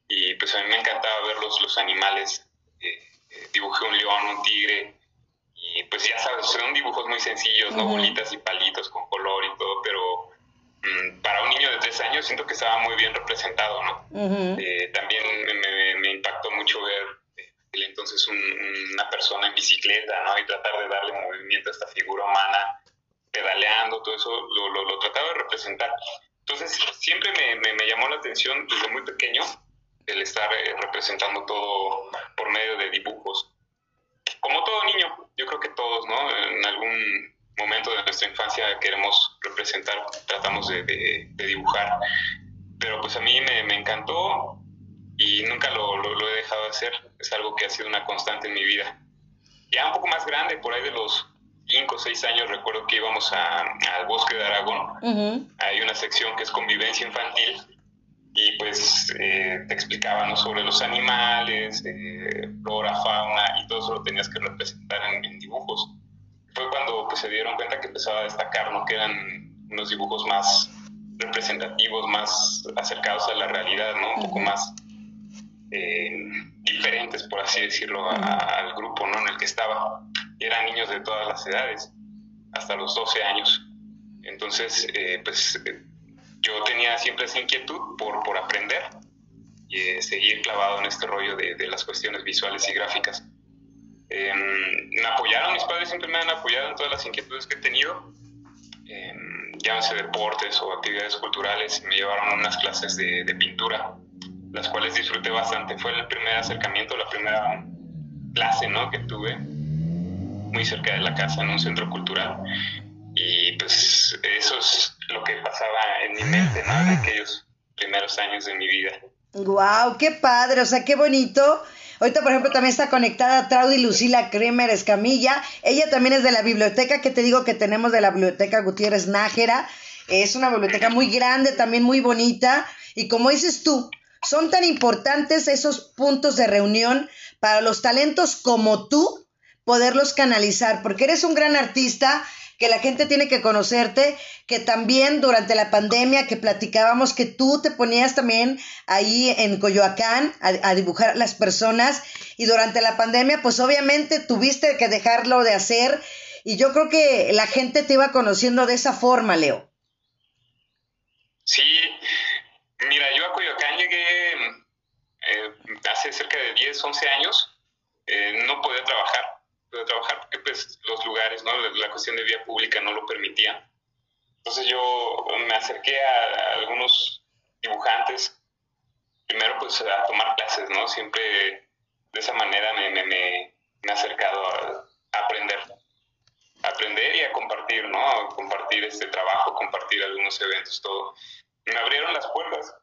y pues a mí me encantaba ver los, los animales. Eh, eh, dibujé un león, un tigre y pues ya sabes, son dibujos muy sencillos, ¿no? Bolitas y palitos con color y todo, pero mm, para un niño de tres años siento que estaba muy bien representado, ¿no? Eh, también me, me, impactó mucho ver entonces una persona en bicicleta, ¿no? Y tratar de darle movimiento a esta figura humana, pedaleando, todo eso lo, lo, trataba de representar. Entonces siempre me, me, llamó la atención desde muy pequeño el estar eh, representando todo por medio de dibujos. Como todo niño, yo creo que todos, ¿no? En algún momento de nuestra infancia queremos representar, tratamos de, de, dibujar. Pero pues a mí me, me encantó y nunca lo, lo, he dejado de hacer. Es algo que ha sido una constante en mi vida. Ya un poco más grande, por ahí de los 5 o 6 años, recuerdo que íbamos al bosque de Aragón. Hay una sección que es convivencia infantil y pues eh, te explicaban sobre los animales, eh, flora, fauna y todo eso lo tenías que representar en, dibujos. Fue cuando pues, se dieron cuenta que empezaba a destacar, ¿no? que eran unos dibujos más representativos, más acercados a la realidad, ¿no? un poco más eh, diferentes, por así decirlo, al grupo ¿no? en el que estaba. Y eran niños de todas las edades, hasta los 12 años. Entonces, eh, pues eh, yo tenía siempre esa inquietud por, por aprender y seguir clavado en este rollo de, de las cuestiones visuales y gráficas. Em, me apoyaron, mis padres siempre me han apoyado en todas las inquietudes que he tenido, eh, llámense deportes o actividades culturales, me llevaron a unas clases de, de pintura las cuales disfruté bastante. Fue el primer acercamiento, la primera clase ¿no? que tuve muy cerca de la casa en un centro cultural. Y pues eso es lo que pasaba en mi mente ¿no? en aquellos primeros años de mi vida. ¡Guau! ¡Qué padre! O sea, qué bonito. Ahorita, por ejemplo, también está conectada Traudy Lucila Kremer Escamilla. Ella también es de la biblioteca que te digo que tenemos de la biblioteca Gutiérrez Nájera. Es una biblioteca muy grande, también muy bonita. Y como dices tú, son tan importantes esos puntos de reunión para los talentos como tú poderlos canalizar, porque eres un gran artista, que la gente tiene que conocerte, que también durante la pandemia que platicábamos que tú te ponías también ahí en Coyoacán a, a, dibujar las personas y durante la pandemia pues obviamente tuviste que dejarlo de hacer y yo creo que la gente te iba conociendo de esa forma, Leo. Sí, Mira, yo a Coyoacán llegué eh, hace cerca de 10, 11 años. Eh, no podía trabajar, podía trabajar porque pues los lugares, ¿no? La, cuestión de vía pública no lo permitía. Entonces yo me acerqué a, algunos dibujantes, primero pues a tomar clases, ¿no? Siempre de esa manera me, me, me, he acercado a, a aprender aprender y a compartir, ¿no? A compartir este trabajo, compartir algunos eventos, todo me abrieron las puertas.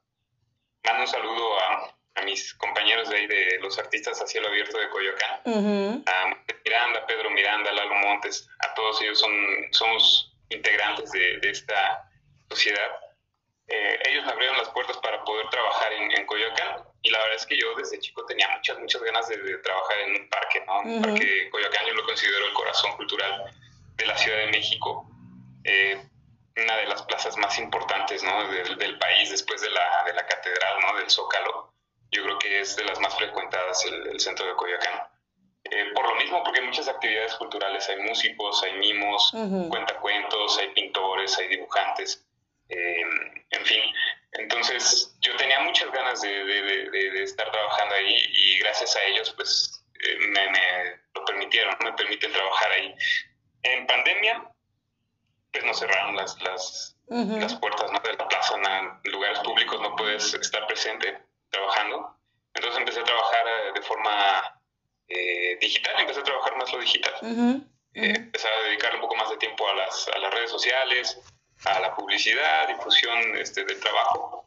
Mando un saludo a, mis compañeros de ahí de los artistas a cielo abierto de Coyoacán, a Miranda, Pedro Miranda, Lalo Montes, a todos ellos son, somos integrantes de, esta sociedad. Eh, ellos me abrieron las puertas para poder trabajar en, Coyoacán y la verdad es que yo desde chico tenía muchas, muchas ganas de, trabajar en un parque, ¿no? Un parque Coyoacán yo lo considero el corazón cultural de la Ciudad de México. Eh, una de las plazas más importantes ¿no? del, país después de la, de la catedral, ¿no? del Zócalo. Yo creo que es de las más frecuentadas el, centro de Coyoacán. Eh, por lo mismo, porque hay muchas actividades culturales, hay músicos, hay mimos, cuentacuentos, hay pintores, hay dibujantes, eh, en fin. Entonces, yo tenía muchas ganas de, de, de, estar trabajando ahí y gracias a ellos, pues, eh, me, me, lo permitieron, me permiten trabajar ahí. En pandemia, pues nos cerraron las, las, las puertas ¿no? de la plaza, en lugares públicos no puedes estar presente trabajando. Entonces empecé a trabajar eh, de forma eh, digital, empecé a trabajar más lo digital. eh, empezar a dedicarle un poco más de tiempo a las, a las redes sociales, a la publicidad, difusión este, del trabajo.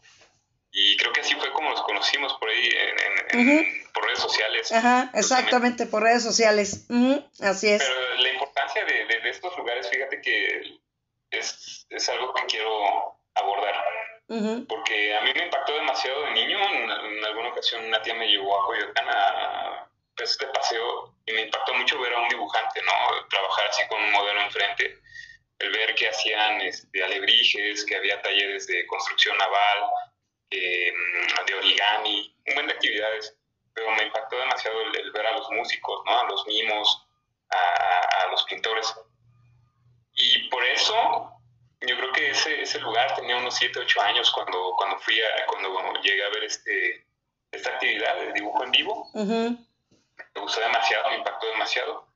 Y creo que así fue como nos conocimos por ahí, en, por redes sociales. Ajá, exactamente, por redes sociales. Así es. Pero la importancia de, de, estos lugares, fíjate que es, es algo que quiero abordar. Porque a mí me impactó demasiado de niño. En, alguna ocasión una tía me llevó a Coyoacán a pues, este paseo y me impactó mucho ver a un dibujante, ¿no? Trabajar así con un modelo enfrente. El ver que hacían este, alebrijes, que había talleres de construcción naval, eh, de origami, un buen de actividades. Pero me impactó demasiado el, ver a los músicos, ¿no? A los mimos, a, a los pintores. Y por eso yo creo que ese, ese lugar tenía unos 7, 8 años cuando, cuando fui a, cuando llegué a ver este, esta actividad de dibujo en vivo. Me gustó demasiado, me impactó demasiado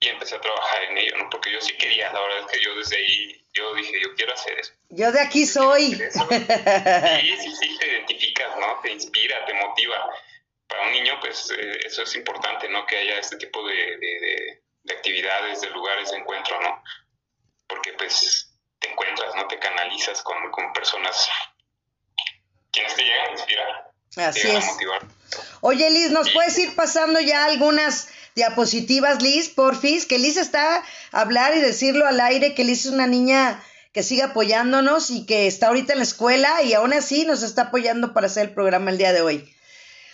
y empecé a trabajar en ello, ¿no? Porque yo sí quería, la verdad es que yo desde ahí, yo dije, yo quiero hacer eso. Yo de aquí soy. Sí, sí, sí, te identificas, ¿no? Te inspira, te motiva. Para un niño, pues eh, eso es importante, ¿no? Que haya este tipo de, de, de actividades, de lugares de encuentro, ¿no? Porque pues te encuentras, ¿no? Te canalizas con, personas quienes te llegan a inspirar. Así es. Oye, Liz, ¿nos puedes ir pasando ya algunas diapositivas, Liz, porfis? Que Liz está a hablar y decirlo al aire, que Liz es una niña que sigue apoyándonos y que está ahorita en la escuela y aún así nos está apoyando para hacer el programa el día de hoy.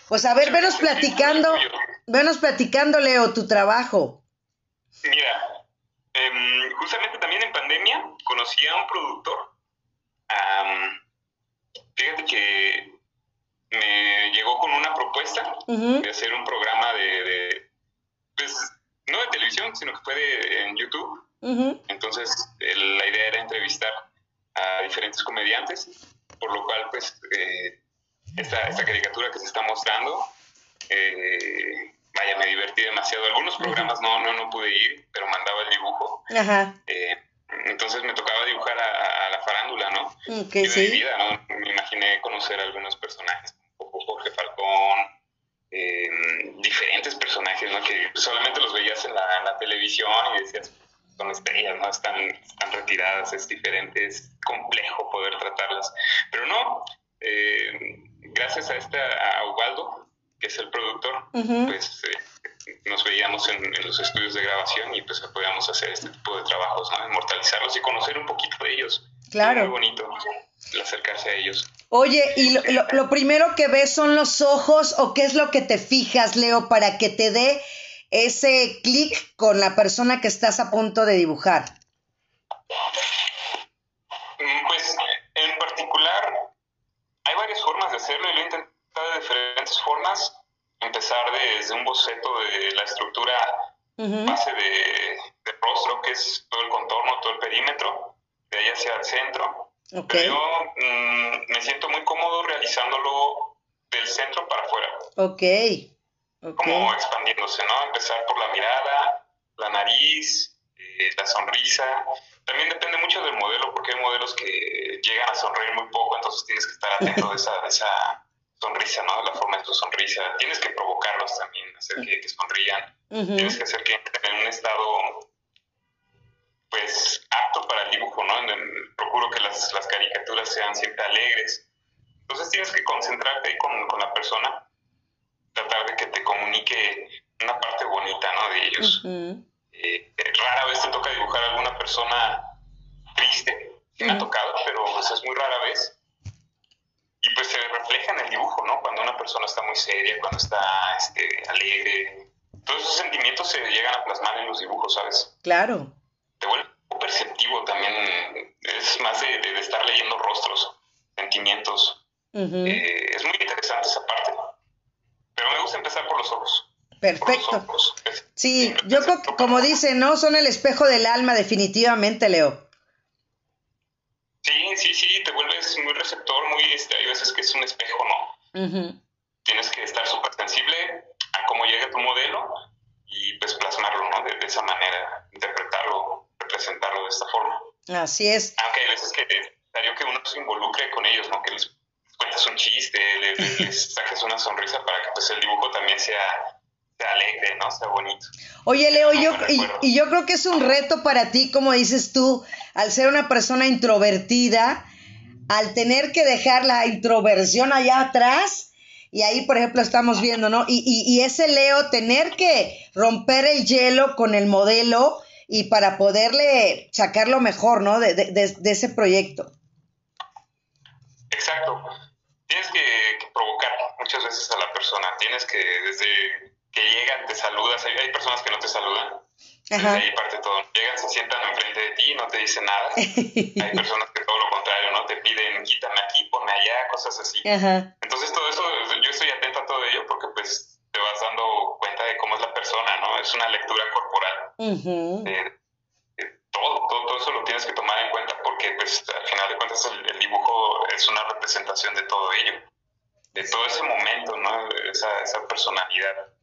Pues a ver, venos platicando, venos platicando, Leo, tu trabajo. Mira, Em, justamente también en pandemia conocí a un productor. fíjate que me llegó con una propuesta de hacer un programa de, pues, no de televisión, sino que fue en YouTube. Entonces, la idea era entrevistar a diferentes comediantes, por lo cual, pues, eh, esta, esta, caricatura que se está mostrando eh, vaya, me divertí demasiado. Algunos programas no, no, no pude ir, pero mandaba el dibujo. Ajá. Eh, entonces me tocaba dibujar a, la farándula, ¿no? y de vida, ¿no? Me imaginé conocer a algunos personajes, como Jorge Falcón, eh, diferentes personajes, ¿no? Que solamente los veías en la, en la televisión y decías, son estrellas, ¿no? Están, están retiradas, es diferente, es complejo poder tratarlas. Pero no, eh, gracias a, esta, a Ubaldo, que es el productor, pues eh, nos veíamos en, los estudios de grabación y pues podíamos hacer este tipo de trabajos, ¿no? Inmortalizarlos y conocer un poquito de ellos. Claro. muy bonito el acercarse a ellos. Oye, ¿y lo, lo, primero que ves son los ojos o qué es lo que te fijas, Leo, para que te dé ese clic con la persona que estás a punto de dibujar? Mm, pues en particular hay varias formas de hacerlo y lo he de diferentes formas, empezar desde un boceto de la estructura base de, rostro, que es todo el contorno, todo el perímetro, de ahí hacia el centro. Pero yo mm, me siento muy cómodo realizándolo del centro para afuera. Ok. Como expandiéndose, ¿no? Empezar por la mirada, la nariz, eh, la sonrisa. También depende mucho del modelo, porque hay modelos que llegan a sonreír muy poco, entonces tienes que estar atento de esa, de esa sonrisa, ¿no? La forma de tu sonrisa. Tienes que provocarlos también, hacer que, sonrían. Tienes que hacer que entren en un estado, pues, apto para el dibujo, ¿no? procuro que las, las, caricaturas sean siempre alegres. Entonces tienes que concentrarte ahí con, con, la persona, tratar de que te comunique una parte bonita, ¿no? De ellos. Eh, rara vez te toca dibujar a alguna persona triste, me ha tocado, pero pues es muy rara vez pues se refleja en el dibujo, ¿no? Cuando una persona está muy seria, cuando está este, alegre, todos esos sentimientos se llegan a plasmar en los dibujos, ¿sabes? Claro. Te vuelve perceptivo también, es más de, estar leyendo rostros, sentimientos. Eh, es muy interesante esa parte. Pero me gusta empezar por los ojos. Perfecto. Sí, yo como dice, ¿no? Son el espejo del alma, definitivamente, Leo. Sí, sí, sí, este, hay veces que es un espejo, ¿no? Tienes que estar súper sensible a cómo llega tu modelo y pues plasmarlo, ¿no? De, esa manera, interpretarlo, representarlo de esta forma. Así es. Aunque hay veces que es necesario que uno se involucre con ellos, ¿no? Que les cuentes un chiste, les, saques una sonrisa para que pues el dibujo también sea alegre, ¿no? Sea bonito. Oye, Leo, yo, y, yo creo que es un reto para ti, como dices tú, al ser una persona introvertida, al tener que dejar la introversión allá atrás, y ahí, por ejemplo, estamos viendo, ¿no? Y, y, y ese Leo, tener que romper el hielo con el modelo y para poderle sacar lo mejor, ¿no? De, de, de, ese proyecto. Exacto. Tienes que, provocar muchas veces a la persona. Tienes que, desde que llegan, te saludas. Hay, personas que no te saludan. Desde ahí parte todo. Llegan, se sientan enfrente de ti, no te dicen nada. Hay personas que todo lo contrario, ¿no? Te piden, quítame aquí, ponme allá, cosas así. Entonces todo eso, yo estoy atento a todo ello porque pues te vas dando cuenta de cómo es la persona, ¿no? Es una lectura corporal. todo, todo, eso lo tienes que tomar en cuenta porque, pues, al final de cuentas, el, dibujo es una representación de todo ello, de todo ese momento, ¿no? Esa, esa personalidad.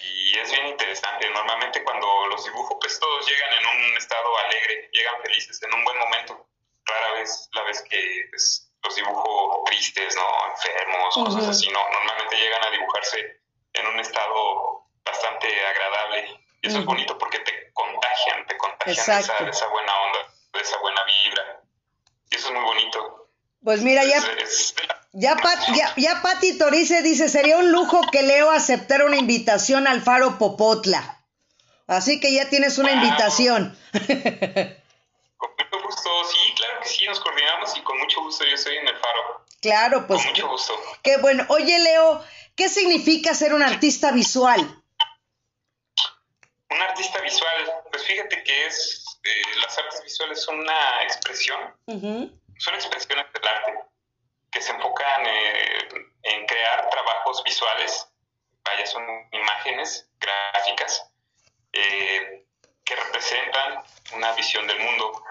Y es bien interesante. Normalmente cuando los dibujo, pues todos llegan en un estado alegre, llegan felices, en un buen momento. Rara vez la vez que pues, los dibujo tristes, ¿no? Enfermos, cosas así, ¿no? Normalmente llegan a dibujarse en un estado bastante agradable. Y eso es bonito porque te contagian, te contagian esa, esa, buena onda, de esa buena vibra. Y eso es muy bonito. Pues mira, ya, ya, ya, ya Pati Torice dice, sería un lujo que Leo aceptara una invitación al Faro Popotla. Así que ya tienes una invitación. Con mucho gusto, sí, claro que sí, nos coordinamos y con mucho gusto yo estoy en el Faro. Claro, pues. Con mucho gusto. Qué bueno. Oye, Leo, ¿Qué significa ser un artista visual? Un artista visual, pues fíjate que es, eh, las artes visuales son una expresión, son expresiones del arte que se enfocan eh, en crear trabajos visuales, vaya, son imágenes gráficas eh, que representan una visión del mundo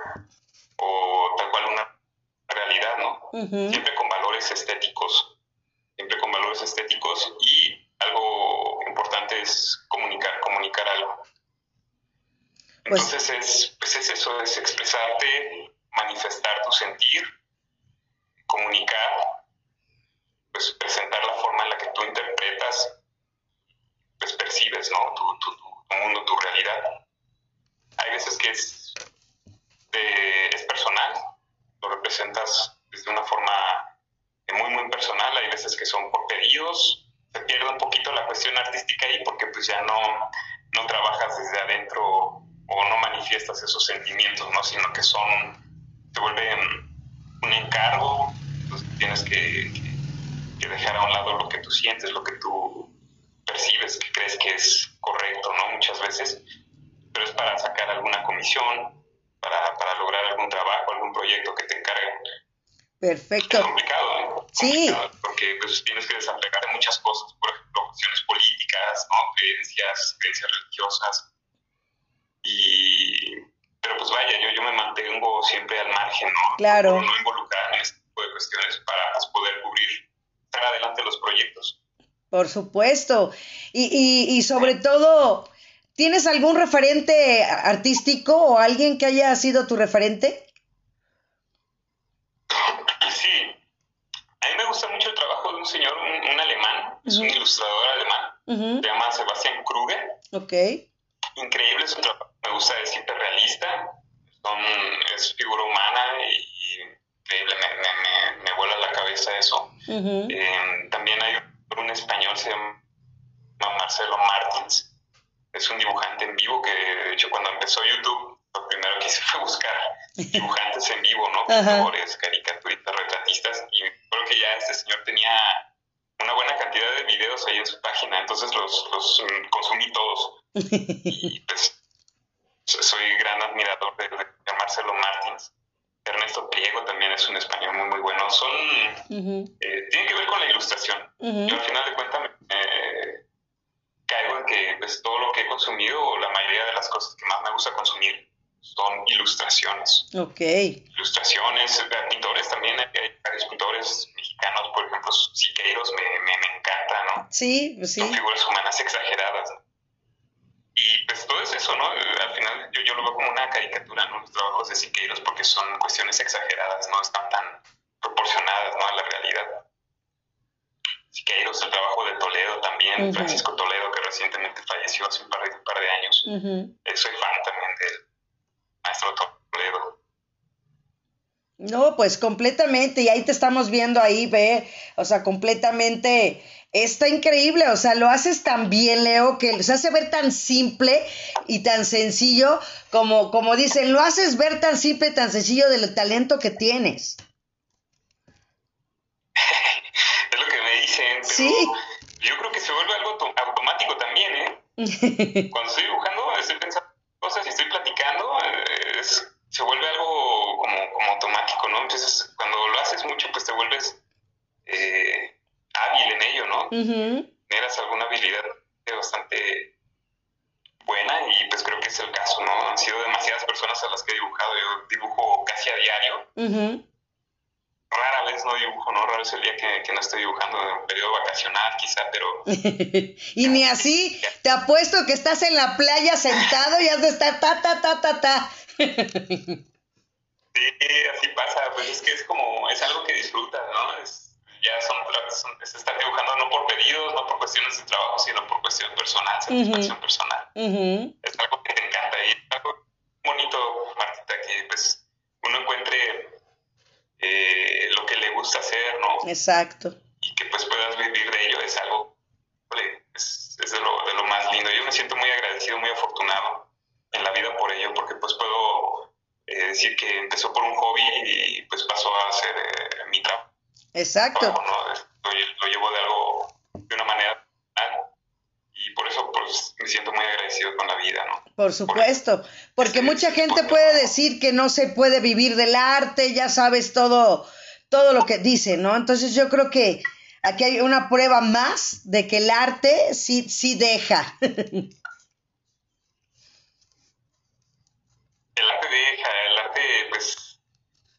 o tal cual una realidad, ¿no? Siempre con valores estéticos siempre con valores estéticos y algo importante es comunicar, comunicar algo. Pues Entonces es, pues es eso, es expresarte, manifestar tu sentir, comunicar, pues presentar la forma en la que tú interpretas, pues percibes, ¿no? Tu, tu, tu mundo, tu realidad. Hay veces que es, es personal, lo representas desde una forma muy, muy personal, hay veces que son por pedidos, se pierde un poquito la cuestión artística ahí porque pues ya no, no trabajas desde adentro o no manifiestas esos sentimientos, ¿no? sino que son, te vuelven un encargo, pues tienes que, que, dejar a un lado lo que tú sientes, lo que tú percibes, que crees que es correcto, ¿no? Muchas veces, pero es para sacar alguna comisión, para, para lograr algún trabajo, algún proyecto que te encarguen Perfecto. Es complicado, ¿eh? Sí. porque pues, tienes que desapegar de muchas cosas, por ejemplo, cuestiones políticas, ¿no? creencias, creencias religiosas. Y, pues vaya, yo, yo me mantengo siempre al margen, ¿no? Claro. no involucrarme en este tipo de cuestiones para pues, poder cubrir, sacar adelante los proyectos. Por supuesto. Y, y, y sobre todo, ¿tienes algún referente artístico o alguien que haya sido tu referente? A mí me gusta mucho el trabajo de un señor, un, alemán, es un ilustrador alemán, se llama Sebastián Kruger. Ok. Increíble su trabajo, me gusta decir realista, son, es figura humana y, increíble, me, me, vuela la cabeza eso. Em, también hay un español, se llama Marcelo Martins, es un dibujante en vivo que de hecho cuando empezó YouTube lo primero que hice fue buscar dibujantes en vivo, ¿no? Pintores, caricaturistas, retratistas, y creo que ya este señor tenía una buena cantidad de videos ahí en su página, entonces los, los consumí todos. Y pues soy gran admirador de, Marcelo Martins. Ernesto Pliego también es un español muy, muy bueno. Son, eh, tiene que ver con la ilustración. Yo al final de cuentas me, caigo en que pues, todo lo que he consumido, o la mayoría de las cosas que más me gusta consumir, son ilustraciones. Ok. Ilustraciones, eh, pintores también, hay varios pintores mexicanos, por ejemplo, Siqueiros me, me, encanta, ¿no? Sí, pues sí. Son figuras humanas exageradas. Y pues todo es eso, ¿no? Al final yo, yo lo veo como una caricatura, ¿no? Los trabajos de Siqueiros porque son cuestiones exageradas, no están tan proporcionadas, ¿no? A la realidad. Siqueiros, el trabajo de Toledo también. Francisco Toledo, que recientemente falleció hace un par de, un par de años. Uh. Soy fan también del maestro Toledo no, pues completamente, y ahí te estamos viendo ahí, ve, o sea, completamente, está increíble, o sea, lo haces tan bien, Leo, que se hace ver tan simple y tan sencillo, como, como dicen, lo haces ver tan simple, tan sencillo del talento que tienes. es lo que me dicen, pero sí. yo creo que se vuelve algo automático también, ¿eh? Cuando estoy dibujando, estoy pensando cosas y estoy platicando, es se vuelve algo como, automático, ¿no? Entonces, cuando lo haces mucho, pues te vuelves eh, hábil en ello, ¿no? Uh alguna habilidad bastante buena y pues creo que es el caso, ¿no? Han sido demasiadas personas a las que he dibujado, yo dibujo casi a diario. Rara vez no dibujo, ¿no? Rara vez el día que, que no estoy dibujando, en un periodo vacacional quizá, pero... y ni así, te apuesto que estás en la playa sentado y has de estar ta, ta, ta, ta, ta. Sí, así pasa, pues es que es como, es algo que disfrutas, ¿no? Es, ya son, son se está dibujando no por pedidos, no por cuestiones de trabajo, sino por cuestión personal, satisfacción personal. Es algo que te encanta y es algo bonito, Martita, que pues uno encuentre eh, lo que le gusta hacer, ¿no? Exacto. Y que pues puedas vivir de ello, es algo, es, es de, lo, de lo más lindo. Yo me siento muy agradecido, muy afortunado en la vida por ello, porque pues puedo eh, decir que empezó por un hobby y pues pasó a ser eh, mi trabajo. Exacto. Lo, lo, llevo de algo, de una manera y por eso pues, me siento muy agradecido con la vida, ¿no? Por supuesto, porque mucha gente puede decir que no se puede vivir del arte, ya sabes todo, todo lo que dice, ¿no? Entonces yo creo que aquí hay una prueba más de que el arte sí, sí deja. el arte deja, arte pues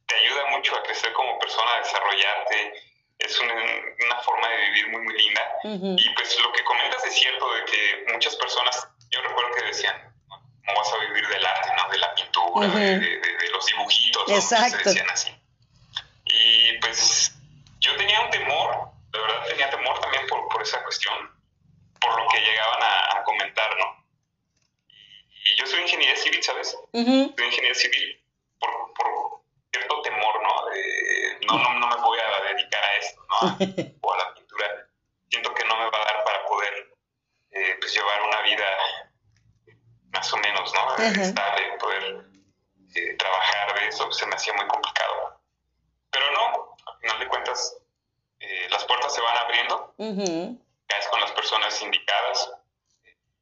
te ayuda mucho a crecer como persona, a desarrollarte, es una, forma de vivir muy muy linda y pues lo que comentas es cierto de que muchas personas, yo recuerdo que decían, ¿cómo vas a vivir del arte, no? de la pintura, de, los dibujitos, Exacto. Se decían así. Y pues yo tenía un temor, de verdad tenía temor también por, por esa cuestión, por lo que llegaban a, a comentar, ¿no? y yo soy ingeniero civil, ¿sabes? Soy ingeniero civil por, por, cierto temor, ¿no? De, no, no, no me voy a dedicar a esto, ¿no? o a la pintura. Siento que no me va a dar para poder eh, pues llevar una vida más o menos, ¿no? Estable, poder eh, trabajar de eso, se me hacía muy complicado. Pero no, al final de cuentas, eh, las puertas se van abriendo, caes con las personas indicadas,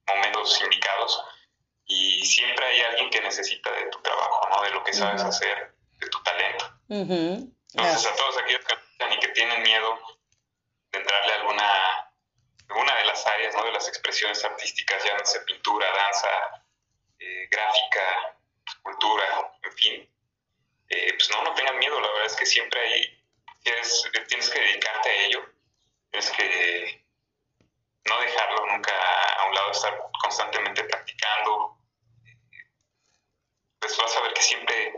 momentos indicados, y siempre hay alguien que necesita de tu trabajo, ¿no? De lo que sabes hacer, de tu talento. Entonces, a todos aquellos que que tienen miedo de entrarle a alguna, alguna de las áreas, ¿no? De las expresiones artísticas, ya no sé, pintura, danza, eh, gráfica, cultura, en fin, eh, pues no, no tengan miedo, la verdad es que siempre hay, tienes, tienes que dedicarte a ello, tienes que no dejarlo nunca a un lado, estar constantemente practicando, pues vas a ver que siempre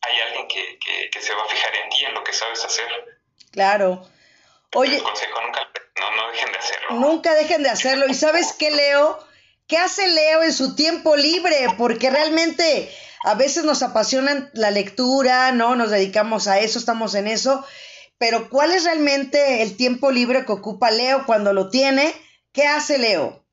hay alguien que, que, se va a fijar en ti, en lo que sabes hacer. Claro. Oye, consejo, nunca, no, no dejen de hacerlo. Nunca dejen de hacerlo. ¿Y sabes qué, Leo? ¿Qué hace Leo en su tiempo libre? Porque realmente a veces nos apasiona la lectura, ¿no? Nos dedicamos a eso, estamos en eso. Pero ¿cuál es realmente el tiempo libre que ocupa Leo cuando lo tiene? ¿Qué hace Leo?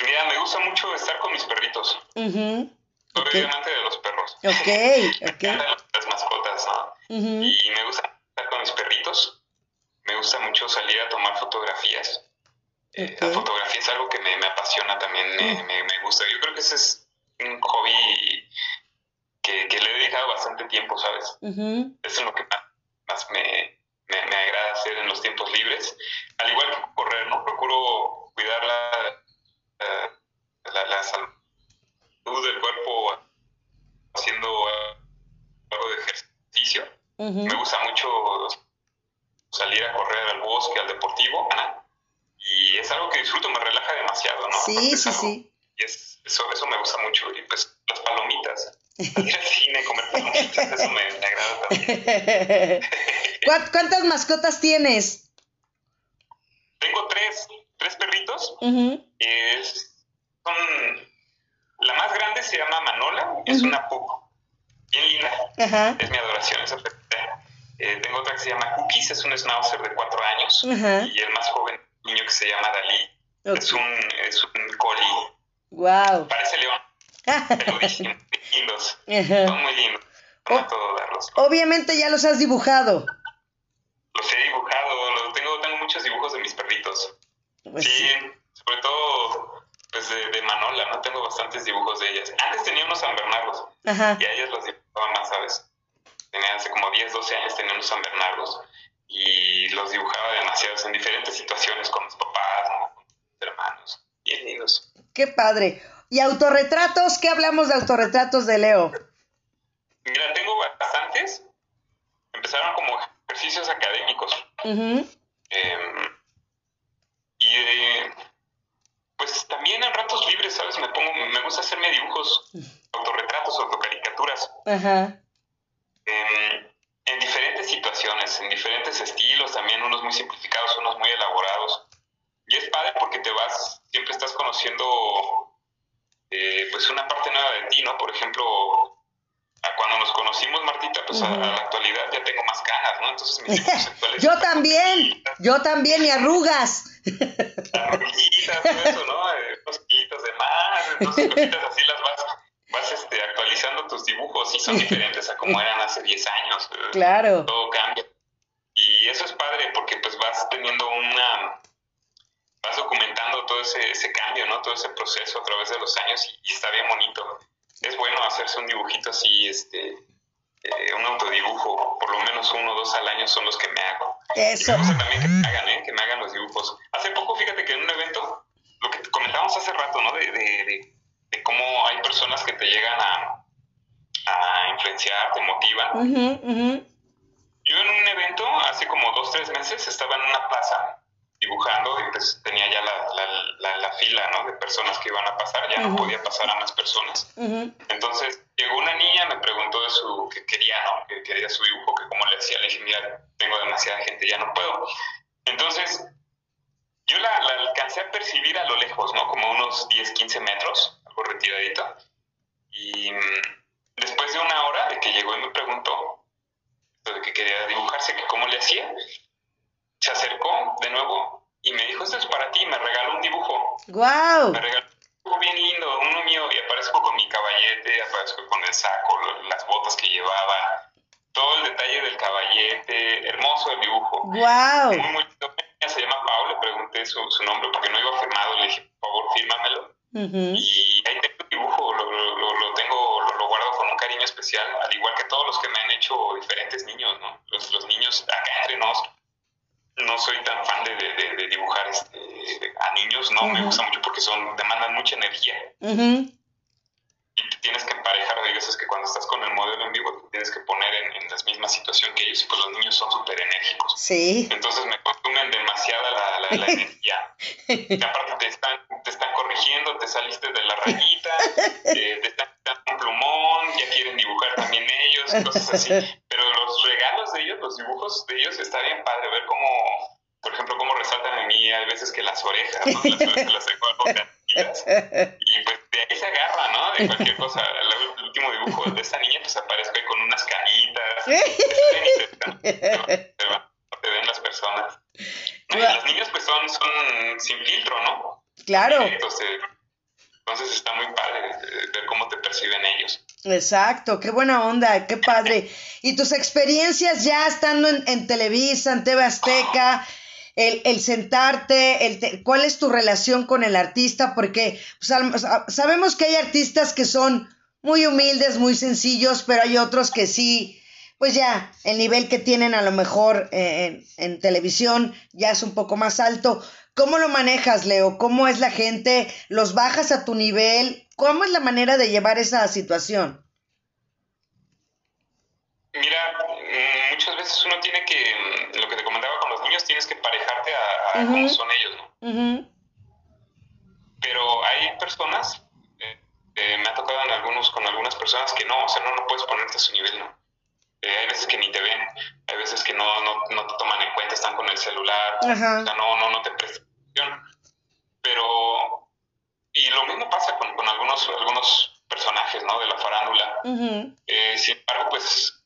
Mira, me gusta mucho estar con mis perritos. Soy amante de los perros. Ok, ok. Las mascotas, ¿no? Y me gusta estar con mis perritos. Me gusta mucho salir a tomar fotografías. Eh, la fotografía es algo que me, me apasiona también, me, me, me, gusta. Yo creo que ese es un hobby que, que le he dedicado bastante tiempo, ¿sabes? Eso es lo que más, más me, me, agrada hacer en los tiempos libres. Al igual que correr, ¿no? Procuro cuidar la, la, la salud del cuerpo haciendo algo de ejercicio. Me gusta mucho salir a correr al bosque, al deportivo, y es algo que disfruto, me relaja demasiado, ¿no? Sí, sí, sí. Y es, eso, eso me gusta mucho, y pues las palomitas. Ir al cine, comer palomitas, eso me, me agrada también. ¿Cuántas mascotas tienes? Tengo tres, tres perritos. es, son, la más grande se llama Manola, es una pup, bien linda, es mi adoración esa eh, tengo otra que se llama Cookies, es un schnauzer de cuatro años, y el más joven niño que se llama Dalí, es un, es un collie. Wow. Parece león. muy lindos. Son muy lindos. Todo darlos. Obviamente ya los has dibujado. Los he dibujado, Pues sí, sobre todo pues de, de, Manola, ¿no? Tengo bastantes dibujos de ellas. Antes tenía unos San Bernardos Ajá. y a ellas los dibujaba más, ¿sabes? Tenía hace como 10, 12 años tenía unos San Bernardos y los dibujaba demasiados en diferentes situaciones con mis papás, ¿no? Con mis hermanos. Bien lindos. Qué padre. ¿Y autorretratos? ¿Qué hablamos de autorretratos de Leo? Mira, tengo bastantes. Empezaron como ejercicios académicos. Uh y eh, pues también en ratos libres, ¿sabes? Me pongo, me gusta hacerme dibujos, autorretratos, autocaricaturas. Ajá. en diferentes situaciones, en diferentes estilos, también unos muy simplificados, unos muy elaborados. Y es padre porque te vas, siempre estás conociendo eh, pues una parte nueva de ti, ¿no? Por ejemplo, cuando nos conocimos, Martita, pues a, la actualidad ya tengo más canas, ¿no? Entonces mis actuales... yo también, yo también, y arrugas. Arruguitas, todo eso, ¿no? Eh, unos kilitos de más, entonces cositas así las vas, vas este, actualizando tus dibujos y son diferentes a como eran hace 10 años. Claro. Todo cambia. Y eso es padre porque pues vas teniendo una... vas documentando todo ese, ese cambio, ¿no? Todo ese proceso a través de los años y, y está bien bonito es bueno hacerse un dibujito así, este, eh, un autodibujo, por lo menos uno o dos al año son los que me hago. Eso. Y me gusta también que me hagan, ¿eh? que me hagan los dibujos. Hace poco, fíjate que en un evento, lo que comentábamos hace rato, ¿no? De, de, de, cómo hay personas que te llegan a, a influenciar, te motivan. Yo en un evento, hace como dos, tres meses, estaba en una plaza dibujando y pues tenía ya la, la, fila ¿no? de personas que iban a pasar, ya no podía pasar a más personas. Entonces llegó una niña, me preguntó de su, que quería, ¿no? Que quería su dibujo, que cómo le hacía, le dije, mira, tengo demasiada gente, ya no puedo. Entonces yo la, alcancé a percibir a lo lejos, ¿no? Como unos 10, 15 metros, algo retiradito. Y mm, después de una hora de que llegó y me preguntó de que quería dibujarse, que cómo le hacía, se acercó de nuevo y me dijo, esto es para ti, me regaló un dibujo. ¡Guau! Me regaló un dibujo bien lindo, uno mío, y aparezco con mi caballete, aparezco con el saco, las botas que llevaba, todo el detalle del caballete, hermoso el dibujo. ¡Guau! Muy, muy lindo. Se llama Pau, le pregunté su, su, nombre porque no iba firmado, le dije, por favor, fírmamelo. Y ahí tengo el dibujo, lo, lo, lo tengo, lo, guardo con un cariño especial, al igual que todos los que me han hecho diferentes niños, ¿no? Los, los niños acá entre nosotros no soy tan fan de, de, dibujar este, a niños, no, me gusta mucho porque son demandan mucha energía. Y te tienes que emparejar, hay veces que cuando estás con el modelo en vivo te tienes que poner en, la misma situación que ellos, y pues los niños son súper enérgicos. Sí. Entonces me consumen demasiada la, la, energía. Y aparte te están, te están corrigiendo, te saliste de la rayita, eh, te están dando un plumón, ya quieren dibujar también ellos, cosas así. Pero los de ellos, los dibujos de ellos, está bien padre ver cómo, por ejemplo, cómo resaltan en mí hay veces que las orejas, ¿no? las orejas las tengo y pues de ahí se agarra, ¿no? De cualquier cosa. El último dibujo de esta niña, pues aparezco ahí con unas canitas. pero te ven las personas. Y los niños, pues son, son sin filtro, ¿no? Claro. Entonces, entonces está muy padre ver cómo te perciben ellos. Exacto, qué buena onda, qué padre. Y tus experiencias ya estando en, en Televisa, en TV Azteca, el, el sentarte, el cuál es tu relación con el artista, porque pues, sabemos que hay artistas que son muy humildes, muy sencillos, pero hay otros que sí, pues ya, el nivel que tienen a lo mejor eh, en, televisión ya es un poco más alto. ¿Cómo lo manejas, Leo? ¿Cómo es la gente? ¿Los bajas a tu nivel? ¿Cómo es la manera de llevar esa situación? Mira, mm, muchas veces uno tiene que, mm, lo que te comentaba con los niños, tienes que parejarte a, cómo son ellos, ¿no? Pero hay personas, eh, eh, me ha tocado en algunos, con algunas personas que no, o sea, no, no puedes ponerte a su nivel, ¿no? Eh, hay veces que ni te ven, hay veces que no, no, no te toman en cuenta, están con el celular, o sea, no, no, no te prestan atención. Pero y lo mismo pasa con, con algunos, algunos personajes, ¿no? De la farándula. Eh, sin embargo, pues,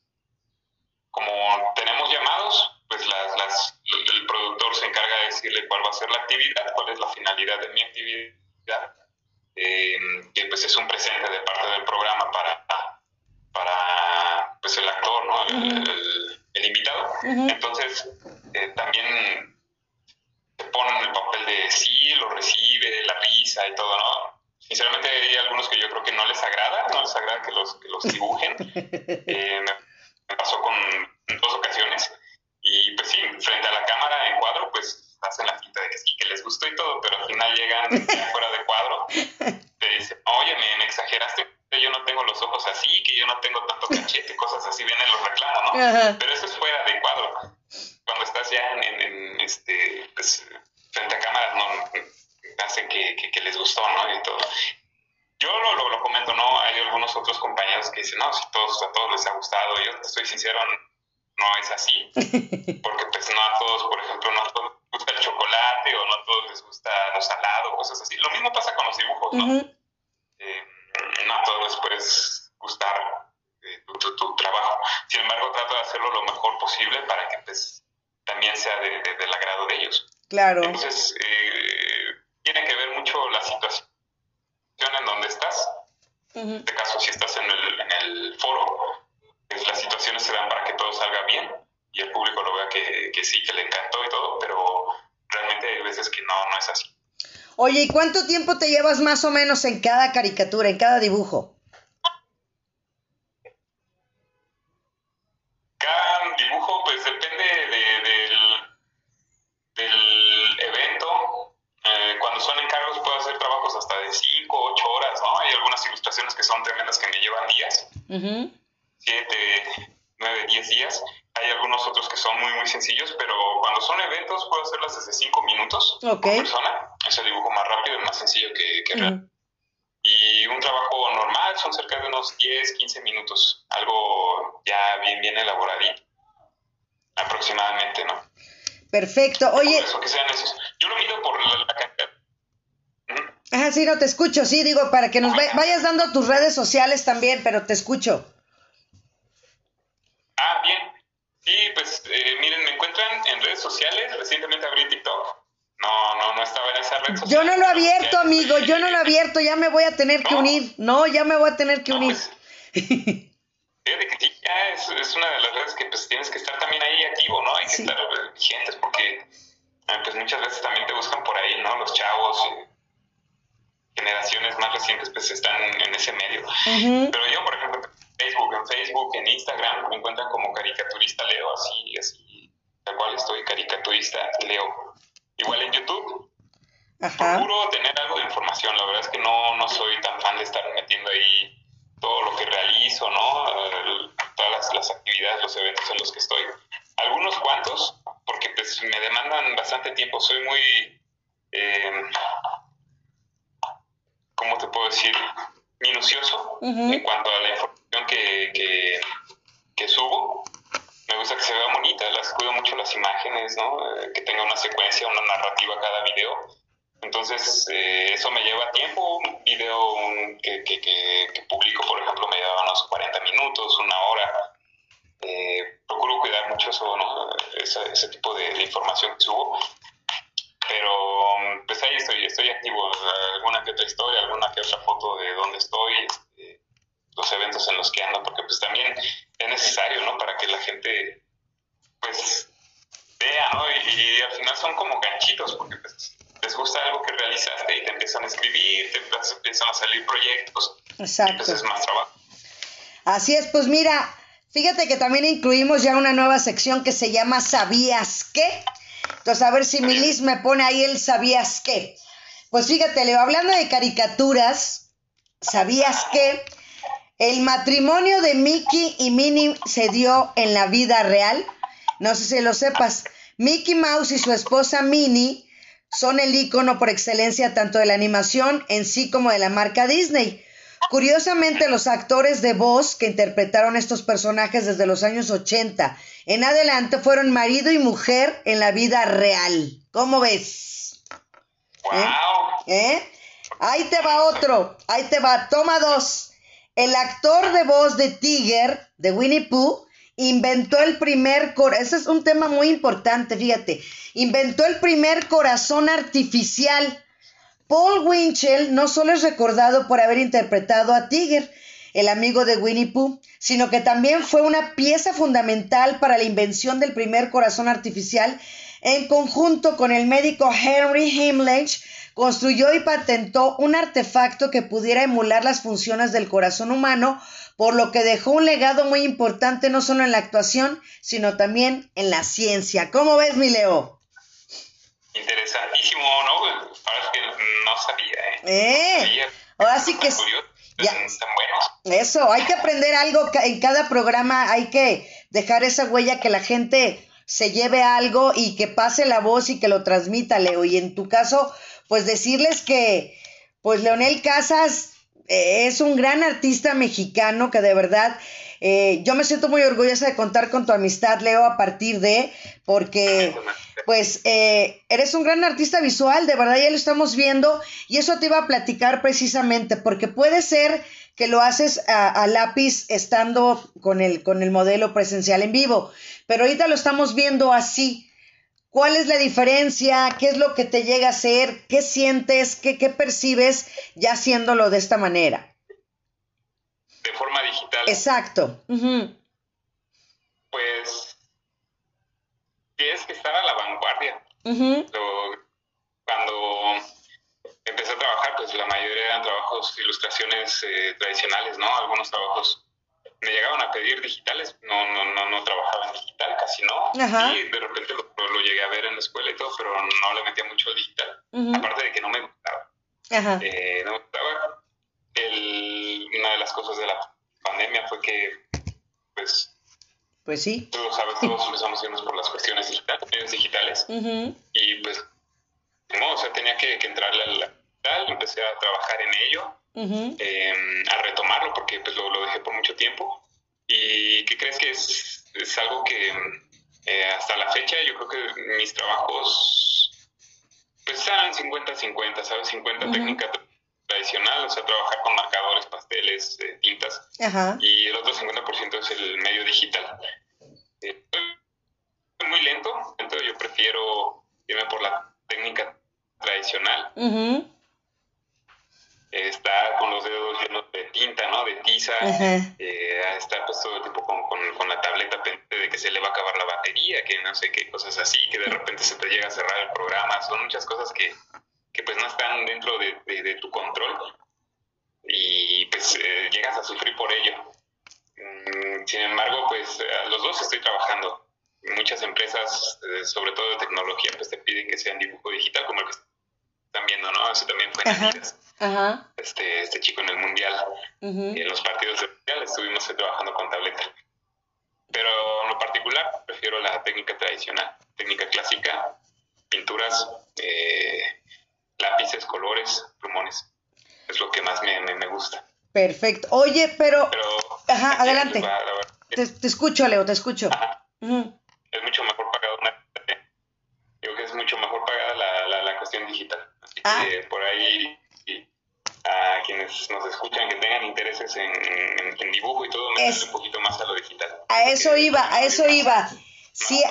como tenemos llamados, pues las, las, el productor se encarga de decirle cuál va a ser la actividad, cuál es la finalidad de mi actividad, eh, que pues es un presente de parte del programa para, para pues el actor, ¿no? el, el, invitado. Entonces, eh, también se ponen el papel de sí, lo recibe, la risa y todo, ¿no? Sinceramente hay algunos que yo creo que no les agrada, no les agrada que los, que los dibujen. Eh, me, pasó con dos ocasiones y pues sí, frente a la cámara en cuadro, pues hacen la pinta de que sí, que les gustó y todo, pero al final llegan fuera de cuadro, te dicen, oye, me, exageraste, yo no tengo los ojos así, que yo no tengo tanto cachete, cosas así, vienen los reclamos, ¿no? Pero eso es fuera de cuadro. Cuando estás ya en, este, pues, frente a cámaras, no, hacen que, que, les gustó, ¿no? Y todo. Yo lo, lo, comento, ¿no? Hay algunos otros compañeros que dicen, no, si todos, a todos les ha gustado. Yo estoy sincero, no es así, porque pues no a todos, por ejemplo, no a todos les gusta el chocolate o no a todos les gusta lo salado, cosas así. Lo mismo pasa con los dibujos, ¿no? Gustar eh, tu, trabajo. Sin embargo, trato de hacerlo lo mejor posible para que pues también sea de, del agrado de ellos. Claro. Entonces, eh, tiene que ver mucho la situación en donde estás. En este caso, si estás en el, en el foro, pues, las situaciones se dan para que todo salga bien y el público lo vea que, que sí, que le encantó y todo, pero realmente hay veces que no, no es así. Oye, ¿y cuánto tiempo te llevas más o menos en cada caricatura, en cada dibujo? Minutos por persona. Ese dibujo más rápido y más sencillo que, que Y un trabajo normal son cerca de unos 10, 15 minutos. Algo ya bien, bien elaboradito. Aproximadamente, ¿no? Perfecto. Oye. Eso, que sean esos. Yo lo mido por la, cantidad. Ajá, sí, no te escucho, sí, digo, para que nos vayas dando tus redes sociales también, pero te escucho. Tener que unir. No, ya me voy a tener que unir. Pues, fíjate que sí, ya es, es, una de las redes que pues tienes que estar también ahí activo, ¿no? Hay que estar vigentes porque eh, pues muchas veces también te buscan por ahí, ¿no? Los chavos, eh, generaciones más recientes pues están en ese medio. Pero yo, por ejemplo, Facebook, en Facebook, en Instagram, me encuentran como caricaturista Leo, así, así, tal cual estoy, caricaturista Leo. Igual en YouTube, procuro tener algo de información, la verdad es que no, no soy tan fan de estar metiendo ahí todo lo que realizo, ¿no? todas las, actividades, los eventos en los que estoy. Algunos cuantos, porque pues me demandan bastante tiempo, soy muy... Eh, ¿Cómo te puedo decir? Minucioso en cuanto a la información que, que, subo. Me gusta que se vea bonita, las cuido mucho las imágenes, ¿no? Eh, que tenga una secuencia, una narrativa cada video. Entonces, eh, eso me lleva tiempo. Un video que, que, que, publico, por ejemplo, me lleva unos 40 minutos, una hora. Eh, procuro cuidar mucho eso, ¿no? Ese, tipo de, información que subo. Pero, pues ahí estoy, estoy activo. Alguna que otra historia, alguna que otra foto de dónde estoy. Este, los eventos en los que ando, porque pues también es necesario, ¿no? Para que la gente, pues, vea, ¿no? Y, al final son como ganchitos, porque pues les gusta algo que realizaste y te empiezan a escribir, te empiezan a salir proyectos. Exacto. Y pues es más trabajo. Así es, pues mira, fíjate que también incluimos ya una nueva sección que se llama ¿Sabías qué? Entonces, a ver si Milis me pone ahí el ¿Sabías qué? Pues fíjate, Leo, hablando de caricaturas, ¿sabías qué? El matrimonio de Mickey y Minnie se dio en la vida real. No sé si lo sepas. Mickey Mouse y su esposa Minnie son el icono por excelencia tanto de la animación en sí como de la marca Disney. Curiosamente, los actores de voz que interpretaron estos personajes desde los años 80 en adelante fueron marido y mujer en la vida real. ¿Cómo ves? Wow. ¿Eh? Ahí te va otro, ahí te va, toma dos. El actor de voz de Tiger, de Winnie Pooh, inventó el primer corazón, ese es un tema muy importante, fíjate, inventó el primer corazón artificial. Paul Winchell no solo es recordado por haber interpretado a Tiger, el amigo de Winnie Pooh, sino que también fue una pieza fundamental para la invención del primer corazón artificial en conjunto con el médico Henry Himmlich, construyó y patentó un artefacto que pudiera emular las funciones del corazón humano, por lo que dejó un legado muy importante no solo en la actuación, sino también en la ciencia. ¿Cómo ves, mi Leo? Interesantísimo, ¿no? Ahora que no sabía, ¿eh? ¿Eh? Ahora sí que... Ya. Eso, hay que aprender algo en cada programa, hay que dejar esa huella que la gente se lleve algo y que pase la voz y que lo transmita, Leo. Y en tu caso, pues decirles que, pues Leonel Casas eh, es un gran artista mexicano que de verdad eh, yo me siento muy orgullosa de contar con tu amistad, Leo, a partir de, porque pues eh, eres un gran artista visual, de verdad ya lo estamos viendo y eso te iba a platicar precisamente, porque puede ser que lo haces a, a, lápiz estando con el, con el modelo presencial en vivo, pero ahorita lo estamos viendo así. ¿Cuál es la diferencia? ¿Qué es lo que te llega a hacer? ¿Qué sientes? ¿Qué, qué percibes ya haciéndolo de esta manera? De forma digital. Exacto. Pues tienes que estar a la vanguardia. cuando empecé a trabajar, pues la mayoría eran trabajos, ilustraciones eh, tradicionales, ¿no? Algunos trabajos me llegaban a pedir digitales, no, no, no, no trabajaba en digital, casi no. Y de repente lo, lo, llegué a ver en la escuela y todo, pero no le metía mucho al digital. Aparte de que no me gustaba. Eh, no me gustaba. El, una de las cosas de la pandemia fue que, pues... Pues sí. Tú lo sabes, todos empezamos a irnos por las cuestiones digitales, medios digitales. Y pues, no, o sea, tenía que, que entrarle al digital, empecé a trabajar en ello Em, a retomarlo porque pues lo, dejé por mucho tiempo. ¿Y qué crees que es, es algo que eh, hasta la fecha yo creo que mis trabajos pues están 50-50, ¿sabes? 50 técnicas tradicional, o sea, trabajar con marcadores, pasteles, eh, tintas, y eh, está pues todo el tiempo con, con, la tableta pendiente de que se le va a acabar la batería, que no sé qué cosas así, que de repente se te llega a cerrar el programa, son muchas cosas que, que pues no están dentro de, de, tu control y pues eh, llegas a sufrir por ello. Mm, sin embargo, pues los dos estoy trabajando. Muchas empresas, eh, sobre todo de tecnología, pues te piden que sea en dibujo digital, como el que están viendo, ¿no? Eso también fue en. Este, este chico en el mundial. En los partidos del mundial estuvimos trabajando con tableta. Pero en lo particular prefiero la técnica tradicional, técnica clásica, pinturas, eh, lápices, colores, plumones. Es lo que más me, me, gusta. Perfecto. Oye, pero... Ajá, adelante. te, escucho, Leo, te escucho. Es mucho mejor pagado una... Digo que es mucho mejor pagada la, la, la cuestión digital. Así ah. que por ahí a quienes nos escuchan que tengan intereses en, en, dibujo y todo, me un poquito más a lo digital. A eso iba, a eso iba. Sí,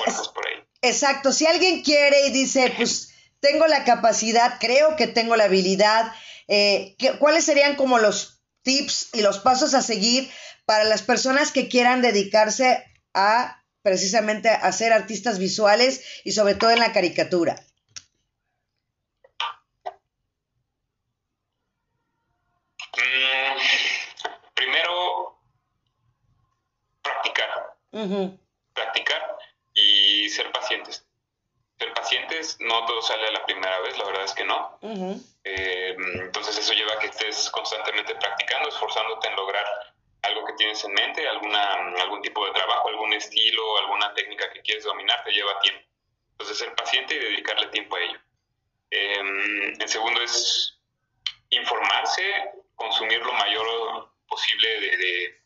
Exacto, si alguien quiere y dice, pues tengo la capacidad, creo que tengo la habilidad, eh, ¿cuáles serían como los tips y los pasos a seguir para las personas que quieran dedicarse a precisamente a ser artistas visuales y sobre todo en la caricatura? Mm, primero, practicar. Practicar y ser pacientes. Ser no todo sale a la primera vez, la verdad es que no. Eh, entonces eso lleva a que estés constantemente practicando, esforzándote en lograr algo que tienes en mente, alguna, algún tipo de trabajo, algún estilo, alguna técnica que quieres dominar, te lleva tiempo. Entonces ser paciente y dedicarle tiempo a ello. Eh, el segundo es informarse, consumir lo mayor posible de,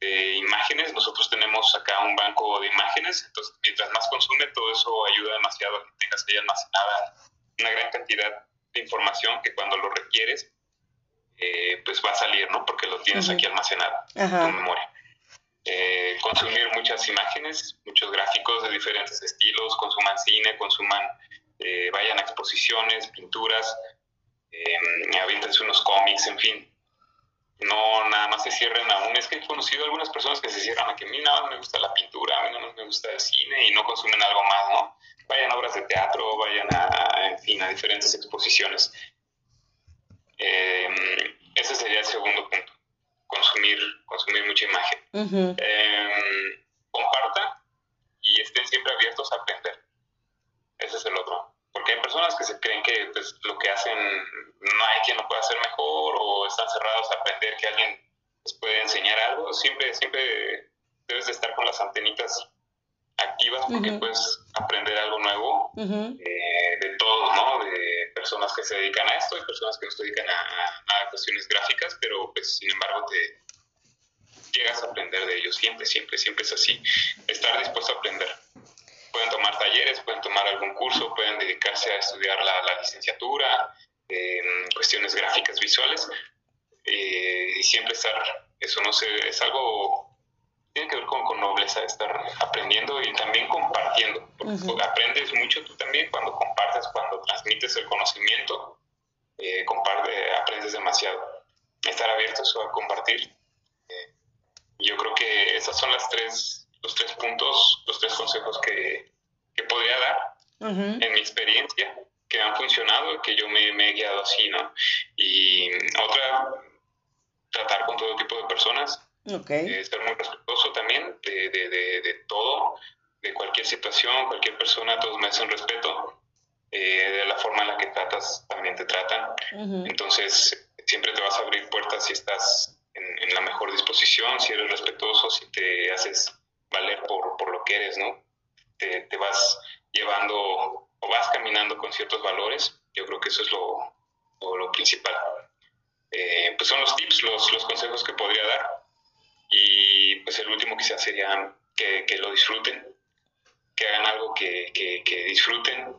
imágenes. Nosotros tenemos acá un banco de imágenes, entonces mientras más consume, todo eso ayuda demasiado a que tengas ahí almacenada una gran cantidad de información que cuando lo requieres, eh, pues va a salir, ¿no? Porque lo tienes aquí almacenado en tu memoria. Eh, consumir muchas imágenes, muchos gráficos de diferentes estilos, consuman cine, consuman, eh, vayan a exposiciones, pinturas, eh, unos cómics, en fin. No nada más se cierren aún. Es que he conocido algunas personas que se cierran a que a mí nada más me gusta la pintura, a mí nada más me gusta el cine y no consumen algo más, ¿no? Vayan a obras de teatro, vayan a, en fin, a diferentes exposiciones. Eh, ese sería el segundo punto, consumir, consumir mucha imagen. Em, comparta y estén siempre abiertos a aprender. Ese es el otro. Porque hay personas que se creen que pues, lo que hacen no hay quien lo pueda hacer mejor o están cerrados a aprender que alguien les puede enseñar algo. Siempre, siempre debes de estar con las antenitas activas porque puedes aprender algo nuevo eh, de todos, ¿no? De personas que se dedican a esto y personas que no se dedican a, a, cuestiones gráficas, pero pues sin embargo te llegas a aprender de ellos siempre, siempre, siempre es así. Estar dispuesto a aprender. Pueden tomar talleres, pueden tomar algún curso, pueden dedicarse a estudiar la, la licenciatura, en cuestiones gráficas visuales eh, y siempre estar, eso no sé, es algo tiene que ver con, con nobleza, estar aprendiendo y también compartiendo. Aprendes mucho tú también cuando compartes, cuando transmites el conocimiento, eh, comparte, aprendes demasiado. Estar abiertos a compartir. Eh, yo creo que esas son las tres, los tres puntos, los tres consejos que, que podría dar en mi experiencia, que han funcionado, que yo me, me he guiado así, ¿no? Y otra, tratar con todo tipo de personas, Okay. Eh, ser muy respetuoso también de, de, de, todo, de cualquier situación, cualquier persona, todos me hacen respeto. Eh, de la forma en la que tratas, también te tratan. Entonces, siempre te vas a abrir puertas si estás en, la mejor disposición, si eres respetuoso, si te haces valer por, lo que eres, ¿no? Te, vas llevando o vas caminando con ciertos valores. Yo creo que eso es lo, principal. Eh, pues son los tips, los, consejos que podría dar. Y pues el último quizás sería que, lo disfruten, que hagan algo que, disfruten.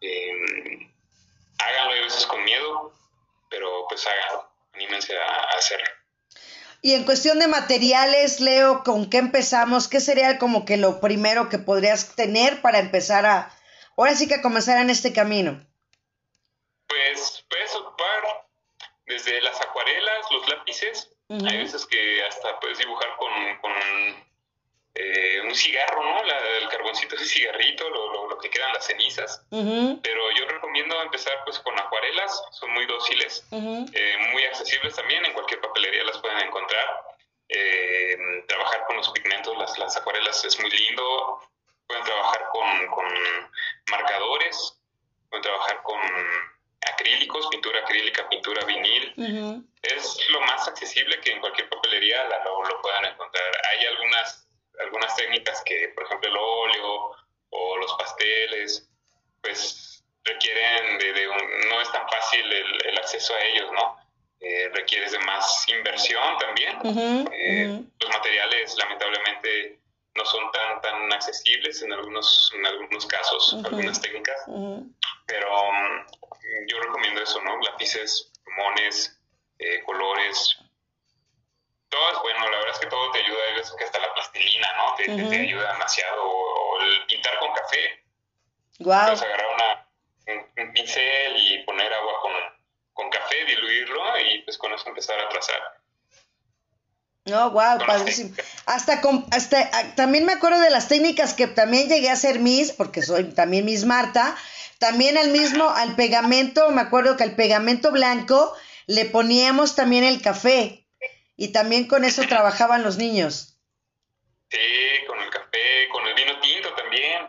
Eh, háganlo a veces con miedo, pero pues háganlo, anímense a, hacerlo. Y en cuestión de materiales, Leo, ¿con qué empezamos? ¿Qué sería como que lo primero que podrías tener para empezar a, ahora sí que comenzar en este camino? Pues puedes ocupar desde las acuarelas, los lápices, hay veces que hasta puedes dibujar con, con eh, un cigarro, ¿no? el carboncito ese cigarrito, lo, lo, que quedan las cenizas. Pero yo recomiendo empezar pues con acuarelas, son muy dóciles, eh, muy accesibles también, en cualquier papelería las pueden encontrar. Eh, trabajar con los pigmentos, las, las acuarelas es muy lindo. Pueden trabajar con, con marcadores, pueden trabajar con acrílicos, pintura acrílica, pintura vinil. Es lo más accesible que en cualquier papelería lo, lo, puedan encontrar. Hay algunas, algunas técnicas que, por ejemplo, el óleo o los pasteles, pues requieren de, un, no es tan fácil el, acceso a ellos, ¿no? Eh, requieres de más inversión también. Eh, los materiales, lamentablemente, no son tan tan accesibles en algunos en algunos casos algunas técnicas. Pero um, yo recomiendo eso no lápices plumones eh, colores todo es bueno la verdad es que todo te ayuda hay veces que hasta la plastilina no te, te, ayuda demasiado o, el pintar con café wow. Agarrar una, un, pincel y poner agua con, con café diluirlo y pues con eso empezar a trazar no, wow, padrísimo. Hasta, con, hasta ah, también me acuerdo de las técnicas que también llegué a hacer Miss, porque soy también Miss Marta. También al mismo, al pegamento, me acuerdo que al pegamento blanco le poníamos también el café. Y también con eso trabajaban los niños. Sí, con el café, con el vino tinto también.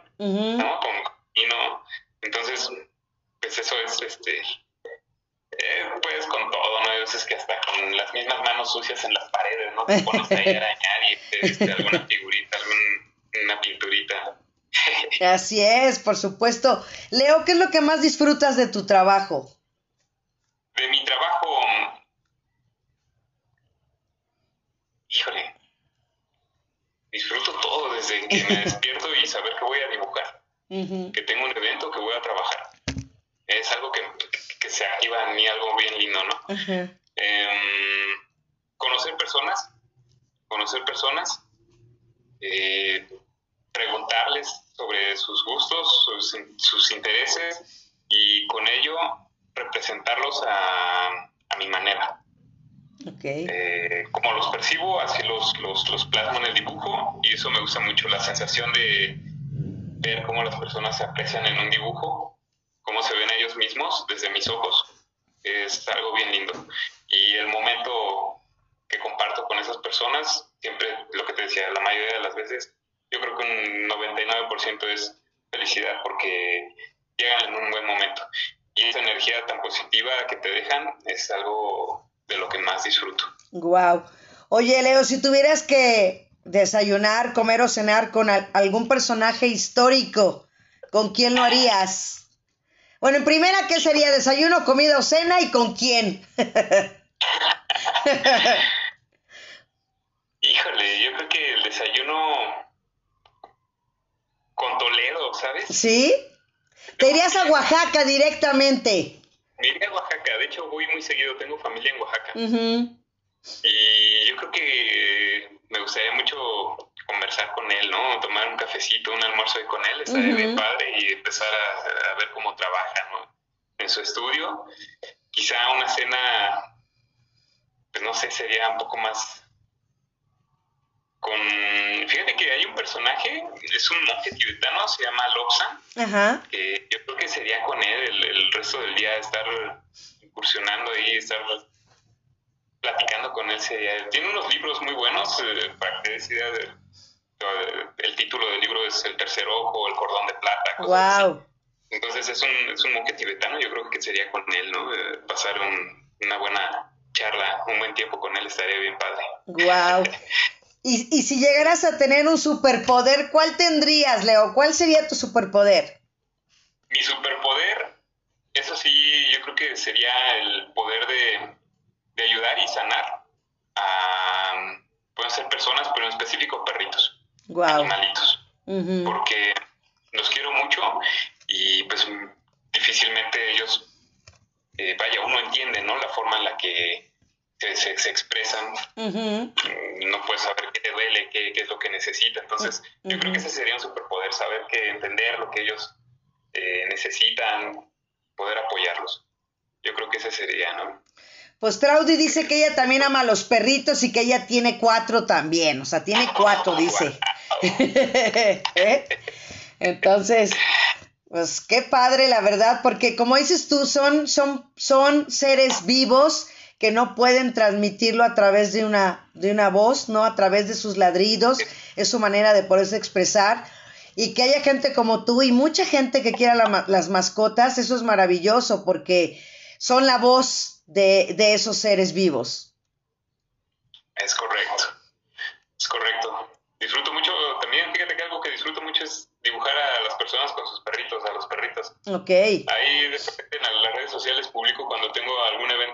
¿no? Con vino. Entonces, pues eso es este eh, pues con todo, ¿no? Hay veces que hasta con las mismas manos sucias en las paredes, ¿no? Te pones ahí a arañar y te diste alguna figurita, alguna pinturita. Así es, por supuesto. Leo, ¿qué es lo que más disfrutas de tu trabajo? De mi trabajo, híjole, disfruto todo desde que me despierto y saber que voy a dibujar, que tengo un evento que voy a trabajar. Es algo que, que se activa en mí algo bien lindo, ¿no? Em, conocer personas, conocer personas, eh, preguntarles sobre sus gustos, sus, sus, intereses y con ello representarlos a, a mi manera. Okay. Eh, como los percibo, así los, los, los plasmo en el dibujo y eso me gusta mucho, la sensación de ver cómo las personas se aprecian en un dibujo, cómo se ven ellos mismos desde mis ojos, es algo bien lindo. Y el momento que comparto con esas personas, siempre lo que te decía, la mayoría de las veces, yo creo que un 99% es felicidad porque llegan en un buen momento. Y esa energía tan positiva que te dejan es algo de lo que más disfruto. Wow. Oye, Leo, si tuvieras que desayunar, comer o cenar con algún personaje histórico, ¿con quién lo harías? Bueno, en primera, ¿qué sería desayuno, comida o cena y con quién? Híjole, yo creo que el desayuno con Toledo, ¿sabes? ¿Sí? Te irías a Oaxaca directamente. Me iría a Oaxaca, de hecho voy muy seguido, tengo familia en Oaxaca. Y yo creo que me gustaría mucho conversar con él, ¿no? Tomar un cafecito, un almuerzo con él, estaría bien padre y empezar a, ver cómo trabaja, ¿no? En su estudio. Quizá una cena, pues no sé, sería un poco más con... Fíjate que hay un personaje, es un monje tibetano, se llama Lobsan, que yo creo que sería con él el, el resto del día estar incursionando ahí, estar platicando con él Tiene unos libros muy buenos, eh, para que des idea el título del libro es El tercer ojo, El cordón de plata. Wow. Entonces es un, es un monje tibetano, yo creo que sería con él, ¿no? Eh, pasar una buena charla, un buen tiempo con él estaría bien padre. Wow. y, y si llegaras a tener un superpoder, ¿cuál tendrías, Leo? ¿Cuál sería tu superpoder? Mi superpoder, eso sí, yo creo que sería el poder de de ayudar y sanar a, pueden ser personas, pero en específico perritos, animalitos, porque los quiero mucho y pues difícilmente ellos, eh, vaya, uno entiende, ¿no? La forma en la que se, se, expresan, no puedes saber qué te duele, qué, qué es lo que necesita, entonces yo creo que ese sería un superpoder, saber que entender lo que ellos eh, necesitan, poder apoyarlos. Yo creo que ese sería, ¿no? Pues Traudy dice que ella también ama a los perritos y que ella tiene cuatro también, o sea, tiene cuatro, dice. ¿Eh? Entonces, pues qué padre, la verdad, porque como dices tú, son, son, son seres vivos que no pueden transmitirlo a través de una, de una voz, ¿no? A través de sus ladridos, es su manera de poderse expresar. Y que haya gente como tú y mucha gente que quiera las mascotas, eso es maravilloso porque son la voz de, de esos seres vivos. Es correcto, es correcto. Disfruto mucho, también fíjate que algo que disfruto mucho es dibujar a las personas con sus perritos, a los perritos. Ok. Ahí de repente en las redes sociales publico cuando tengo algún evento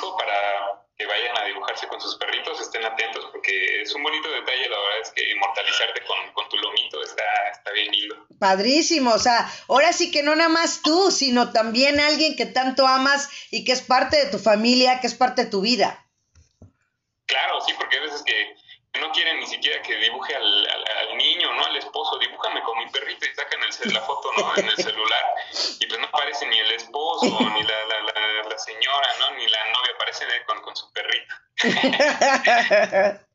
público para que vayan a dibujarse con sus perritos, estén atentos porque es un bonito detalle, la verdad es que inmortalizarte con, tu lomito está, está bien lindo. Padrísimo, o sea, ahora sí que no nada más tú, sino también alguien que tanto amas y que es parte de tu familia, que es parte de tu vida. Claro, sí, porque hay veces que no quieren ni siquiera que dibuje al, al, niño, ¿no? Al esposo, dibújame con mi perrito y sacan el, la foto, ¿no? En el celular. Y pues no aparece ni el esposo, ni la, la, la, señora, ¿no? Ni la novia, aparece con, con su perrito.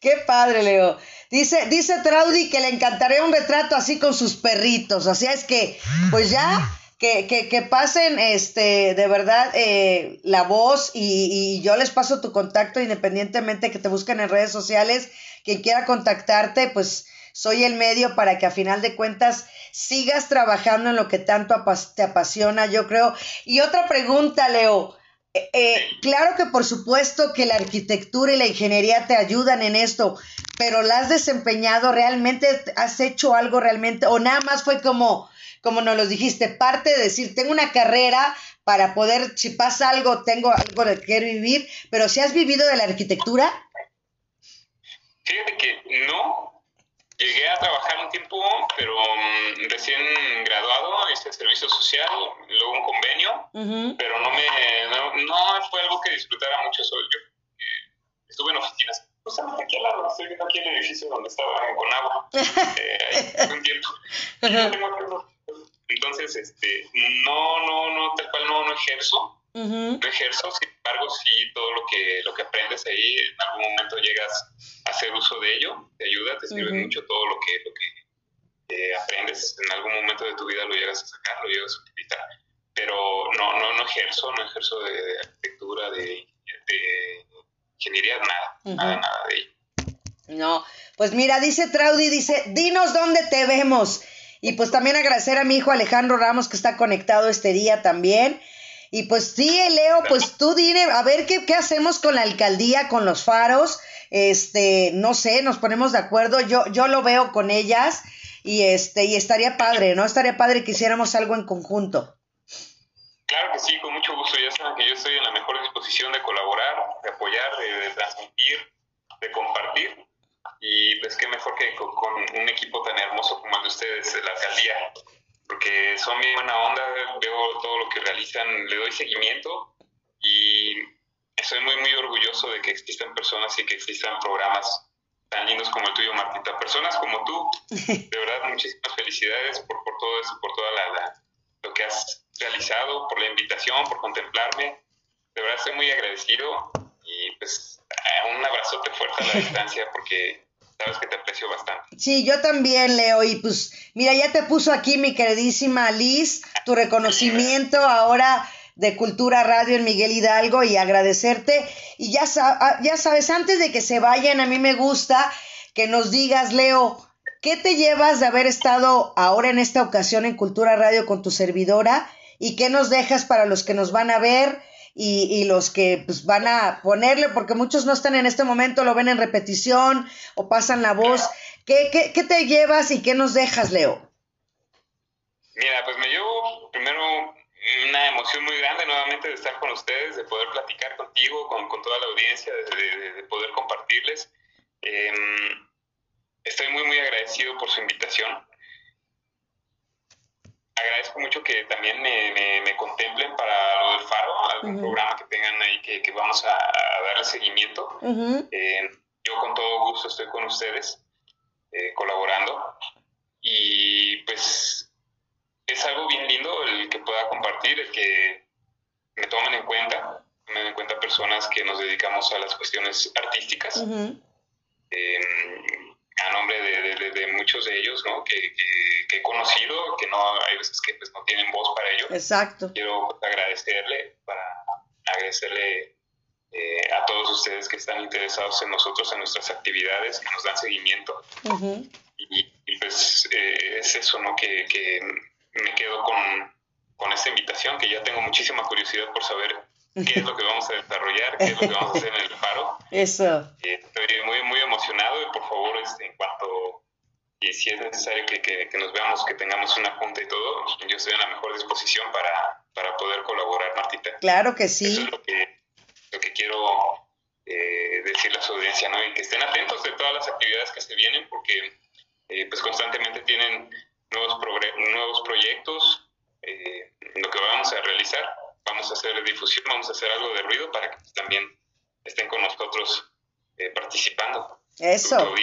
Qué padre, Leo. Dice, dice Traudy que le encantaría un retrato así con sus perritos. Sea, es que, pues ya que, que, que pasen este de verdad eh, la voz y, y, yo les paso tu contacto independientemente que te busquen en redes sociales. Quien quiera contactarte, pues soy el medio para que a final de cuentas sigas trabajando en lo que tanto te apasiona, yo creo. Y otra pregunta, Leo. Eh, eh, claro que por supuesto que la arquitectura y la ingeniería te ayudan en esto, pero ¿la has desempeñado realmente? ¿Has hecho algo realmente? ¿O nada más fue como, como nos lo dijiste, parte de decir, tengo una carrera para poder, si pasa algo, tengo algo de que vivir, pero si has vivido de la arquitectura. Fíjate que no, llegué a trabajar un tiempo, pero mm, recién graduado, hice servicio social, luego un convenio, pero no me no, fue algo que disfrutara mucho. Soy yo eh, estuve en oficinas justamente aquí al lado, estoy viendo aquí el edificio donde estaba en Conagua, eh, un tiempo. Entonces, este, no, no, no, tal cual no, no ejerzo, no ejerzo, sin embargo, sí, todo lo que, lo que aprendes ahí, en algún momento llegas a hacer uso de ello, te ayuda, te sirve mucho todo lo que, lo que eh, aprendes, en algún momento de tu vida lo llegas a sacar, lo llegas a utilizar, pero no, no, no ejerzo, no ejerzo de, arquitectura, de, de, ingeniería, nada, nada, nada de ello. No, pues mira, dice Traudy, dice, dinos dónde te vemos. Y pues también agradecer a mi hijo Alejandro Ramos que está conectado este día también. Y pues sí, Leo, pues tú dime, a ver qué, qué hacemos con la alcaldía, con los faros. Este, no sé, nos ponemos de acuerdo. Yo, yo lo veo con ellas y este, y estaría padre, ¿no? Estaría padre que hiciéramos algo en conjunto. Claro que sí, con mucho gusto. Ya saben que yo estoy en la mejor disposición de colaborar, de apoyar, de transmitir, de compartir y pues qué mejor que con, un equipo tan hermoso como el de ustedes, de la alcaldía, porque son bien buena onda, veo todo lo que realizan, le doy seguimiento y estoy muy, muy orgulloso de que existan personas y que existan programas tan lindos como el tuyo, Martita. Personas como tú, de verdad, muchísimas felicidades por, por todo eso, por toda la, lo que has realizado, por la invitación, por contemplarme. De verdad, estoy muy agradecido y pues un abrazote fuerte a la distancia porque sabes que te aprecio bastante. Sí, yo también, Leo. Y pues, mira, ya te puso aquí mi queridísima Liz, tu reconocimiento ahora de Cultura Radio en Miguel Hidalgo y agradecerte. Y ya, ah, ya sabes, antes de que se vayan, a mí me gusta que nos digas, Leo, ¿qué te llevas de haber estado ahora en esta ocasión en Cultura Radio con tu servidora? ¿Y qué nos dejas para los que nos van a ver? Y, los que pues, van a ponerle, porque muchos no están en este momento, lo ven en repetición o pasan la voz. ¿Qué, qué, qué te llevas y qué nos dejas, Leo? Mira, pues me llevo primero una emoción muy grande nuevamente de estar con ustedes, de poder platicar contigo, con, con toda la audiencia, de, de, poder compartirles. Em, estoy muy, muy agradecido por su invitación agradezco mucho que también me, me, contemplen para lo del Faro, algún programa que tengan ahí que, que vamos a, darle seguimiento. Eh, yo con todo gusto estoy con ustedes eh, colaborando. Y pues es algo bien lindo el que pueda compartir, el que me tomen en cuenta, me en cuenta personas que nos dedicamos a las cuestiones artísticas a nombre de, de, muchos de ellos, ¿no? Que, que, he conocido, que no hay veces que pues, no tienen voz para ello. Exacto. Quiero agradecerle, para agradecerle eh, a todos ustedes que están interesados en nosotros, en nuestras actividades, que nos dan seguimiento. y, pues eh, es eso, ¿no? Que, que me quedo con, con esta invitación, que ya tengo muchísima curiosidad por saber qué es lo que vamos a desarrollar, qué es lo que vamos a hacer en el paro. Eso. Eh, estoy muy, muy emocionado y por favor, este, en cuanto, y si es necesario que, que, nos veamos, que tengamos una junta y todo, yo estoy en la mejor disposición para, para poder colaborar, Martita. Claro que sí. Eso es lo que, lo que quiero eh, decirle a su audiencia, ¿no? Y que estén atentos de todas las actividades que se vienen porque eh, pues constantemente tienen nuevos, nuevos proyectos, lo que vamos a realizar vamos a hacer difusión, vamos a hacer algo de ruido para que también estén con nosotros eh, participando. Eso.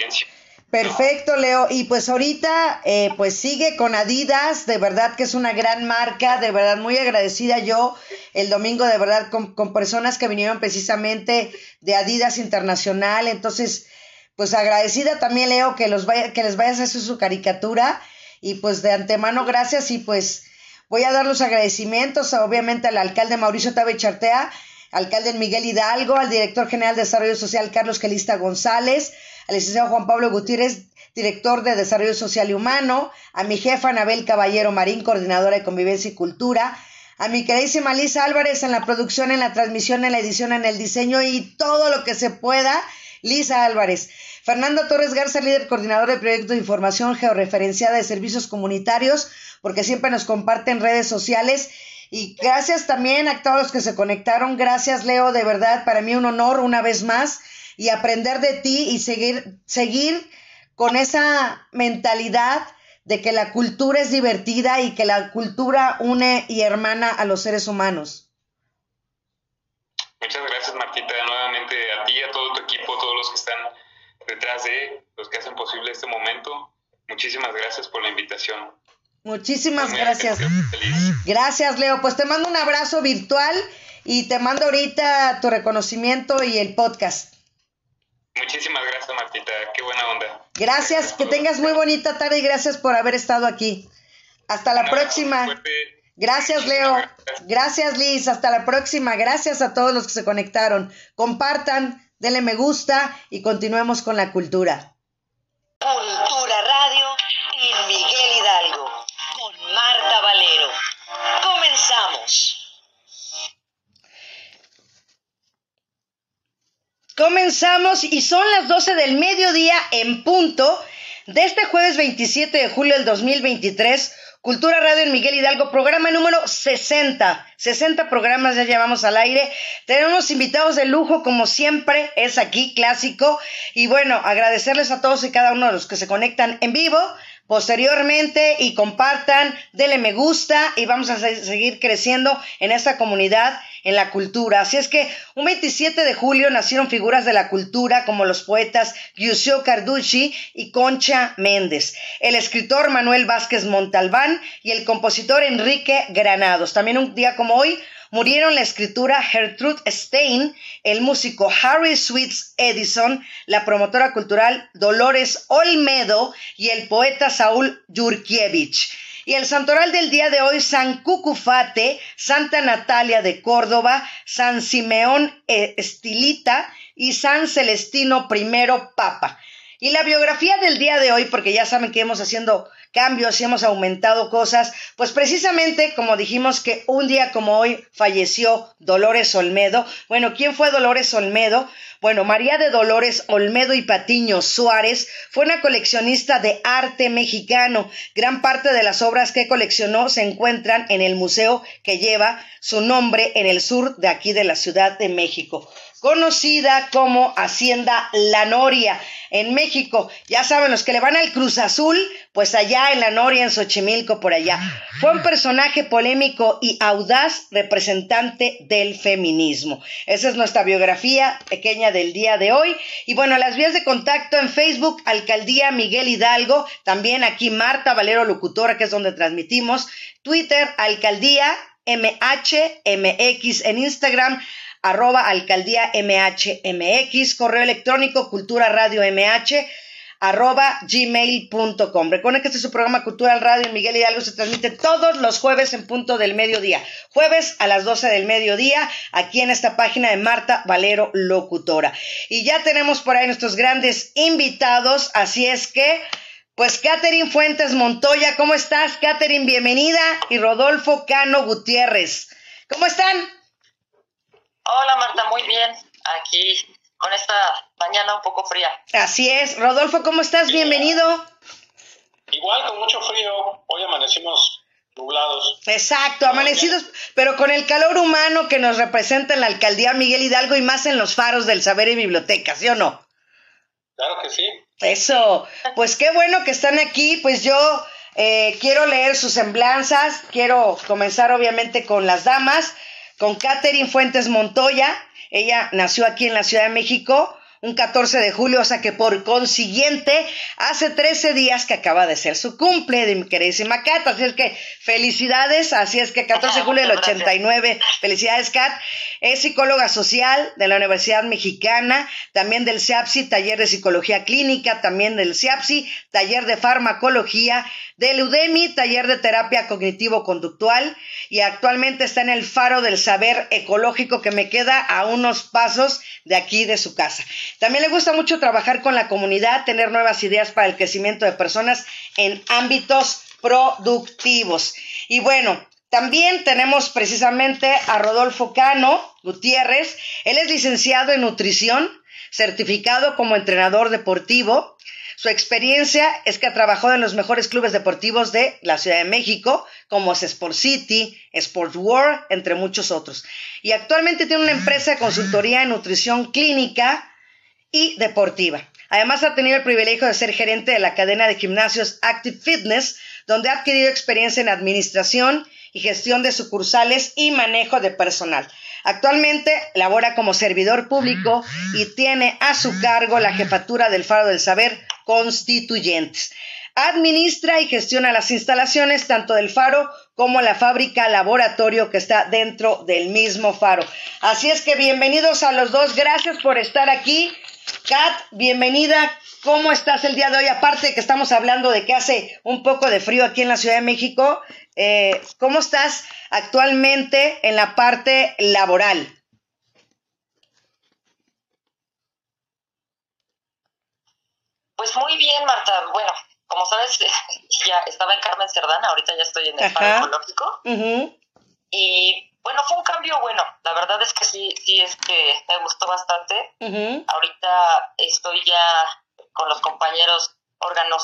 Perfecto, Leo. Y pues ahorita, eh, pues sigue con Adidas, de verdad que es una gran marca, de verdad muy agradecida yo el domingo, de verdad, con, con personas que vinieron precisamente de Adidas Internacional. Entonces, pues agradecida también, Leo, que, los vaya, que les vayas a hacer su caricatura. Y pues de antemano, gracias y pues Voy a dar los agradecimientos, obviamente, al alcalde Mauricio Tabe Chartea, alcalde Miguel Hidalgo, al director general de Desarrollo Social Carlos Calista González, al licenciado Juan Pablo Gutiérrez, director de Desarrollo Social y Humano, a mi jefa Anabel Caballero Marín, coordinadora de Convivencia y Cultura, a mi queridísima Lisa Álvarez en la producción, en la transmisión, en la edición, en el diseño y todo lo que se pueda. Lisa Álvarez. Fernando Torres Garza, líder coordinador de proyectos de información georreferenciada de servicios comunitarios, porque siempre nos comparten redes sociales. Y gracias también a todos los que se conectaron. Gracias, Leo, de verdad, para mí un honor una vez más y aprender de ti y seguir, seguir con esa mentalidad de que la cultura es divertida y que la cultura une y hermana a los seres humanos. Muchas gracias Martita, nuevamente a todos que están detrás de los que hacen posible este momento. Muchísimas gracias por la invitación. Muchísimas gracias. Gracias, Leo. Pues te mando un abrazo virtual y te mando ahorita tu reconocimiento y el podcast. Muchísimas gracias, Martita. Qué buena onda. Gracias, que tengas muy bonita tarde y gracias por haber estado aquí. Hasta la próxima. Gracias, Leo. Gracias, Liz. Hasta la próxima. Gracias a todos los que se conectaron. Compartan, denle me gusta y continuemos con la cultura. Cultura Radio en Miguel Hidalgo con Marta Valero. Comenzamos. Comenzamos y son las 12 del mediodía en punto de este jueves 27 de julio del 2023. Cultura Radio en Miguel Hidalgo, programa número 60. 60 programas ya llevamos al aire. Tenemos invitados de lujo, como siempre, es aquí clásico. Y bueno, agradecerles a todos y cada uno de los que se conectan en vivo posteriormente y compartan, denle me gusta y vamos a seguir creciendo en esta comunidad, en la cultura. Así es que un 27 de julio nacieron figuras de la cultura como los poetas Giusio Carducci y Concha Méndez, el escritor Manuel Vázquez Montalbán y el compositor Enrique Granados. También un día como hoy Murieron la escritura Gertrude Stein, el músico Harry Sweets Edison, la promotora cultural Dolores Olmedo y el poeta Saúl Yurkiewicz. Y el santoral del día de hoy, San Cucufate, Santa Natalia de Córdoba, San Simeón Estilita y San Celestino I Papa. Y la biografía del día de hoy, porque ya saben que hemos haciendo cambios y hemos aumentado cosas, pues precisamente como dijimos que un día como hoy falleció Dolores Olmedo. Bueno, ¿quién fue Dolores Olmedo? Bueno, María de Dolores Olmedo y Patiño Suárez fue una coleccionista de arte mexicano. Gran parte de las obras que coleccionó se encuentran en el museo que lleva su nombre en el sur de aquí de la Ciudad de México conocida como Hacienda La Noria en México. Ya saben, los que le van al Cruz Azul, pues allá en La Noria, en Xochimilco, por allá. Fue un personaje polémico y audaz representante del feminismo. Esa es nuestra biografía pequeña del día de hoy. Y bueno, las vías de contacto en Facebook, Alcaldía Miguel Hidalgo, también aquí Marta Valero Locutora, que es donde transmitimos, Twitter, Alcaldía MHMX en Instagram, arroba alcaldía MHMX, correo electrónico cultura radio MH, arroba gmail.com. Recuerden que este es su programa Cultura Radio en Miguel Hidalgo se transmite todos los jueves en punto del mediodía. Jueves a las 12 del mediodía, aquí en esta página de Marta Valero Locutora. Y ya tenemos por ahí nuestros grandes invitados, así es que... Pues Catherine Fuentes Montoya, ¿cómo estás? Catherine, bienvenida. Y Rodolfo Cano Gutiérrez. ¿Cómo están? Hola Marta, muy bien. Aquí con esta mañana un poco fría. Así es. Rodolfo, ¿cómo estás? Bienvenido. Igual, con mucho frío. Hoy amanecimos nublados. Exacto, amanecidos, pero con el calor humano que nos representa en la alcaldía Miguel Hidalgo y más en los faros del saber y biblioteca, ¿sí o no? Claro que sí. Eso, pues qué bueno que están aquí, pues yo eh, quiero leer sus semblanzas, quiero comenzar obviamente con las damas con Catherine Fuentes Montoya. Ella nació aquí en la Ciudad de México un 14 de julio, o sea que por consiguiente hace 13 días que acaba de ser su cumple de mi queridísima Kat, así es que felicidades, así es que 14 de julio del 89, felicidades Kat, es psicóloga social de la Universidad Mexicana, también del CIAPSI, taller de psicología clínica, también del CIAPSI, taller de farmacología, del UDEMI, taller de terapia cognitivo-conductual y actualmente está en el faro del saber ecológico que me queda a unos pasos de aquí de su casa. También le gusta mucho trabajar con la comunidad, tener nuevas ideas para el crecimiento de personas en ámbitos productivos. Y bueno, también tenemos precisamente a Rodolfo Cano Gutiérrez. Él es licenciado en nutrición, certificado como entrenador deportivo, su experiencia es que ha trabajado en los mejores clubes deportivos de la Ciudad de México, como es Sport City, Sport World, entre muchos otros. Y actualmente tiene una empresa de consultoría en nutrición clínica y deportiva. Además ha tenido el privilegio de ser gerente de la cadena de gimnasios Active Fitness, donde ha adquirido experiencia en administración y gestión de sucursales y manejo de personal. Actualmente labora como servidor público y tiene a su cargo la jefatura del Faro del Saber Constituyentes. Administra y gestiona las instalaciones tanto del faro como la fábrica laboratorio que está dentro del mismo faro. Así es que bienvenidos a los dos, gracias por estar aquí. Kat, bienvenida. ¿Cómo estás el día de hoy? Aparte de que estamos hablando de que hace un poco de frío aquí en la Ciudad de México, eh, ¿cómo estás actualmente en la parte laboral? Pues muy bien, Marta. Bueno, como sabes, ya estaba en Carmen Cerdana, ahorita ya estoy en el paro ecológico. Y bueno, fue un cambio bueno. La verdad es que sí, sí, es que me gustó bastante. Ahorita estoy ya con los compañeros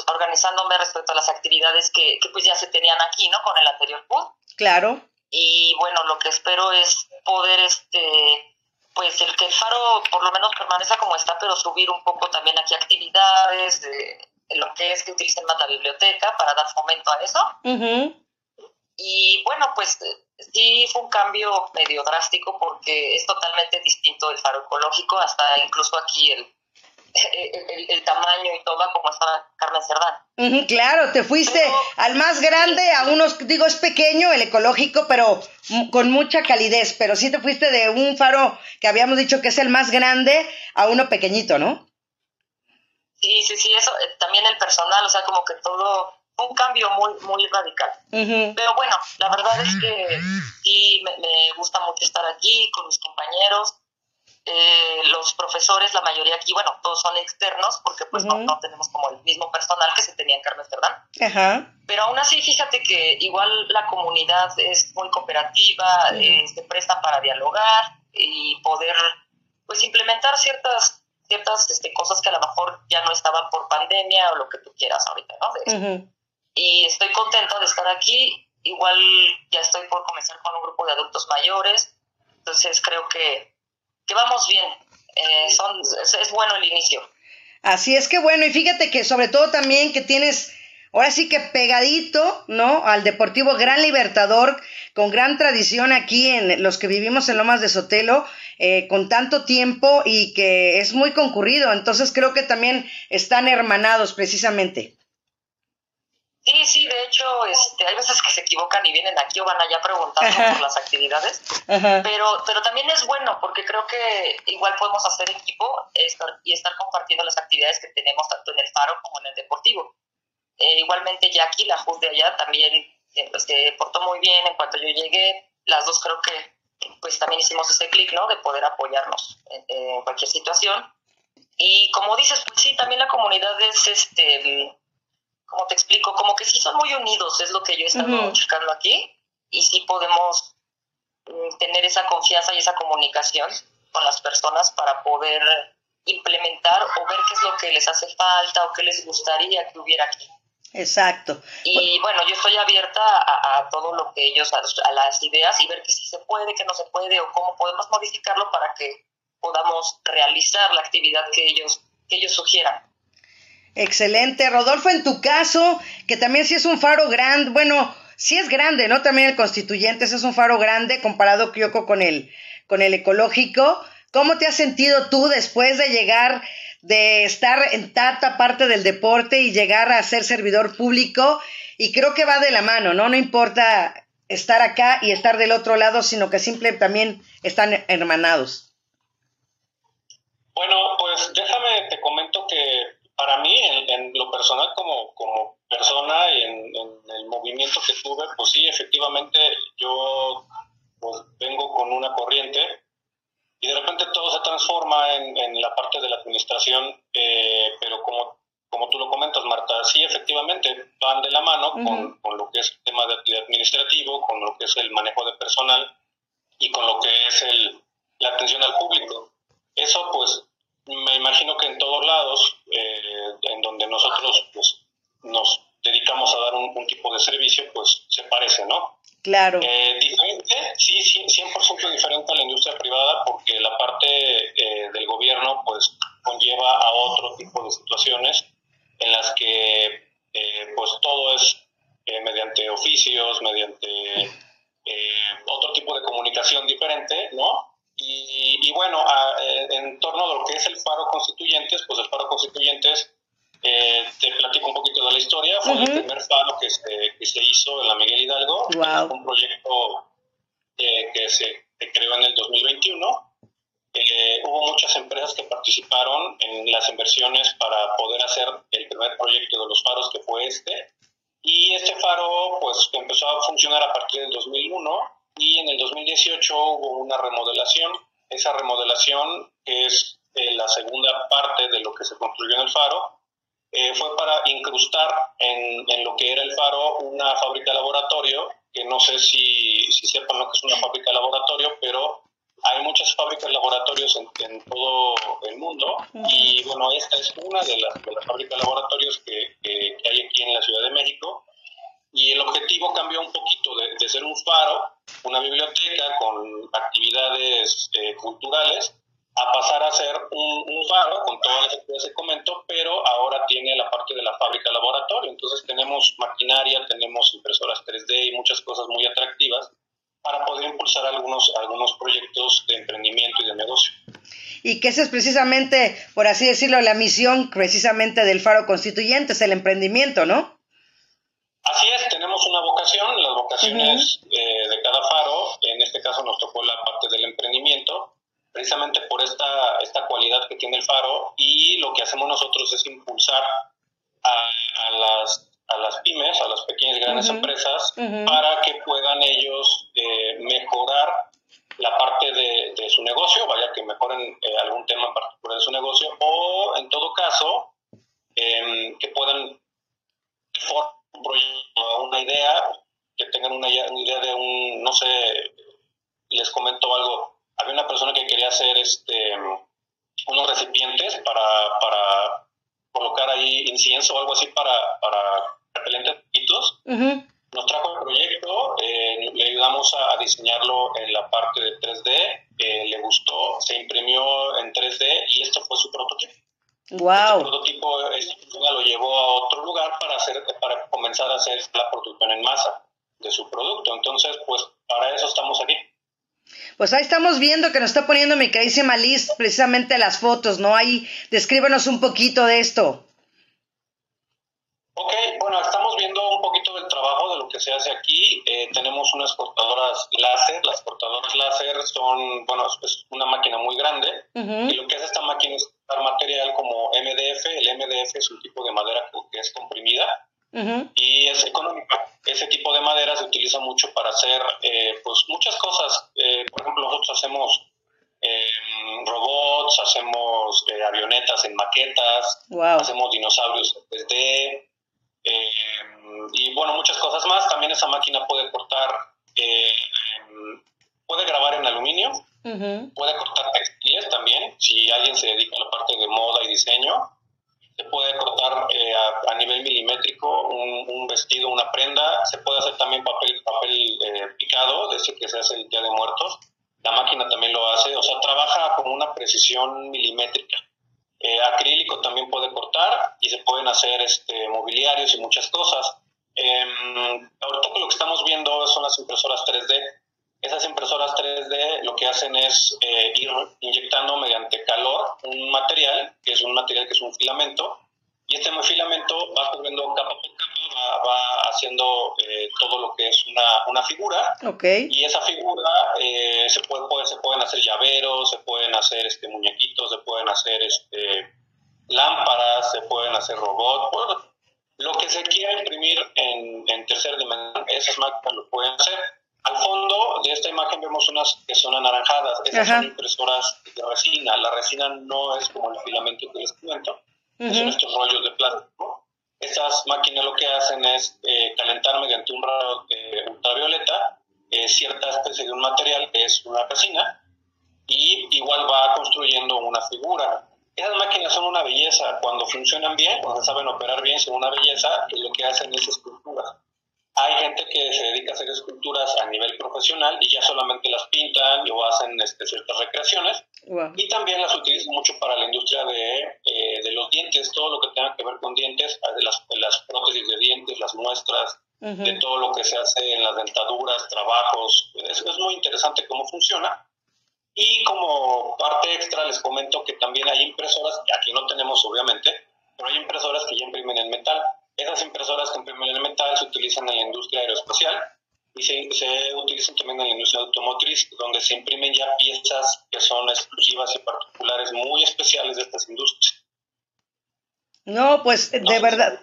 organizándome respecto a las actividades que, que, pues ya se tenían aquí, ¿no? Con el anterior PUD. Claro. Y bueno, lo que espero es poder, este, pues el que el faro por lo menos permanezca como está, pero subir un poco también aquí actividades, de, lo que es que utilicen más la biblioteca para dar fomento a eso. Y bueno, pues sí fue un cambio medio drástico porque es totalmente distinto el faro ecológico, hasta incluso aquí el, el, tamaño y todo como estaba Carmen Cerdán. claro, te fuiste al más grande, a unos, digo, es pequeño el ecológico, pero con mucha calidez, pero sí te fuiste de un faro que habíamos dicho que es el más grande a uno pequeñito, ¿no? Sí, sí, sí, eso, eh, también el personal, o sea, como que todo, un cambio muy, muy radical. Pero bueno, la verdad es que sí, me, gusta mucho estar aquí con mis compañeros. Eh, los profesores, la mayoría aquí, bueno, todos son externos porque pues no, no, tenemos como el mismo personal que se tenía en Carmen Cerdán. Pero aún así, fíjate que igual la comunidad es muy cooperativa, eh, se presta para dialogar y poder pues implementar ciertas ciertas este, cosas que a lo mejor ya no estaban por pandemia o lo que tú quieras ahorita, ¿no? Y estoy contenta de estar aquí. Igual ya estoy por comenzar con un grupo de adultos mayores. Entonces creo que, que vamos bien. Eh, son, es, bueno el inicio. Así es que bueno, y fíjate que sobre todo también que tienes ahora sí que pegadito, ¿no? Al Deportivo Gran Libertador, con gran tradición aquí en los que vivimos en Lomas de Sotelo, eh, con tanto tiempo y que es muy concurrido. Entonces creo que también están hermanados precisamente. Sí, sí, de hecho, este, hay veces que se equivocan y vienen aquí o van allá preguntando por las actividades, pero pero también es bueno porque creo que igual podemos hacer equipo y estar compartiendo las actividades que tenemos tanto en el faro como en el deportivo. Eh, igualmente Jackie, la juez de allá, también eh, pues, se portó muy bien en cuanto yo llegué. Las dos creo que pues también hicimos ese clic, ¿no? De poder apoyarnos en, cualquier situación. Y como dices, pues sí, también la comunidad es, este, como te explico, como que sí son muy unidos, es lo que yo he estado checando aquí, y sí podemos mm, tener esa confianza y esa comunicación con las personas para poder implementar o ver qué es lo que les hace falta o qué les gustaría que hubiera aquí. Exacto. Y bueno, yo estoy abierta a, todo lo que ellos, a, las ideas y ver que si se puede, que no se puede o cómo podemos modificarlo para que podamos realizar la actividad que ellos, que ellos sugieran. Excelente. Rodolfo, en tu caso, que también sí es un faro grande, bueno, sí es grande, ¿no? También el constituyente es un faro grande comparado, Kyoko, con el, con el ecológico. ¿Cómo te has sentido tú después de llegar de estar en tanta parte del deporte y llegar a ser servidor público. Y creo que va de la mano, ¿no? No importa estar acá y estar del otro lado, sino que simple también están hermanados. Bueno, pues déjame, te comento que para mí, en, lo personal como, como persona y en, el movimiento que tuve, pues sí, efectivamente yo pues, vengo con una corriente y de repente todo se transforma en, en la parte de la administración, eh, pero como, como tú lo comentas, Marta, sí, efectivamente, van de la mano con, con, lo que es el tema de administrativo, con lo que es el manejo de personal y con lo que es el, la atención al público. Eso, pues, me imagino que en todos lados, eh, en donde nosotros pues, nos dedicamos a dar un, tipo de servicio, pues se parece, ¿no? Claro. Eh, diferente, sí, 100% diferente a la industria privada, porque la parte eh, del gobierno, pues, conlleva a otro tipo de situaciones en las que, eh, pues, todo es eh, mediante oficios, mediante otro tipo de comunicación diferente, ¿no? es el paro constitucional. que esa es precisamente, por así decirlo, la misión precisamente del Faro Constituyente, es el emprendimiento, ¿no? Wow. Este prototipo este lo llevó a otro lugar para, hacer, para comenzar a hacer la producción en masa de su producto. Entonces, pues para eso estamos aquí. Pues ahí estamos viendo que nos está poniendo mi queridísima Liz precisamente las fotos, ¿no? Ahí descríbenos un poquito de esto. Okay. No, pues de verdad.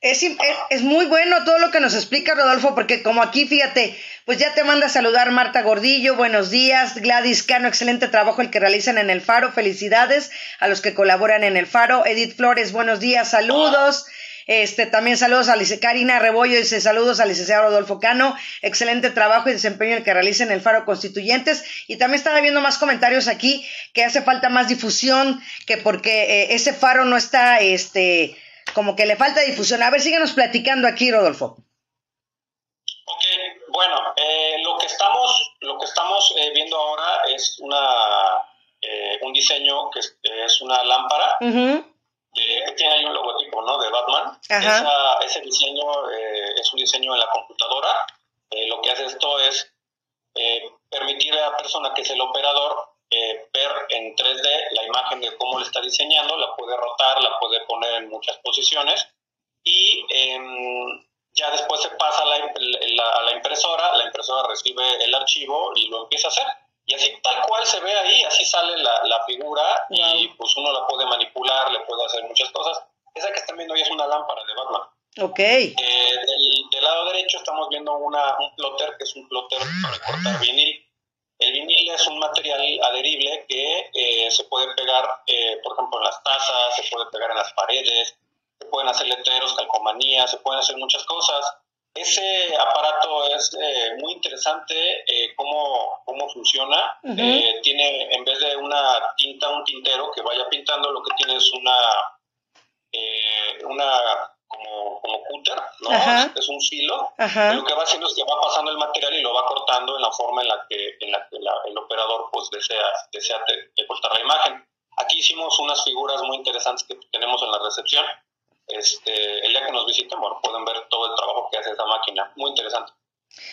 Es, es, muy bueno todo lo que nos explica Rodolfo, porque como aquí, fíjate, pues ya te manda a saludar Marta Gordillo, buenos días, Gladys Cano, excelente trabajo el que realizan en el Faro, felicidades a los que colaboran en el Faro, Edith Flores, buenos días, saludos. Este, también saludos a Lice Karina Rebollo, dice saludos al licenciado Rodolfo Cano, excelente trabajo y desempeño el que realiza en el Faro Constituyentes. Y también estaba viendo más comentarios aquí que hace falta más difusión, que porque eh, ese Faro no está, este, como que le falta difusión. A ver, síguenos platicando aquí, Rodolfo. Ok, bueno, eh, lo que estamos, lo que estamos eh, viendo ahora es una, un diseño que es, una lámpara que tiene ahí un logotipo ¿no? de Batman. ese diseño eh, es un diseño en la computadora. Eh, lo que hace esto es eh, permitir a la persona que es el operador ver en 3D la imagen de cómo le está diseñando, la puede rotar, la puede poner en muchas posiciones y em, ya después se pasa a la, a la impresora, la impresora recibe el archivo y lo empieza a hacer y así tal cual se ve ahí, así sale la, la figura y pues uno la puede manipular, le puede hacer muchas cosas. Esa que están viendo ahí es una lámpara de Batman. Ok. Eh, del, lado derecho estamos viendo una, un plotter que es un plotter para cortar vinil. El vinil es un material adherible que eh, se puede pegar, eh, por ejemplo, en las tazas, se puede pegar en las paredes, se pueden hacer letreros, calcomanías, se pueden hacer muchas cosas. Ese aparato es eh, muy interesante eh, cómo, cómo funciona. eh, tiene, en vez de una tinta, un tintero que vaya pintando, lo que tiene es una, eh, una como, como cúter, ¿no? Es, un filo. Lo que va haciendo es que va pasando el material y lo va cortando en la forma en la que, en la que el operador pues desea, desea cortar la imagen. Aquí hicimos unas figuras muy interesantes que tenemos en la recepción este, el día que nos visiten, bueno, pueden ver todo el trabajo que hace esa máquina. Muy interesante.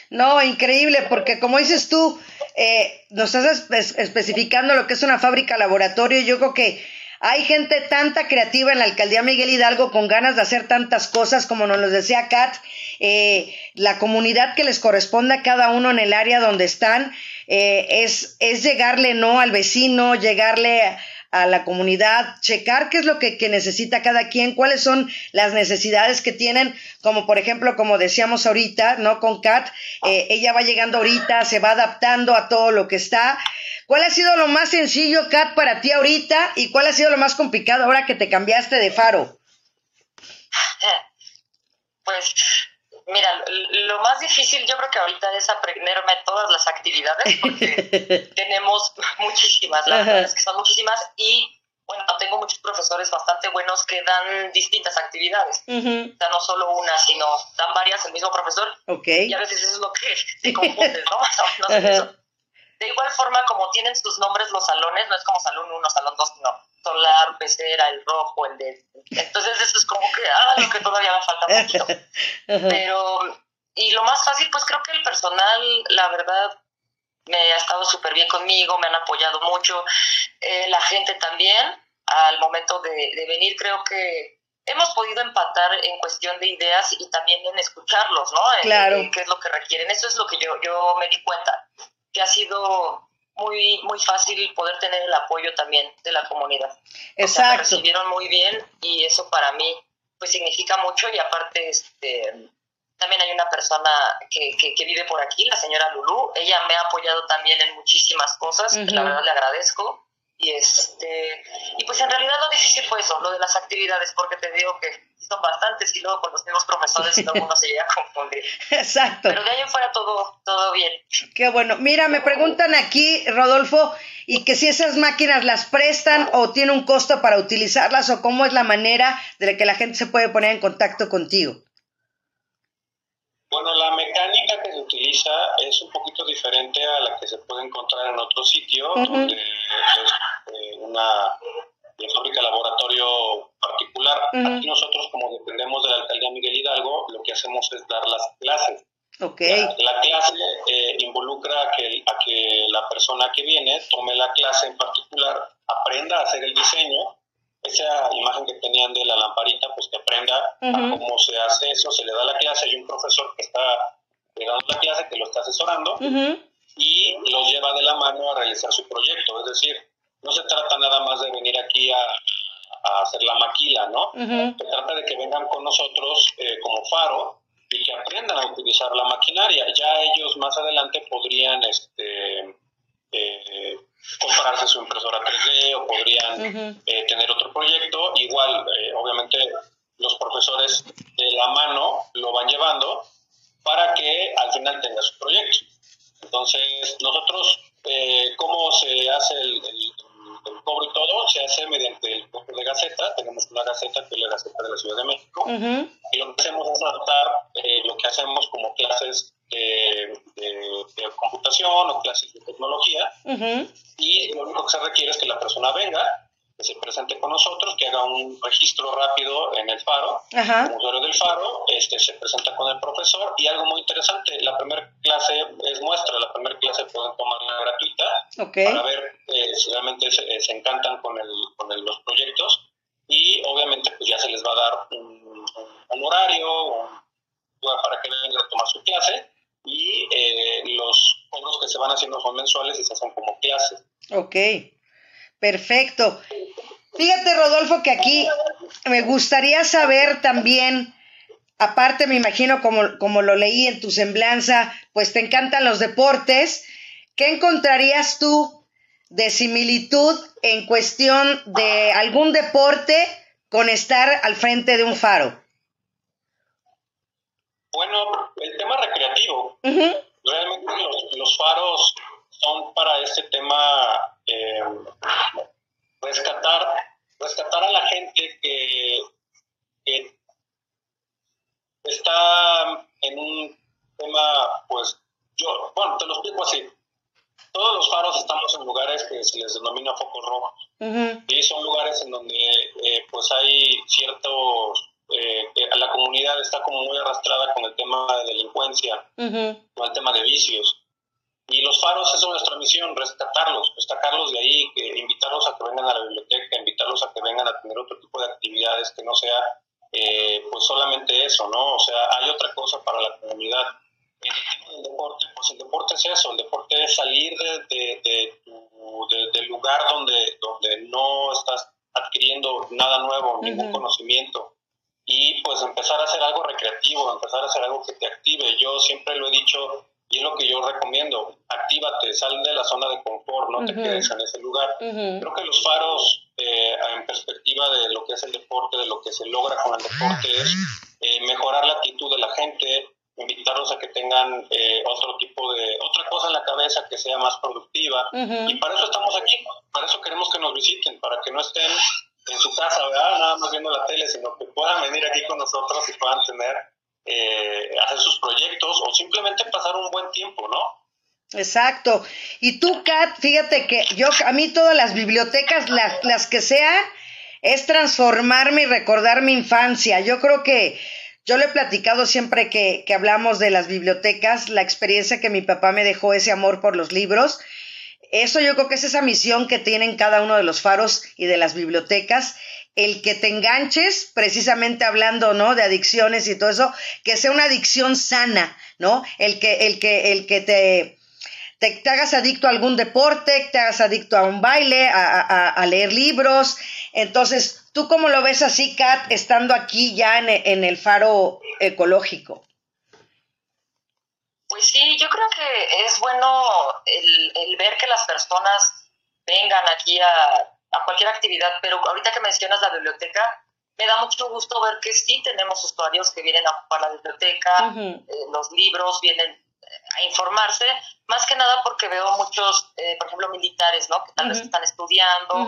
No, increíble, porque como dices tú, eh, nos estás especificando lo que es una fábrica laboratorio. Yo creo que hay gente tanta creativa en la alcaldía Miguel Hidalgo con ganas de hacer tantas cosas, como nos lo decía Kat, eh, la comunidad que les corresponde a cada uno en el área donde están, eh, es, es llegarle no al vecino, llegarle a a la comunidad, checar qué es lo que, necesita cada quien, cuáles son las necesidades que tienen, como por ejemplo, como decíamos ahorita, ¿no? Con Kat, eh, ella va llegando ahorita, se va adaptando a todo lo que está. ¿Cuál ha sido lo más sencillo, Kat, para ti ahorita y cuál ha sido lo más complicado ahora que te cambiaste de faro? Pues Mira, lo más difícil yo creo que ahorita es aprenderme todas las actividades porque tenemos muchísimas, las verdad es que son muchísimas y bueno, tengo muchos profesores bastante buenos que dan distintas actividades. O sea, no solo una, sino dan varias el mismo profesor. Okay. Y a veces eso es lo que te confunde, ¿no? no, De igual forma, como tienen sus nombres los salones, no es como salón 1, salón 2, no solar, pecera, el rojo, el de... Entonces eso es como que, ah, lo que todavía me falta mucho. Pero, y lo más fácil, pues creo que el personal, la verdad, me ha estado súper bien conmigo, me han apoyado mucho, eh, la gente también, al momento de, de venir, creo que hemos podido empatar en cuestión de ideas y también en escucharlos, ¿no? claro. qué es lo que requieren. Eso es lo que yo, yo me di cuenta, que ha sido muy, muy fácil poder tener el apoyo también de la comunidad. Exacto. me recibieron muy bien y eso para mí pues significa mucho y aparte este también hay una persona que, que, vive por aquí, la señora Lulú, ella me ha apoyado también en muchísimas cosas, la verdad le agradezco y este y pues en realidad lo difícil fue eso, lo de las actividades, porque te digo que son bastantes y luego con los mismos profesores todo el mundo se llega a confundir. Exacto. Pero de ahí en fuera todo, todo bien. Qué bueno. Mira, me preguntan aquí, Rodolfo, y que si esas máquinas las prestan o tiene un costo para utilizarlas o cómo es la manera de que la gente se puede poner en contacto contigo. Bueno, la mecánica utiliza es un poquito diferente a la que se puede encontrar en otro sitio, donde es eh, una, de fábrica laboratorio particular. Aquí nosotros, como dependemos de la alcaldía Miguel Hidalgo, lo que hacemos es dar las clases. Okay. La, clase eh, involucra a que, a que la persona que viene tome la clase en particular, aprenda a hacer el diseño, esa imagen que tenían de la lamparita, pues que aprenda a cómo se hace eso, se le da la clase, hay un profesor que está dando la clase, que lo está asesorando, y los lleva de la mano a realizar su proyecto. Es decir, no se trata nada más de venir aquí a, hacer la maquila, ¿no? Se trata de que vengan con nosotros eh, como faro y que aprendan a utilizar la maquinaria. Ya ellos más adelante podrían este, eh, comprarse su impresora 3D o podrían eh, tener otro proyecto. Igual, obviamente, los profesores de la mano lo van llevando para que al final tenga su proyecto. Entonces, nosotros, eh, ¿cómo se hace el, cobro y todo? Se hace mediante el cobro de Gaceta. Tenemos una Gaceta que es la Gaceta de la Ciudad de México. Y lo que hacemos es adaptar eh, lo que hacemos como clases de, computación o clases de tecnología. Y lo único que se requiere es que la persona venga, que se presente con nosotros, que haga un registro rápido en el faro, como usuario del faro, este, se presenta con el profesor y algo muy interesante, la primera clase es muestra, la primera clase pueden tomarla gratuita para ver eh, si realmente se, se, encantan con, el, con el, los proyectos y obviamente pues ya se les va a dar un, horario para que vengan a tomar su clase y eh, los cobros que se van haciendo son mensuales y se hacen como clases. Ok. Perfecto. Fíjate, Rodolfo, que aquí me gustaría saber también, aparte me imagino como, como lo leí en tu semblanza, pues te encantan los deportes, ¿qué encontrarías tú de similitud en cuestión de algún deporte con estar al frente de un faro? Bueno, el tema recreativo. Realmente los faros son para este tema eh, rescatar, rescatar a la gente que, está en un tema, pues, yo, bueno, te lo explico así. Todos los faros estamos en lugares que se les denomina focos rojos. Y son lugares en donde, eh, pues, hay ciertos eh, la comunidad está como muy arrastrada con el tema de delincuencia, con el tema de vicios. Y los faros, esa es nuestra misión, rescatarlos, rescatarlos de ahí, que, invitarlos a que vengan a la biblioteca, invitarlos a que vengan a tener otro tipo de actividades que no sea eh, pues solamente eso, ¿no? O sea, hay otra cosa para la comunidad. El deporte, pues el deporte es eso, el deporte es salir de, de, del lugar donde, donde no estás adquiriendo nada nuevo, ningún conocimiento y pues empezar a hacer algo recreativo, empezar a hacer algo que te active. Yo siempre lo he dicho, y es lo que yo recomiendo, actívate, sal de la zona de confort, no te quedes en ese lugar. Creo que los faros, eh, en perspectiva de lo que es el deporte, de lo que se logra con el deporte, es eh, mejorar la actitud de la gente, invitarlos a que tengan eh, otro tipo de, otra cosa en la cabeza que sea más productiva. Y para eso estamos aquí, para eso queremos que nos visiten, para que no estén en su casa, ¿verdad? Nada más viendo la tele, sino que puedan venir aquí con nosotros y puedan tener eh, hacer sus proyectos o simplemente pasar un buen tiempo, ¿no? Exacto. Y tú, Kat, fíjate que yo, a mí todas las bibliotecas, las, las que sea, es transformarme y recordar mi infancia. Yo creo que yo le he platicado siempre que, que hablamos de las bibliotecas, la experiencia que mi papá me dejó, ese amor por los libros. Eso yo creo que es esa misión que tienen cada uno de los faros y de las bibliotecas el que te enganches, precisamente hablando, ¿no? De adicciones y todo eso, que sea una adicción sana, ¿no? El que, el que, el que te, te, hagas adicto a algún deporte, te hagas adicto a un baile, a, leer libros. Entonces, ¿tú cómo lo ves así, Kat, estando aquí ya en, el faro ecológico? Pues sí, yo creo que es bueno el, el ver que las personas vengan aquí a a cualquier actividad, pero ahorita que mencionas la biblioteca, me da mucho gusto ver que sí tenemos usuarios que vienen a ocupar la biblioteca, eh, los libros, vienen eh, a informarse, más que nada porque veo muchos, eh, por ejemplo, militares, ¿no? Que tal vez están estudiando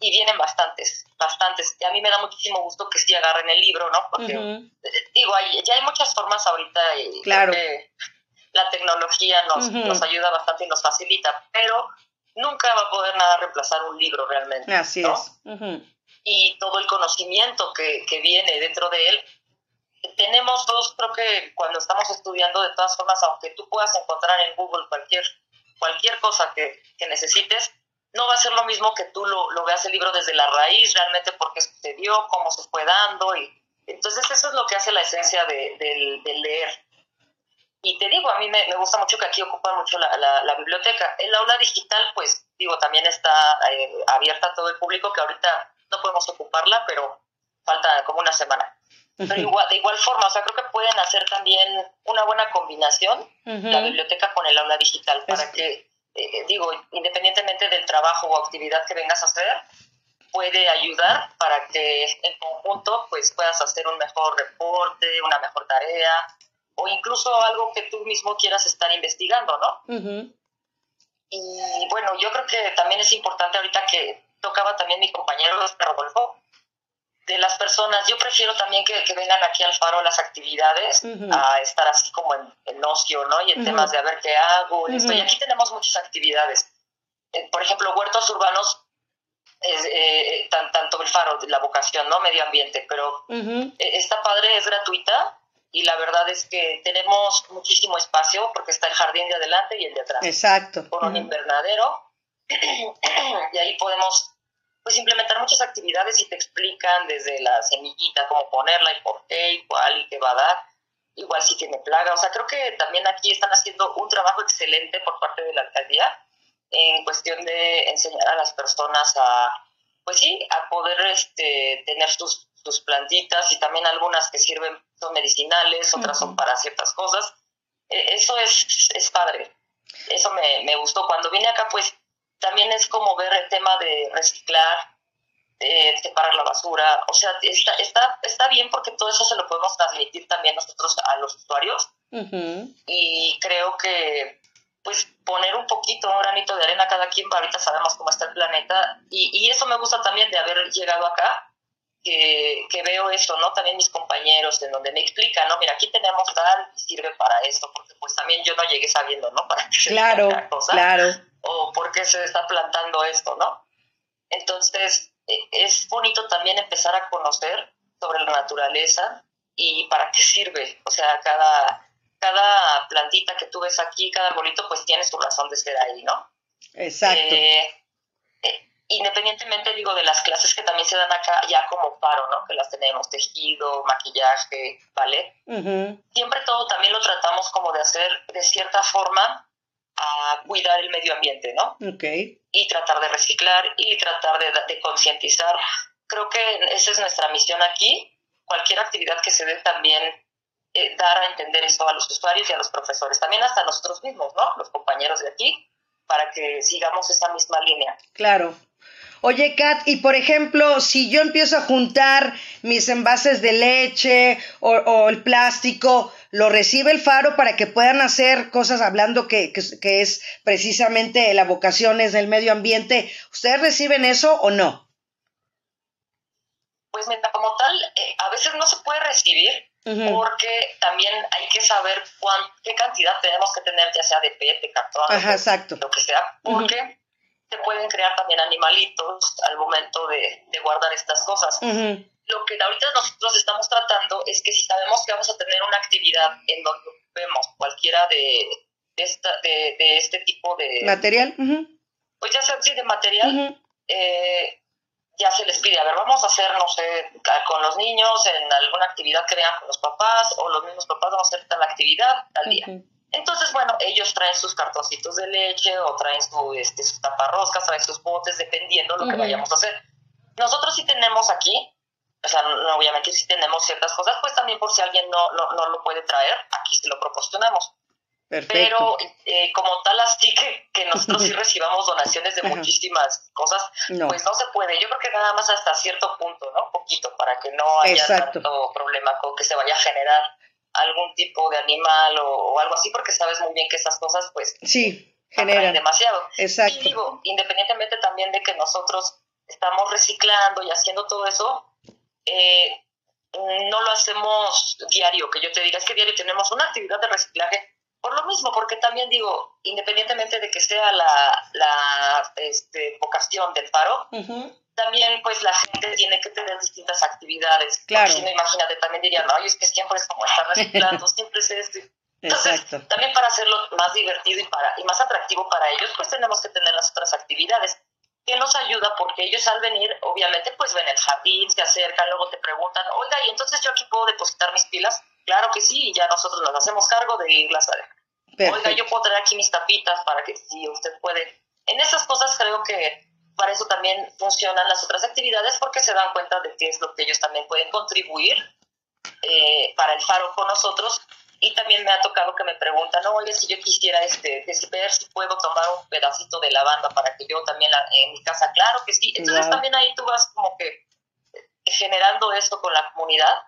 y vienen bastantes, bastantes. Y a mí me da muchísimo gusto que sí agarren el libro, ¿no? Porque, digo, hay, ya hay muchas formas ahorita y claro. la tecnología nos, nos ayuda bastante y nos facilita, pero nunca va a poder nada reemplazar un libro realmente. Así es. Y todo el conocimiento que, que viene dentro de él. Tenemos todos, creo que cuando estamos estudiando, de todas formas, aunque tú puedas encontrar en Google cualquier, cualquier cosa que, que necesites, no va a ser lo mismo que tú lo, lo, veas el libro desde la raíz, realmente por qué sucedió, cómo se fue dando. Y, entonces eso es lo que hace la esencia de, del leer. Y te digo, a mí me, me, gusta mucho que aquí ocupa mucho la, la, biblioteca. El aula digital, pues, digo, también está eh, abierta a todo el público, que ahorita no podemos ocuparla, pero falta como una semana. Pero igual, de igual forma, o sea, creo que pueden hacer también una buena combinación la biblioteca con el aula digital para que eh, digo, independientemente del trabajo o actividad que vengas a hacer, puede ayudar para que en conjunto pues puedas hacer un mejor reporte, una mejor tarea o incluso algo que tú mismo quieras estar investigando, ¿no? Y bueno, yo creo que también es importante ahorita que tocaba también mi compañero Rodolfo, de las personas. Yo prefiero también que, vengan aquí al faro las actividades a estar así como en, ocio, ¿no? Y en temas de a ver qué hago. Y aquí tenemos muchas actividades. Eh, por ejemplo, huertos urbanos, eh, tanto el faro, la vocación, ¿no? Medio ambiente, pero eh, esta padre es gratuita y la verdad es que tenemos muchísimo espacio porque está el jardín de adelante y el de atrás. Exacto. Con un invernadero. y ahí podemos pues implementar muchas actividades y te explican desde la semillita cómo ponerla y por qué y cuál y qué va a dar, igual si tiene plaga. O sea, creo que también aquí están haciendo un trabajo excelente por parte de la alcaldía en cuestión de enseñar a las personas a, pues sí, a poder este, tener sus, sus plantitas y también algunas que sirven, son medicinales, otras son para ciertas cosas. E, eso es, es padre. Eso me, me gustó. Cuando vine acá, pues también es como ver el tema de reciclar, de separar la basura, o sea, está, está, está bien porque todo eso se lo podemos transmitir también nosotros a los usuarios y creo que pues poner un poquito, un granito de arena cada quien, ahorita sabemos cómo está el planeta y, y eso me gusta también de haber llegado acá, que, que, veo eso, ¿no? También mis compañeros, en donde me explican, ¿no? Mira, aquí tenemos tal, sirve para esto, porque pues también yo no llegué sabiendo, ¿no? Para qué claro, cosa. claro o por qué se está plantando esto, ¿no? Entonces, e, es bonito también empezar a conocer sobre la naturaleza y para qué sirve. O sea, cada, cada plantita que tú ves aquí, cada arbolito, pues tiene su razón de ser ahí, ¿no? Exacto. Eh, independientemente, digo, de las clases que también se dan acá, ya como paro, ¿no? Que las tenemos, tejido, maquillaje, ¿vale? Siempre todo también lo tratamos como de hacer de cierta forma a cuidar el medio ambiente, ¿no? Okay. Y tratar de reciclar y tratar de, de concientizar. Creo que esa es nuestra misión aquí. Cualquier actividad que se dé también eh, dar a entender eso a los usuarios y a los profesores, también hasta nosotros mismos, ¿no? Los compañeros de aquí, para que sigamos esa misma línea. Claro. Oye, Kat, y por ejemplo, si yo empiezo a juntar mis envases de leche o, o el plástico, lo recibe el faro para que puedan hacer cosas hablando que, que, es precisamente la vocación es del medio ambiente. ¿Ustedes reciben eso o no? Pues como tal, eh, a veces no se puede recibir porque también hay que saber cuán, qué cantidad tenemos que tener, ya sea de PET, de cartón, lo que sea, porque se pueden crear también animalitos al momento de, guardar estas cosas lo que ahorita nosotros estamos tratando es que si sabemos que vamos a tener una actividad en donde vemos cualquiera de, esta, de, este tipo de... Material. Pues ya sea así de material, eh, ya se les pide, a ver, vamos a hacer, no sé, con los niños en alguna actividad que vean con los papás o los mismos papás vamos a hacer tal actividad tal día. Entonces, bueno, ellos traen sus cartoncitos de leche o traen su, este, sus taparroscas, traen sus botes, dependiendo lo que vayamos a hacer. Nosotros sí tenemos aquí o sea, no, obviamente si tenemos ciertas cosas, pues también por si alguien no, no, lo puede traer, aquí se lo proporcionamos. Perfecto. Pero eh, como tal, así que, que nosotros sí recibamos donaciones de muchísimas cosas, pues no se puede. Yo creo que nada más hasta cierto punto, ¿no? Poquito, para que no haya tanto problema con que se vaya a generar algún tipo de animal o, algo así, porque sabes muy bien que esas cosas, pues, sí, generan demasiado. Exacto. Y digo, independientemente también de que nosotros estamos reciclando y haciendo todo eso, eh, no lo hacemos diario, que yo te diga, es que diario tenemos una actividad de reciclaje, por lo mismo, porque también digo, independientemente de que sea la, la este, vocación del faro, también pues la gente tiene que tener distintas actividades. Claro. si no, imagínate, también dirían, no, es que siempre es como estar reciclando, siempre es esto. Entonces, también para hacerlo más divertido y, para, y más atractivo para ellos, pues tenemos que tener las otras actividades que nos ayuda porque ellos al venir, obviamente, pues ven el jardín, se acercan, luego te preguntan, oiga, ¿y entonces yo aquí puedo depositar mis pilas? Claro que sí, y ya nosotros nos hacemos cargo de irlas a dejar. Oiga, yo puedo traer aquí mis tapitas para que si usted puede. En esas cosas creo que para eso también funcionan las otras actividades porque se dan cuenta de qué es lo que ellos también pueden contribuir eh, para el faro con nosotros. Y también me ha tocado que me preguntan, no, oye, si yo quisiera este, ver si puedo tomar un pedacito de lavanda para que yo también en mi casa, claro que sí. Entonces también ahí tú vas como que generando esto con la comunidad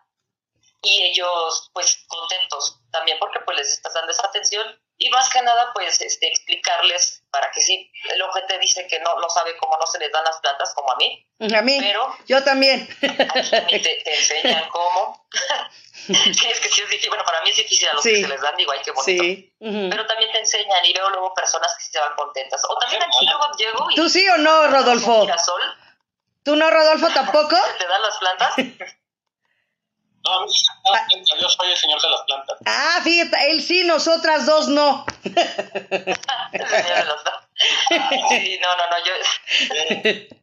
y ellos pues contentos también porque pues les estás dando esa atención y más que nada pues este, explicarles para que sí, el te dice que no, no sabe cómo no se les dan las plantas como a mí. A mí, pero yo también. Aquí te, te enseñan cómo. sí, es que sí es difícil, bueno, para mí es difícil a los que se les dan, digo, ay, qué bonito. Sí. Pero también te enseñan y veo luego personas que se van contentas. O también aquí luego llego y... ¿Tú sí o no, Rodolfo? ¿Tú no, Rodolfo, tampoco? ¿Te dan las plantas? No, yo soy el señor de las plantas. Ah, fíjate, él sí, nosotras dos no. el señor de las plantas. Sí, no, no, no, yo...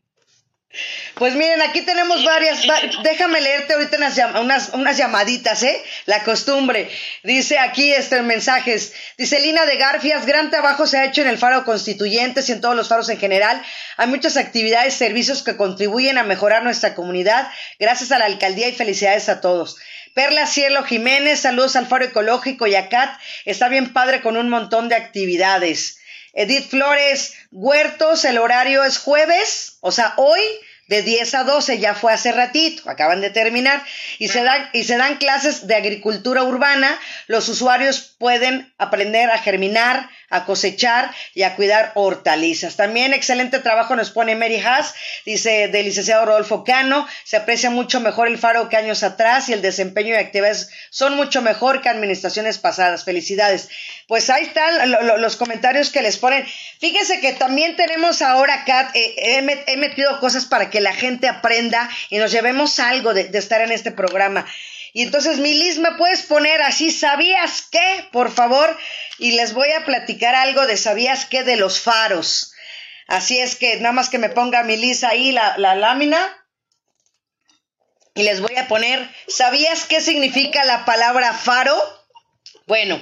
Pues miren, aquí tenemos varias. déjame leerte ahorita unas, unas, llamaditas, ¿eh? La costumbre. Dice aquí este mensajes. Dice Lina de Garfias, gran trabajo se ha hecho en el Faro Constituyentes y en todos los faros en general. Hay muchas actividades, servicios que contribuyen a mejorar nuestra comunidad. Gracias a la alcaldía y felicidades a todos. Perla Cielo Jiménez, saludos al Faro Ecológico y a Cat. Está bien padre con un montón de actividades. Edith Flores, Huertos, el horario es jueves, o sea, hoy de 10 a 12, ya fue hace ratito, acaban de terminar, y se dan, y se dan clases de agricultura urbana. Los usuarios pueden aprender a germinar, a cosechar y a cuidar hortalizas. También excelente trabajo nos pone Mary Haas, dice del licenciado Rodolfo Cano, se aprecia mucho mejor el faro que años atrás y el desempeño y actividades son mucho mejor que administraciones pasadas. Felicidades. Pues ahí están los comentarios que les ponen. Fíjense que también tenemos ahora, Kat, eh, he, metido cosas para que la gente aprenda y nos llevemos algo de, estar en este programa. Y entonces, Milis, ¿me puedes poner así? ¿Sabías qué? Por favor. Y les voy a platicar algo de ¿sabías qué? de los faros. Así es que nada más que me ponga Milis ahí la, la lámina. Y les voy a poner, ¿sabías qué significa la palabra faro? Bueno,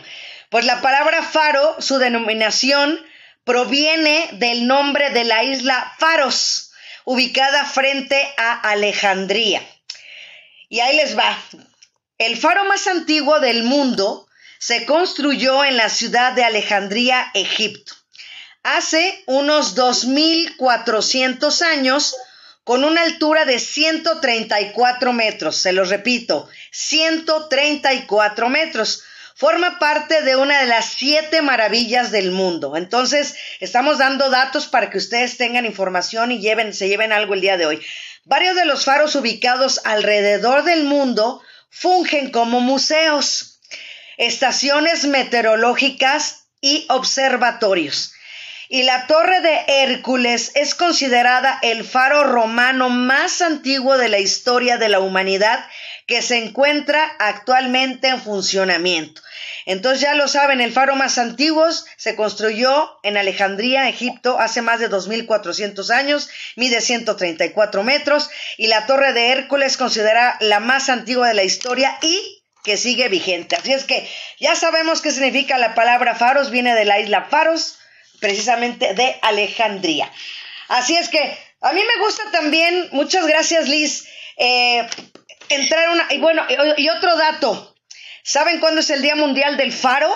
pues la palabra faro, su denominación, proviene del nombre de la isla Faros, ubicada frente a Alejandría. Y ahí les va. El faro más antiguo del mundo se construyó en la ciudad de Alejandría, Egipto, hace unos 2.400 años, con una altura de 134 metros. Se los repito, 134 metros forma parte de una de las siete maravillas del mundo. Entonces, estamos dando datos para que ustedes tengan información y lleven, se lleven algo el día de hoy. Varios de los faros ubicados alrededor del mundo fungen como museos, estaciones meteorológicas y observatorios. Y la Torre de Hércules es considerada el faro romano más antiguo de la historia de la humanidad que se encuentra actualmente en funcionamiento. Entonces ya lo saben, el faro más antiguo se construyó en Alejandría, Egipto, hace más de 2.400 años, mide 134 metros y la Torre de Hércules considera la más antigua de la historia y que sigue vigente. Así es que ya sabemos qué significa la palabra faros, viene de la isla Faros, precisamente de Alejandría. Así es que a mí me gusta también, muchas gracias Liz, eh, entrar una... Y bueno, y otro dato. ¿Saben cuándo es el Día Mundial del Faro?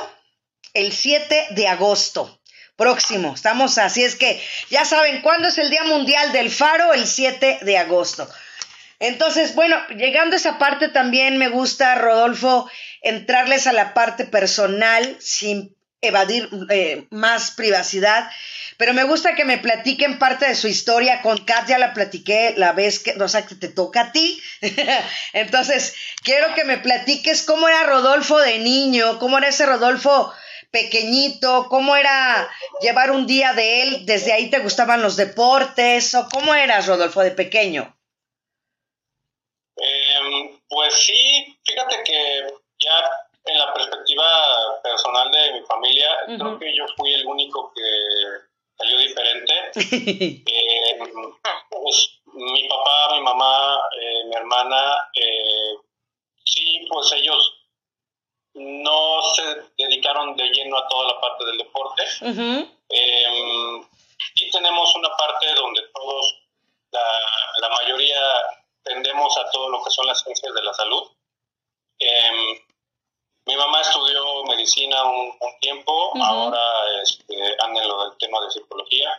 El 7 de agosto. Próximo, estamos así, es que ya saben cuándo es el Día Mundial del Faro, el 7 de agosto. Entonces, bueno, llegando a esa parte también me gusta, Rodolfo, entrarles a la parte personal sin evadir eh, más privacidad pero me gusta que me platiquen parte de su historia. Con Kat ya la platiqué la vez que, o sea, que te toca a ti. Entonces, quiero que me platiques cómo era Rodolfo de niño, cómo era ese Rodolfo pequeñito? ¿Cómo era llevar un día de él? ¿Desde ahí te gustaban los deportes? ¿O cómo eras, Rodolfo, de pequeño? Em, pues sí, fíjate que ya en la perspectiva personal de mi familia, creo que yo fui el único que salió diferente. eh, pues, mi papá, mi mamá, eh, mi hermana, eh, sí, pues ellos no se dedicaron de lleno a toda la parte del deporte. Em, y tenemos una parte donde todos, la, la, mayoría, tendemos a todo lo que son las ciencias de la salud. Em, mi mamá estudió medicina un, tiempo, ahora este, anda en lo del tema de psicología.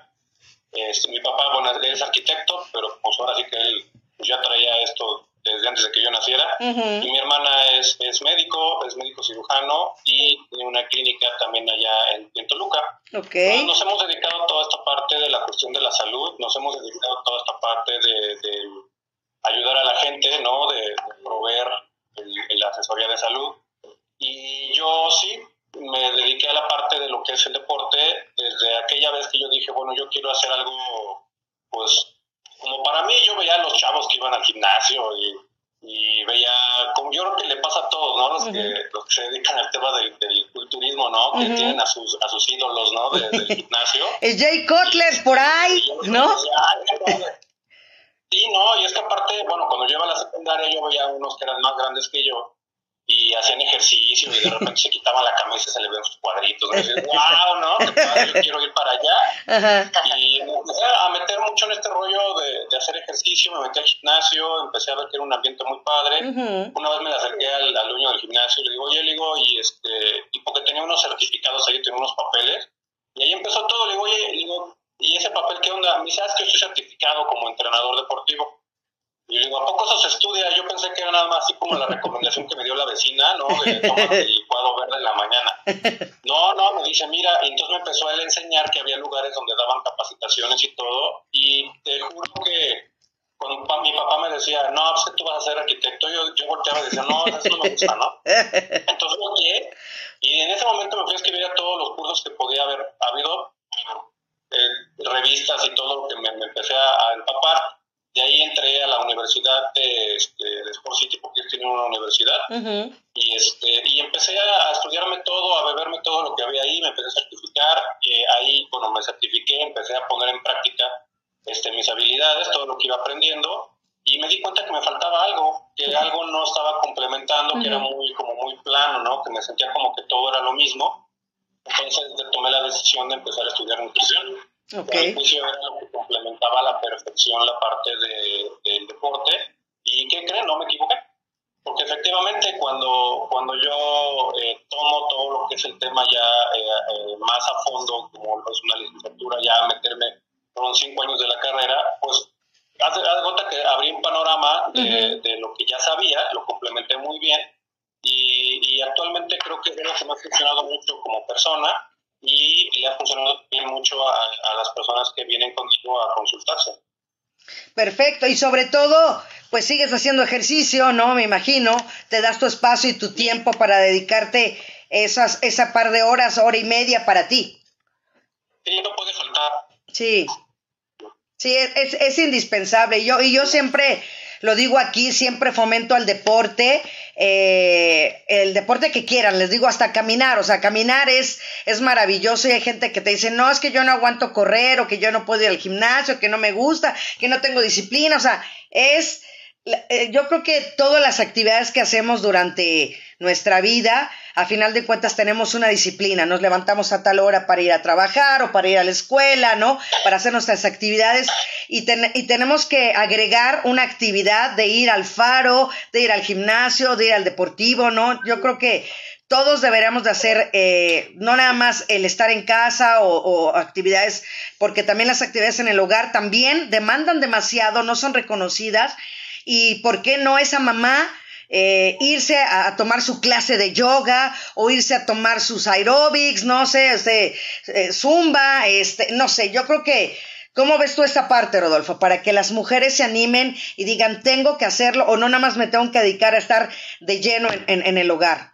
Este, mi papá, bueno, es arquitecto, pero pues ahora sí que él ya traía esto desde antes de que yo naciera. Y mi hermana es, es, médico, es médico cirujano y tiene una clínica también allá en, en Toluca. Okay. nos hemos dedicado a toda esta parte de la cuestión de la salud, nos hemos dedicado a toda esta parte de, de ayudar a la gente, ¿no? De, proveer la asesoría de salud. Y yo sí, me dediqué a la parte de lo que es el deporte desde aquella vez que yo dije, bueno, yo quiero hacer algo, pues, como para mí, yo veía a los chavos que iban al gimnasio y, y veía, como yo creo que le pasa a todos, ¿no? Los, que, los que se dedican al tema del, del culturismo, ¿no? Que tienen a sus, a sus ídolos, ¿no? del gimnasio. El Jay Cutler por ahí, ¿no? Sí, no, y es que aparte, bueno, cuando yo iba a la secundaria yo veía unos que eran más grandes que yo y hacían ejercicio y de repente se quitaban la camisa y se le ven sus cuadritos. Y dices, wow, ¿no? yo quiero ir para allá. Y me empecé a meter mucho en este rollo de, de, hacer ejercicio, me metí al gimnasio, empecé a ver que era un ambiente muy padre. Una vez me le acerqué al, al, dueño del gimnasio y le digo, oye, le digo, y, este, y porque tenía unos certificados ahí, tenía unos papeles. Y ahí empezó todo, le digo, oye, le digo, ¿y ese papel qué onda? Me dice, ¿sabes ah, que yo estoy certificado como entrenador deportivo? Y digo, ¿a poco eso se estudia? Yo pensé que era nada más así como la recomendación que me dio la vecina, ¿no? De tomar el licuado verde en la mañana. No, no, me dice, mira, y entonces me empezó a él enseñar que había lugares donde daban capacitaciones y todo, y te juro que cuando mi papá me decía, no, pues que tú vas a ser arquitecto, yo, yo volteaba y decía, no, eso no me gusta, ¿no? Entonces volteé, y en ese momento me fui a escribir a todos los cursos que podía haber habido, eh, revistas y todo lo que me, me empecé a, a empapar, de ahí entré a la universidad de, este, de Sport City, porque tienen una universidad. y, este, y empecé a, estudiarme todo, a beberme todo lo que había ahí, me empecé a certificar. Y ahí, bueno, me certifiqué, empecé a poner en práctica este, mis habilidades, todo lo que iba aprendiendo. Y me di cuenta que me faltaba algo, que algo no estaba complementando, que era muy, como muy plano, ¿no? Que me sentía como que todo era lo mismo. Entonces tomé la decisión de empezar a estudiar nutrición. Okay. El juicio era lo que complementaba a la perfección la parte de, del deporte. ¿Y qué creen? No me equivoqué. Porque efectivamente cuando, cuando yo eh, tomo todo lo que es el tema ya eh, eh, más a fondo, como es una licenciatura, ya meterme con cinco años de la carrera, pues haz de cuenta que abrí un panorama de, de, lo que ya sabía, lo complementé muy bien y, y actualmente creo que es lo que me ha funcionado mucho como persona y le ha funcionado bien mucho a, a las personas que vienen contigo a consultarse. Perfecto, y sobre todo, pues sigues haciendo ejercicio, ¿no? Me imagino, te das tu espacio y tu tiempo para dedicarte esas, esa par de horas, hora y media para ti. Sí, no puede faltar. Sí, sí, es, es indispensable. Y yo, y yo siempre lo digo aquí, siempre fomento al deporte, eh, el deporte que quieran, les digo hasta caminar, o sea, caminar es, es maravilloso y hay gente que te dice, no, es que yo no aguanto correr o que yo no puedo ir al gimnasio, que no me gusta, que no tengo disciplina, o sea, es, eh, yo creo que todas las actividades que hacemos durante nuestra vida, a final de cuentas tenemos una disciplina, nos levantamos a tal hora para ir a trabajar o para ir a la escuela, ¿no? Para hacer nuestras actividades y, y tenemos que agregar una actividad de ir al faro, de ir al gimnasio, de ir al deportivo, ¿no? Yo creo que todos deberíamos de hacer eh, no nada más el estar en casa o, o, actividades, porque también las actividades en el hogar también demandan demasiado, no son reconocidas. Y por qué no esa mamá eh, irse a, tomar su clase de yoga o irse a tomar sus aerobics, no sé, este, eh, zumba, este, no sé, yo creo que, ¿cómo ves tú esta parte, Rodolfo? Para que las mujeres se animen y digan, tengo que hacerlo o no nada más me tengo que dedicar a estar de lleno en, en, el hogar.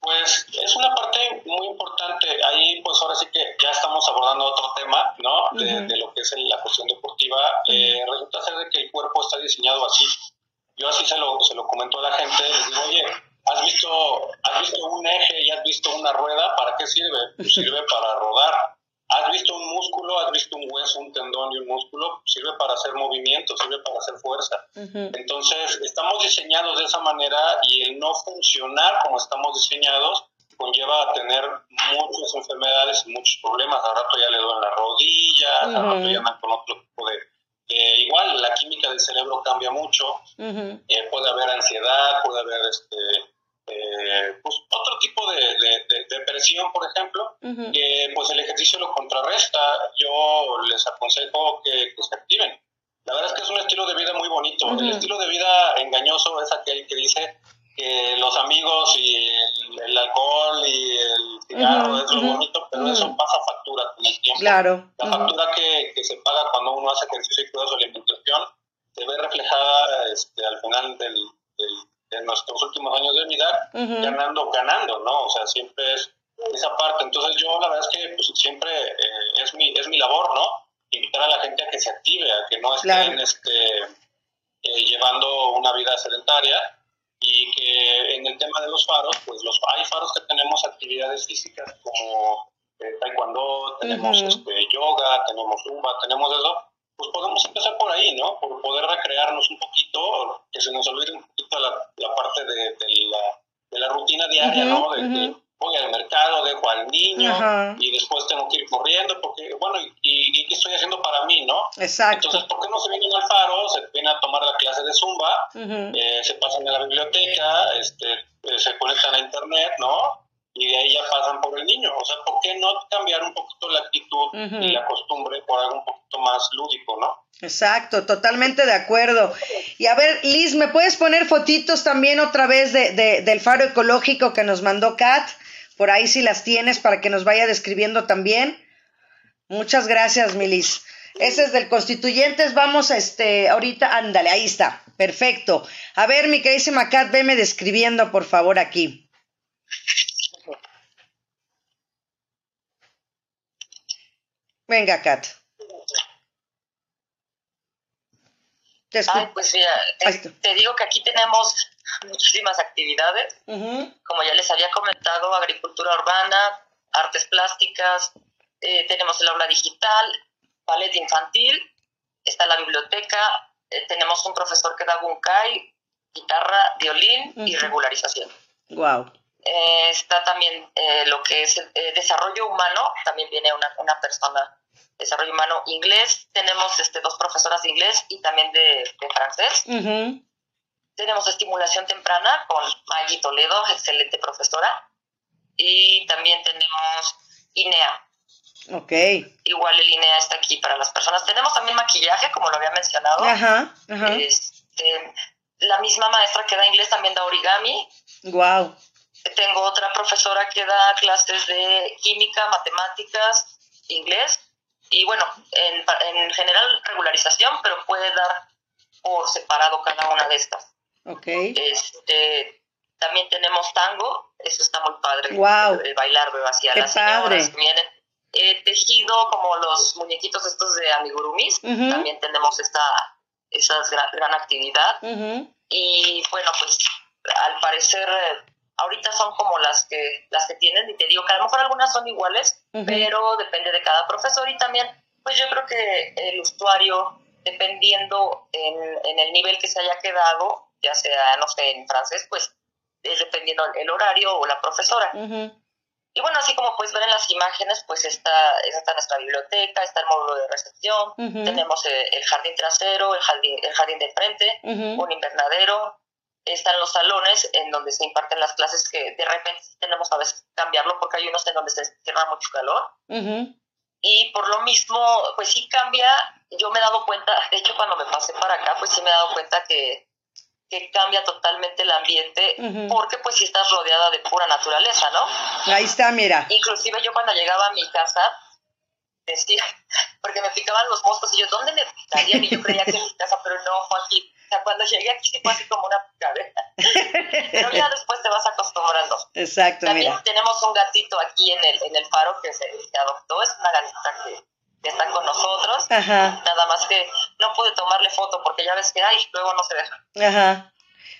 Pues es una parte muy importante. Ahí, pues ahora sí que ya estamos abordando otro tema, ¿no? De, lo que es la cuestión deportiva. Eh, resulta ser de que el cuerpo está diseñado así. Yo así se lo, se lo comento a la gente. Les digo, oye, ¿has visto, ¿has visto un eje y has visto una rueda? ¿Para qué sirve? Pues sirve para rodar. ¿Has visto un músculo? ¿Has visto un hueso, un tendón y un músculo? Sirve para hacer movimiento, sirve para hacer fuerza. Entonces, estamos diseñados de esa manera y el no funcionar como estamos diseñados conlleva a tener muchas enfermedades y muchos problemas. Al rato ya le duelen las rodillas, al rato ya andan con otro tipo de... igual, la química del cerebro cambia mucho. Eh, puede haber ansiedad, puede haber este, eh, pues otro tipo de, depresión, por ejemplo, que pues el ejercicio lo contrarresta. Yo les aconsejo que, se activen. La verdad es que es un estilo de vida muy bonito. El estilo de vida engañoso es aquel que dice que los amigos y el, alcohol y el cigarro es lo bonito, pero eso pasa factura con el tiempo. Claro. La factura que, se paga cuando uno hace ejercicio y cuida su alimentación se ve reflejada este, al final del en nuestros últimos años de vida, ganando, ganando, ¿no? O sea, siempre es esa parte. Entonces yo la verdad es que pues, siempre eh, es, mi, es mi labor, ¿no? Invitar a la gente a que se active, a que no estén este, eh, llevando una vida sedentaria y que en el tema de los faros, pues los, hay faros que tenemos actividades físicas como eh, taekwondo, tenemos este, yoga, tenemos zumba, tenemos eso, pues podemos empezar por ahí, ¿no? Por poder recrearnos un poquito, que se nos olvide un poquito la, la parte de, de, la, de, la, rutina diaria, ¿no? De, voy al mercado, dejo al niño y después tengo que ir corriendo, porque, bueno, y, qué estoy haciendo para mí, no? Exacto. Entonces, ¿por qué no se vienen al faro? Se vienen a tomar la clase de Zumba, eh, se pasan a la biblioteca, este, eh, se conectan a internet, ¿no? y de ahí ya pasan por el niño. O sea, ¿por qué no cambiar un poquito la actitud y la costumbre por algo un poquito más lúdico, no? Exacto, totalmente de acuerdo. Y a ver, Liz, ¿me puedes poner fotitos también otra vez de, de, del faro ecológico que nos mandó Kat? Por ahí si las tienes para que nos vaya describiendo también. Muchas gracias, Milis. Ese es del Constituyentes. Vamos, a este, ahorita, ándale, ahí está. Perfecto. A ver, mi queridísima Kat, veme describiendo, por favor, aquí. Venga, Kat. Ay, pues mira, te, digo que aquí tenemos muchísimas actividades. Como ya les había comentado, agricultura urbana, artes plásticas, eh, tenemos el aula digital, ballet infantil, está la biblioteca, eh, tenemos un profesor que da bunkai, guitarra, violín y regularización. Wow. Eh, está también lo que es desarrollo humano, también viene una, una persona desarrollo humano inglés, tenemos este, dos profesoras de inglés y también de, francés. Tenemos estimulación temprana con Maggie Toledo, excelente profesora. Y también tenemos INEA. Ok. Igual el INEA está aquí para las personas. Tenemos también maquillaje, como lo había mencionado. Ajá, este, la misma maestra que da inglés también da origami. Wow. Tengo otra profesora que da clases de química, matemáticas, inglés y bueno, en, en general regularización, pero puede dar por separado cada una de estas. Ok. Este, también tenemos tango, eso está muy padre. Wow. El, bailar hacia las señoras que vienen. Eh, tejido como los muñequitos estos de amigurumis, también tenemos esta esa gran, actividad. Y bueno, pues al parecer ahorita son como las que las que tienen y te digo que a lo mejor algunas son iguales, pero depende de cada profesor y también pues yo creo que el usuario dependiendo en, en, el nivel que se haya quedado, ya sea no sé en francés, pues es dependiendo el horario o la profesora. Y bueno, así como puedes ver en las imágenes, pues está, está nuestra biblioteca, está el módulo de recepción, tenemos el, el, jardín trasero, el jardín, el jardín de frente, un invernadero, están los salones en donde se imparten las clases que de repente tenemos a veces que cambiarlo porque hay unos en donde se cierra mucho calor. Y por lo mismo, pues sí cambia. Yo me he dado cuenta, de hecho cuando me pasé para acá, pues sí me he dado cuenta que, que cambia totalmente el ambiente porque pues sí estás rodeada de pura naturaleza, ¿no? Ahí está, mira. Inclusive yo cuando llegaba a mi casa, decía, porque me picaban los moscos y yo, ¿dónde me picarían? Y yo creía que en mi casa, pero no, fue aquí O sea, cuando llegué aquí sí fue así como una picadera. Pero ya después te vas acostumbrando. Exacto, También tenemos un gatito aquí en el, en el faro que se, adoptó. Es una gatita que, que está con nosotros. Ajá. Nada más que no pude tomarle foto porque ya ves que, ay, luego no se deja. Ajá.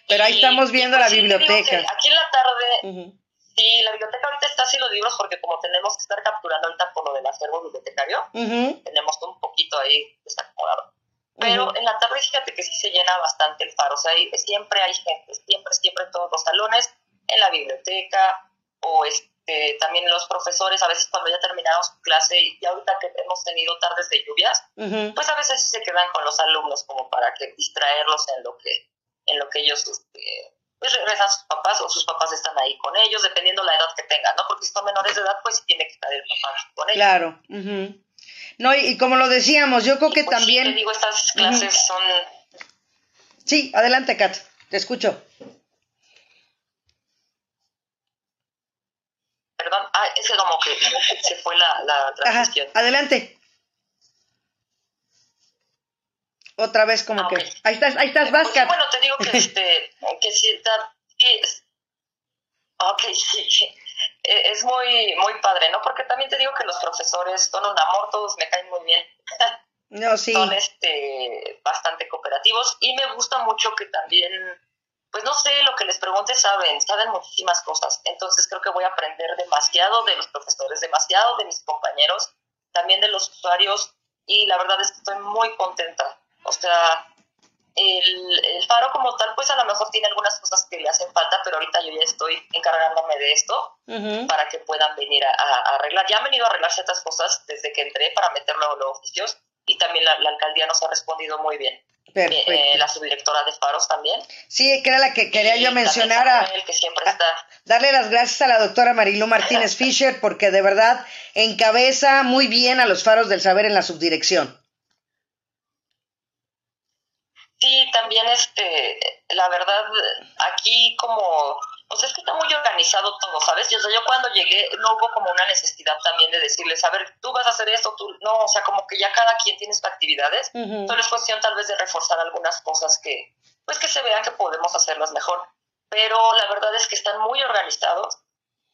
Pero ahí estamos viendo la pues biblioteca. Aquí en la tarde... Sí, la biblioteca ahorita está sin los libros porque como tenemos que estar capturando ahorita por lo del acervo bibliotecario, tenemos un poquito ahí desacomodado. Pero en la tarde fíjate que sí se llena bastante el faro, o sea, siempre hay gente, siempre, siempre en todos los salones, en la biblioteca, o este, también los profesores, a veces cuando ya terminamos su clase y ahorita que hemos tenido tardes de lluvias, pues a veces se quedan con los alumnos como para que distraerlos en lo que, en lo que ellos este, pues regresan sus papás o sus papás están ahí con ellos, dependiendo la edad que tengan, ¿no? Porque si son menores de edad, pues tiene que estar el papá con ellos. Claro. No, y, como lo decíamos, yo creo que pues también... Sí, te digo, estas clases son... Sí, adelante, Kat, te escucho. Perdón, ah, ese como que se fue la, la transmisión. Ajá, adelante. Otra vez como ah, que... Ahí estás, ahí estás, pues, Bueno, te digo que, este, que sí, está, ok, sí, e, es muy, muy padre, ¿no? Porque también te digo que los profesores son un amor, todos me caen muy bien. No, sí. Son este, bastante cooperativos y me gusta mucho que también, pues no sé, lo que les pregunte saben, saben muchísimas cosas. Entonces creo que voy a aprender demasiado de los profesores, demasiado de mis compañeros, también de los usuarios y la verdad es que estoy muy contenta. O sea, el, faro como tal, pues a lo mejor tiene algunas cosas que le hacen falta, pero ahorita yo ya estoy encargándome de esto para que puedan venir a, arreglar. Ya han venido a arreglar ciertas cosas desde que entré para meter los oficios y también la, alcaldía nos ha respondido muy bien. Eh, la subdirectora de Faros también. Sí, que era la que quería yo mencionar. A, que siempre está. darle las gracias a la doctora Marilu Martínez Fischer porque de verdad encabeza muy bien a los Faros del Saber en la subdirección. Sí, también este, la verdad, aquí como, pues es que está muy organizado todo, ¿sabes? Yo, o sea, yo cuando llegué no hubo como una necesidad también de decirles, a ver, tú vas a hacer esto, tú, no, o sea, como que ya cada quien tiene sus actividades, solo es cuestión tal vez de reforzar algunas cosas que, pues que se vean que podemos hacerlas mejor, pero la verdad es que están muy organizados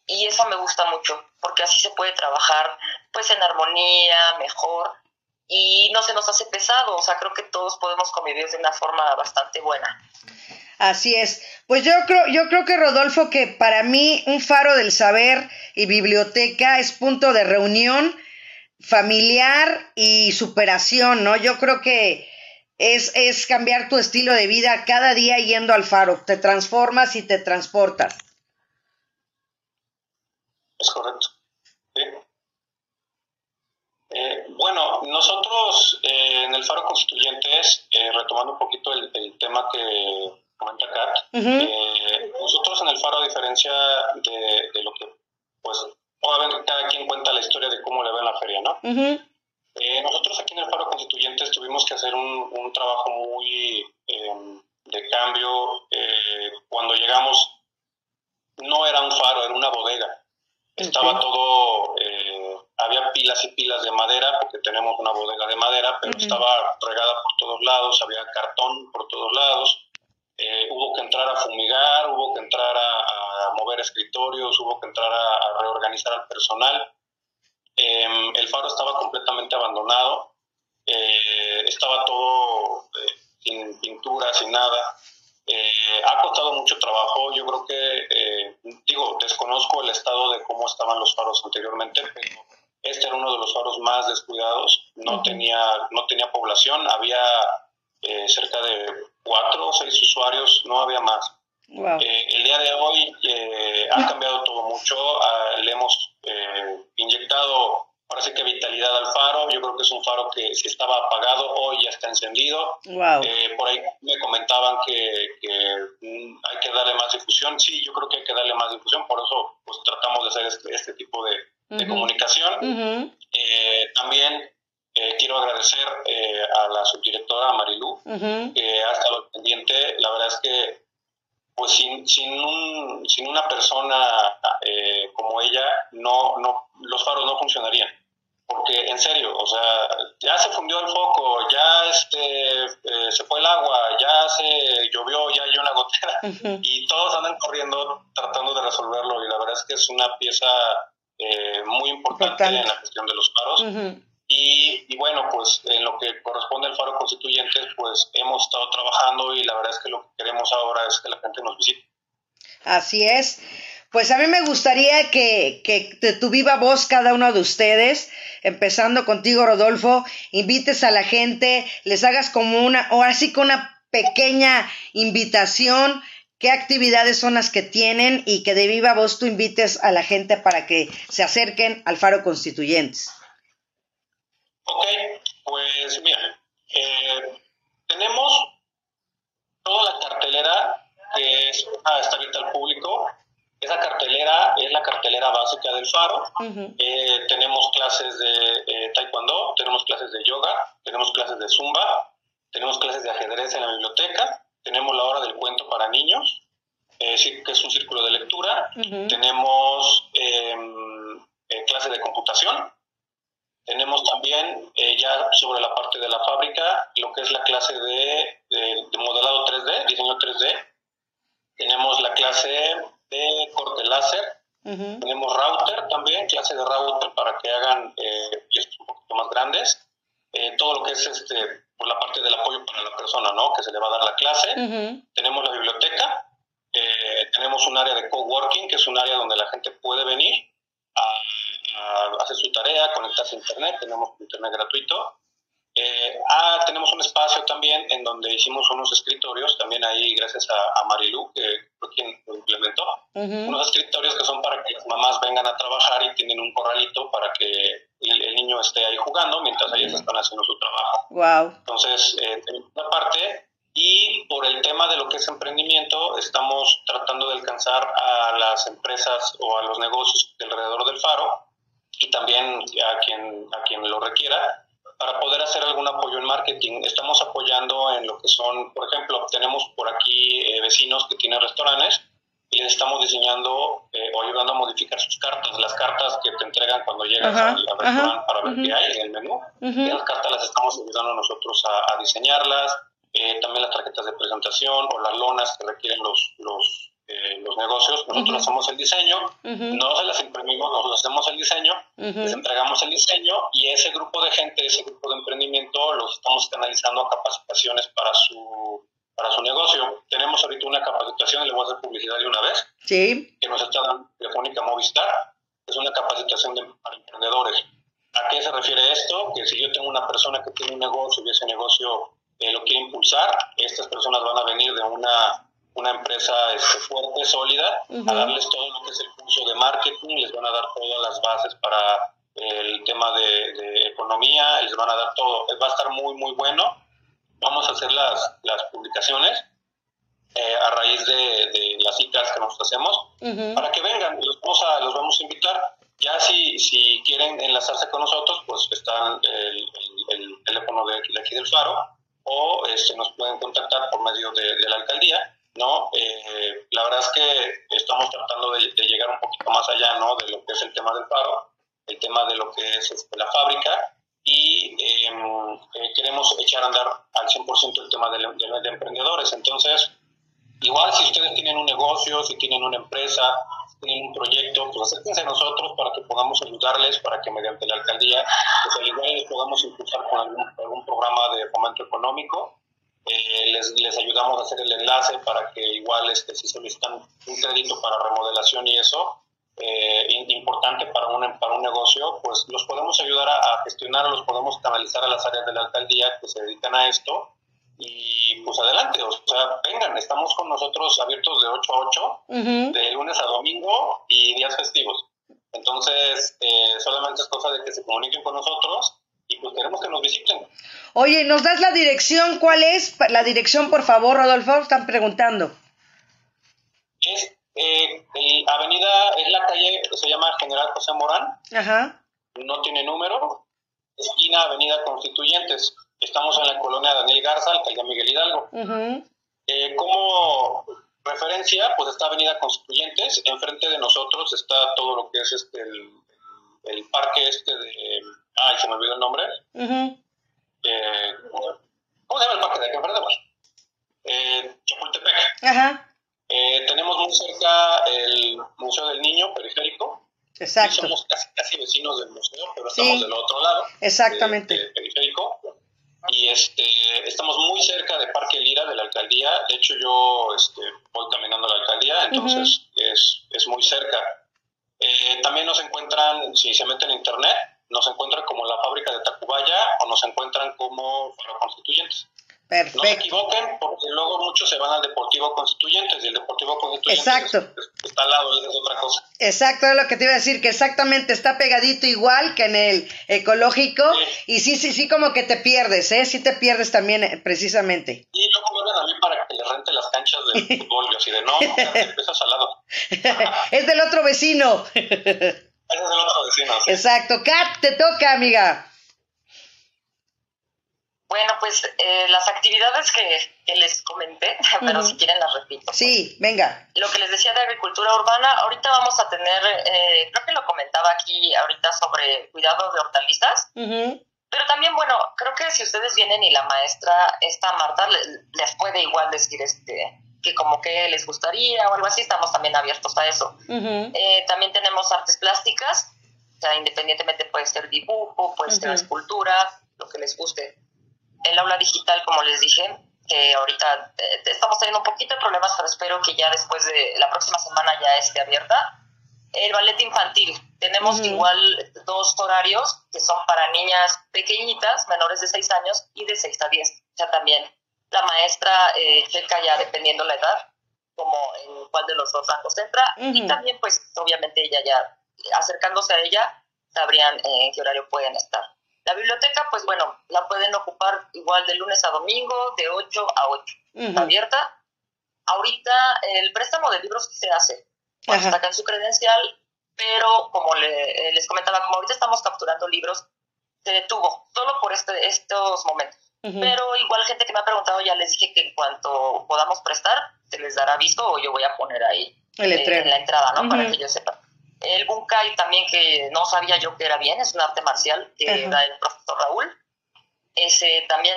y eso me gusta mucho, porque así se puede trabajar pues en armonía, mejor, y no se nos hace pesado, o sea, creo que todos podemos convivir de una forma bastante buena. Así es. Pues yo creo, yo creo que Rodolfo, que para mí un faro del saber y biblioteca es punto de reunión familiar y superación, ¿no? Yo creo que es, es cambiar tu estilo de vida cada día yendo al faro. Te transformas y te transportas. Es correcto. Eh, bueno, nosotros eh, en el Faro Constituyentes, eh, retomando un poquito el, tema que comenta Kat, nosotros en el Faro, a diferencia de, lo que, pues, obviamente cada quien cuenta la historia de cómo le va en la feria, ¿no? nosotros aquí en el Faro Constituyentes tuvimos que hacer un, un trabajo muy em, de cambio. cuando llegamos, no era un faro, era una bodega. Estaba todo había pilas y pilas de madera, porque tenemos una bodega de madera, pero estaba regada por todos lados, había cartón por todos lados. Eh, hubo que entrar a fumigar, hubo que entrar a, mover escritorios, hubo que entrar a, reorganizar al personal. Em, el faro estaba completamente abandonado, eh, estaba todo eh, sin pintura, sin nada. ha costado mucho trabajo, yo creo que, digo, desconozco el estado de cómo estaban los faros anteriormente, pero este era uno de los faros más descuidados, no, tenía, no tenía población, había eh, cerca de cuatro o seis usuarios, no había más. Eh, el día de hoy eh, ha cambiado todo mucho, ah, le hemos inyectado parece que vitalidad al faro, yo creo que es un faro que si estaba apagado hoy ya está encendido. por ahí me comentaban que, mm, hay que darle más difusión, sí, yo creo que hay que darle más difusión, por eso pues tratamos de hacer este, este tipo de, de comunicación. Eh, también eh, quiero agradecer eh, a la subdirectora Marilú, que ha estado pendiente. La verdad es que pues sin, sin, un, sin una persona como ella, no, no, los faros no funcionarían. Porque en serio, o sea, ya se fundió el foco, ya este, se fue el agua, ya se y todos andan corriendo tratando de resolverlo y la verdad es que es una pieza eh, en la gestión de los faros. y, y, bueno, pues en lo que corresponde al faro constituyente, pues hemos estado trabajando y la verdad es que lo que queremos ahora es que la gente nos visite. Así es. Pues a mí me gustaría que, que de tu viva voz cada uno de ustedes, empezando contigo Rodolfo, invites a la gente, les hagas como una, o así con una pequeña invitación, qué actividades son las que tienen y que de viva voz tú invites a la gente para que se acerquen al Faro Constituyentes. Ok, pues mira, eh, tenemos toda la cartelera que es, ah, está abierta al público esa cartelera es la cartelera básica del Faro. Eh, tenemos clases de eh, taekwondo, tenemos clases de yoga, tenemos clases de zumba, tenemos clases de ajedrez en la biblioteca, tenemos la hora del cuento para niños, eh, que es un círculo de lectura, tenemos em, clases de computación, tenemos también ya sobre la parte de la fábrica lo que es la clase de, de modelado 3D, diseño 3D, tenemos la clase de corte láser. Tenemos router también, clase de router para que hagan eh, piezas un poquito más grandes. Eh, todo lo que es este, por la parte del apoyo para la persona, ¿no? Que se le va a dar la clase. Tenemos la biblioteca. Eh, tenemos un área de coworking, que es un área donde la gente puede venir a, a hacer su tarea, conectarse a internet. Tenemos internet gratuito. Eh, ah, tenemos un espacio también en donde hicimos unos escritorios, también ahí gracias a, a Marilu, que fue quien lo implementó, unos escritorios que son para que las mamás vengan a trabajar y tienen un corralito para que el, niño esté ahí jugando mientras ellas están haciendo su trabajo. Wow. Entonces, eh, tenemos una parte y por el tema de lo que es emprendimiento, estamos tratando de alcanzar a las empresas o a los negocios alrededor del faro y también a quien, a quien lo requiera para poder hacer algún apoyo en marketing. Estamos apoyando en lo que son, por ejemplo, tenemos por aquí eh, vecinos que tienen restaurantes y les estamos diseñando eh, o ayudando a modificar sus cartas, las cartas que te entregan cuando llegas al, restaurante para ver qué hay en el menú. Las cartas las estamos ayudando nosotros a, diseñarlas, eh, también las tarjetas de presentación o las lonas que requieren los, los eh, los negocios, nosotros hacemos el diseño, no se las imprimimos, nosotros hacemos el diseño, les entregamos el diseño y ese grupo de gente, ese grupo de emprendimiento los estamos canalizando a capacitaciones para su para su negocio. Tenemos ahorita una capacitación, le voy a hacer publicidad de una vez, sí. que nos está dando Telefónica Movistar, es una capacitación para emprendedores. ¿A qué se refiere esto? Que si yo tengo una persona que tiene un negocio y ese negocio eh, lo quiere impulsar, estas personas van a venir de una una empresa este, fuerte, sólida, a darles todo lo que es el curso de marketing, les van a dar todas las bases para el tema de, economía, les van a dar todo. Va a estar muy, muy bueno. Vamos a hacer las, las publicaciones eh, a raíz de, las citas que nosotros hacemos para que vengan. Los vamos, a, los vamos a invitar. Ya si, si quieren enlazarse con nosotros, pues está el, el, teléfono de, aquí del Faro o este, nos pueden contactar por medio de, de la alcaldía ¿no? Eh, la verdad es que estamos tratando de, llegar un poquito más allá, ¿no? De lo que es el tema del paro, el tema de lo que es este, la fábrica y em, eh, queremos echar a andar al 100% el tema de, de, emprendedores. Entonces, igual si ustedes tienen un negocio, si tienen una empresa, si tienen un proyecto, pues acérquense a nosotros para que podamos ayudarles, para que mediante la alcaldía, pues al igual les podamos impulsar con algún, algún programa de fomento económico eh, les, les, ayudamos a hacer el enlace para que igual este, si solicitan un crédito para remodelación y eso, eh, importante para un, para un negocio, pues los podemos ayudar a, gestionar, los podemos canalizar a las áreas de la alcaldía que se dedican a esto y pues adelante, o sea, vengan, estamos con nosotros abiertos de 8 a 8, de lunes a domingo y días festivos. Entonces, eh, solamente es cosa de que se comuniquen con nosotros y pues queremos que nos visiten. Oye, ¿nos das la dirección? ¿Cuál es la dirección, por favor, Rodolfo? Están preguntando. Es eh, avenida, es la calle que se llama General José Morán. Ajá. No tiene número. Esquina Avenida Constituyentes. Estamos en la colonia Daniel Garza, alcaldía Miguel Hidalgo. eh, como referencia, pues está Avenida Constituyentes. Enfrente de nosotros está todo lo que es este el, el parque este de Ay, se me olvidó el nombre. eh, ¿Cómo se llama el parque de aquí enfrente? Eh, Chapultepec. Ajá. Eh, tenemos muy cerca el Museo del Niño Periférico. Exacto. somos casi, casi vecinos del museo, pero estamos del otro lado. Exactamente. del periférico. Y este, estamos muy cerca de Parque Lira, de la alcaldía. De hecho, yo este, voy caminando a la alcaldía, entonces es, es muy cerca. Eh, también nos encuentran, si se meten en internet, nos encuentran como la fábrica de Tacubaya o nos encuentran como constituyentes. Perfecto. No se equivoquen porque luego muchos se van al Deportivo Constituyentes y el Deportivo Constituyentes Exacto. está al lado, es otra cosa. Exacto, es lo que te iba a decir, que exactamente está pegadito igual que en el ecológico y sí, sí, sí, como que te pierdes, ¿eh? Sí te pierdes también eh, precisamente. Y luego vuelven a mí para que le rente las canchas del fútbol y así de no, no empiezas al lado. es del otro vecino. Ese es del otro vecino. Sí. Exacto. Kat, te toca, amiga. Bueno, pues eh, las actividades que, que, les comenté, pero si quieren las repito. Sí, venga. Lo que les decía de agricultura urbana, ahorita vamos a tener, eh, creo que lo comentaba aquí ahorita sobre cuidado de hortalizas, pero también, bueno, creo que si ustedes vienen y la maestra, esta Marta, les puede igual decir este que como que les gustaría o algo así, estamos también abiertos a eso. eh, también tenemos artes plásticas, o sea, independientemente puede ser dibujo, puede ser escultura, lo que les guste el aula digital, como les dije, que ahorita eh, estamos teniendo un poquito de problemas, pero espero que ya después de la próxima semana ya esté abierta. El ballet infantil. Tenemos igual dos horarios que son para niñas pequeñitas, menores de 6 años, y de 6 a 10. O sea, también la maestra eh, checa ya dependiendo la edad, como en cuál de los dos rangos entra, y también pues obviamente ella ya, acercándose a ella, sabrían en qué horario pueden estar. La biblioteca, pues bueno, la pueden ocupar igual de lunes a domingo, de 8 a 8. Está abierta. Ahorita el préstamo de libros se hace cuando sacan su credencial, pero como les comentaba, como ahorita estamos capturando libros, se detuvo, solo por este, estos momentos. Pero igual gente que me ha preguntado, ya les dije que en cuanto podamos prestar, se les dará aviso o yo voy a poner ahí el eh, en la entrada, ¿no? Para que ellos sepan. El bunkai también que no sabía yo que era bien, es un arte marcial que da el profesor Raúl. Ese también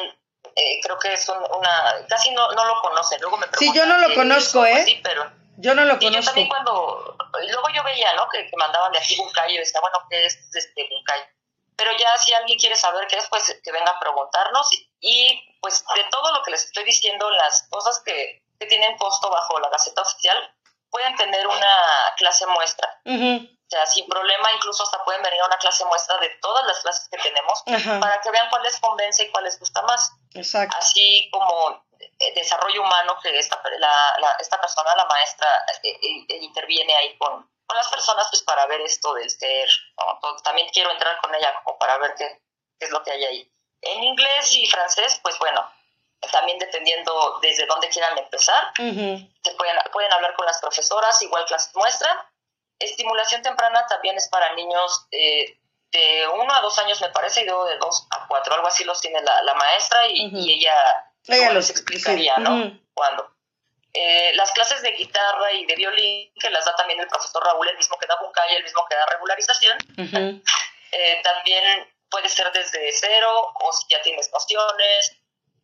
eh, creo que es una, casi no, no lo conocen. Luego me Sí, yo no lo conozco, ¿eh? Sí, pero yo no lo conozco. yo también cuando, luego yo veía, ¿no? Que, mandaban de aquí bunkai, yo decía, bueno, ¿qué es este bunkai? Pero ya si alguien quiere saber qué es, pues que venga a preguntarnos. Y pues de todo lo que les estoy diciendo, las cosas que, que tienen costo bajo la Gaceta Oficial, pueden tener una clase muestra. O sea, sin problema, incluso hasta pueden venir a una clase muestra de todas las clases que tenemos para que vean cuál les convence y cuál les gusta más. Exacto. Así como desarrollo humano que esta, la, esta persona, la maestra, eh, eh, interviene ahí con, con, las personas pues para ver esto del ser. También quiero entrar con ella como para ver qué, qué es lo que hay ahí. En inglés y francés, pues bueno, también dependiendo desde dónde quieran empezar. pueden, pueden hablar con las profesoras, igual clases muestran. Estimulación temprana también es para niños eh, de 1 a 2 años, me parece, y luego de 2 a 4, algo así los tiene la, la maestra y, y ella, ella les explicaría, sí. ¿no? Cuándo. Eh, las clases de guitarra y de violín, que las da también el profesor Raúl, el mismo que da Buncay, el mismo que da regularización, eh, también puede ser desde cero o si ya tienes nociones,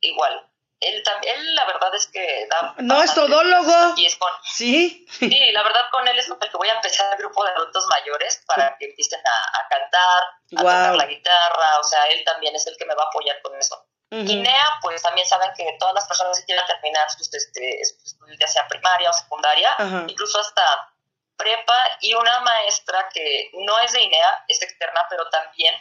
igual. Él, él la verdad es que da... No, es todólogo. Y es con, sí. Sí, la verdad con él es con el que voy a empezar el grupo de adultos mayores para que empiecen a, a cantar, a wow. tocar la guitarra, o sea, él también es el que me va a apoyar con eso. Uh -huh. Guinea, pues también saben que todas las personas que quieran terminar sus, este, ya sea primaria o secundaria, uh -huh. incluso hasta prepa, y una maestra que no es de INEA, es externa, pero también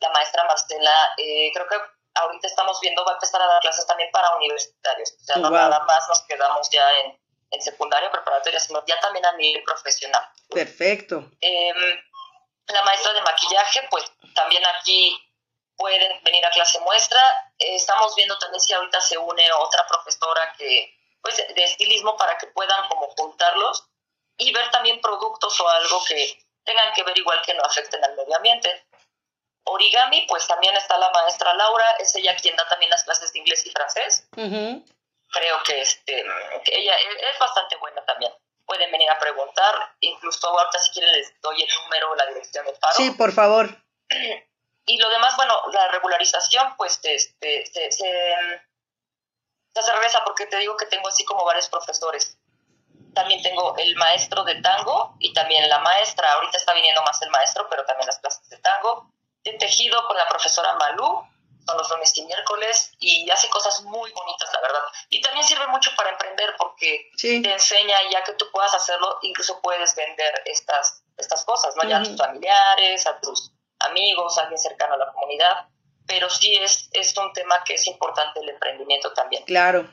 la maestra Marcela, eh, creo que ahorita estamos viendo, va a empezar a dar clases también para universitarios. O sea, no wow. nada más nos quedamos ya en, en, secundaria, preparatoria, sino ya también a nivel profesional. Perfecto. Eh, la maestra de maquillaje, pues también aquí pueden venir a clase muestra. Eh, estamos viendo también si ahorita se une otra profesora que, pues, de estilismo para que puedan como juntarlos y ver también productos o algo que tengan que ver igual que no afecten al medio ambiente. Origami, pues también está la maestra Laura, es ella quien da también las clases de inglés y francés. Uh -huh. Creo que, este, que ella es bastante buena también. Pueden venir a preguntar, incluso ahorita si quieren les doy el número o la dirección del paro. Sí, por favor. Y lo demás, bueno, la regularización, pues este, se, se, se regresa porque te digo que tengo así como varios profesores. también tengo el maestro de tango y también la maestra. Ahorita está viniendo más el maestro, pero también las clases de tango. He tejido con la profesora Malú, son los lunes y miércoles, y hace cosas muy bonitas, la verdad. Y también sirve mucho para emprender porque te enseña, ya que tú puedas hacerlo, incluso puedes vender estas, estas cosas, ¿no? Ya a tus familiares, a tus amigos, a alguien cercano a la comunidad. Pero sí es, es un tema que es importante el emprendimiento también. Claro.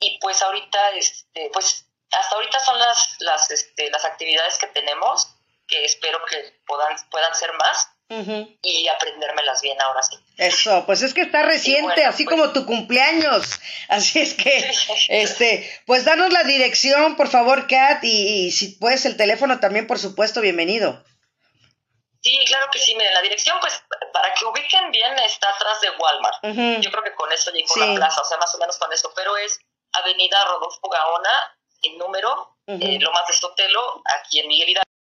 Y pues ahorita, este, pues hasta ahorita son las, las, este, las actividades que tenemos, que espero que puedan, puedan ser más. Y aprendérmelas bien ahora sí. Eso, pues es que está reciente, así pues como tu cumpleaños. Así es que, este, pues danos la dirección, por favor, Kat, y, si puedes el teléfono también, por supuesto, bienvenido. Sí, claro que sí. Miren, la dirección, pues, para que ubiquen bien, está atrás de Walmart. Yo creo que con eso llegó la plaza, o sea, más o menos con eso. Pero es Avenida Rodolfo Gaona, en número, eh, lo más de Sotelo, aquí en Miguel Hidalgo.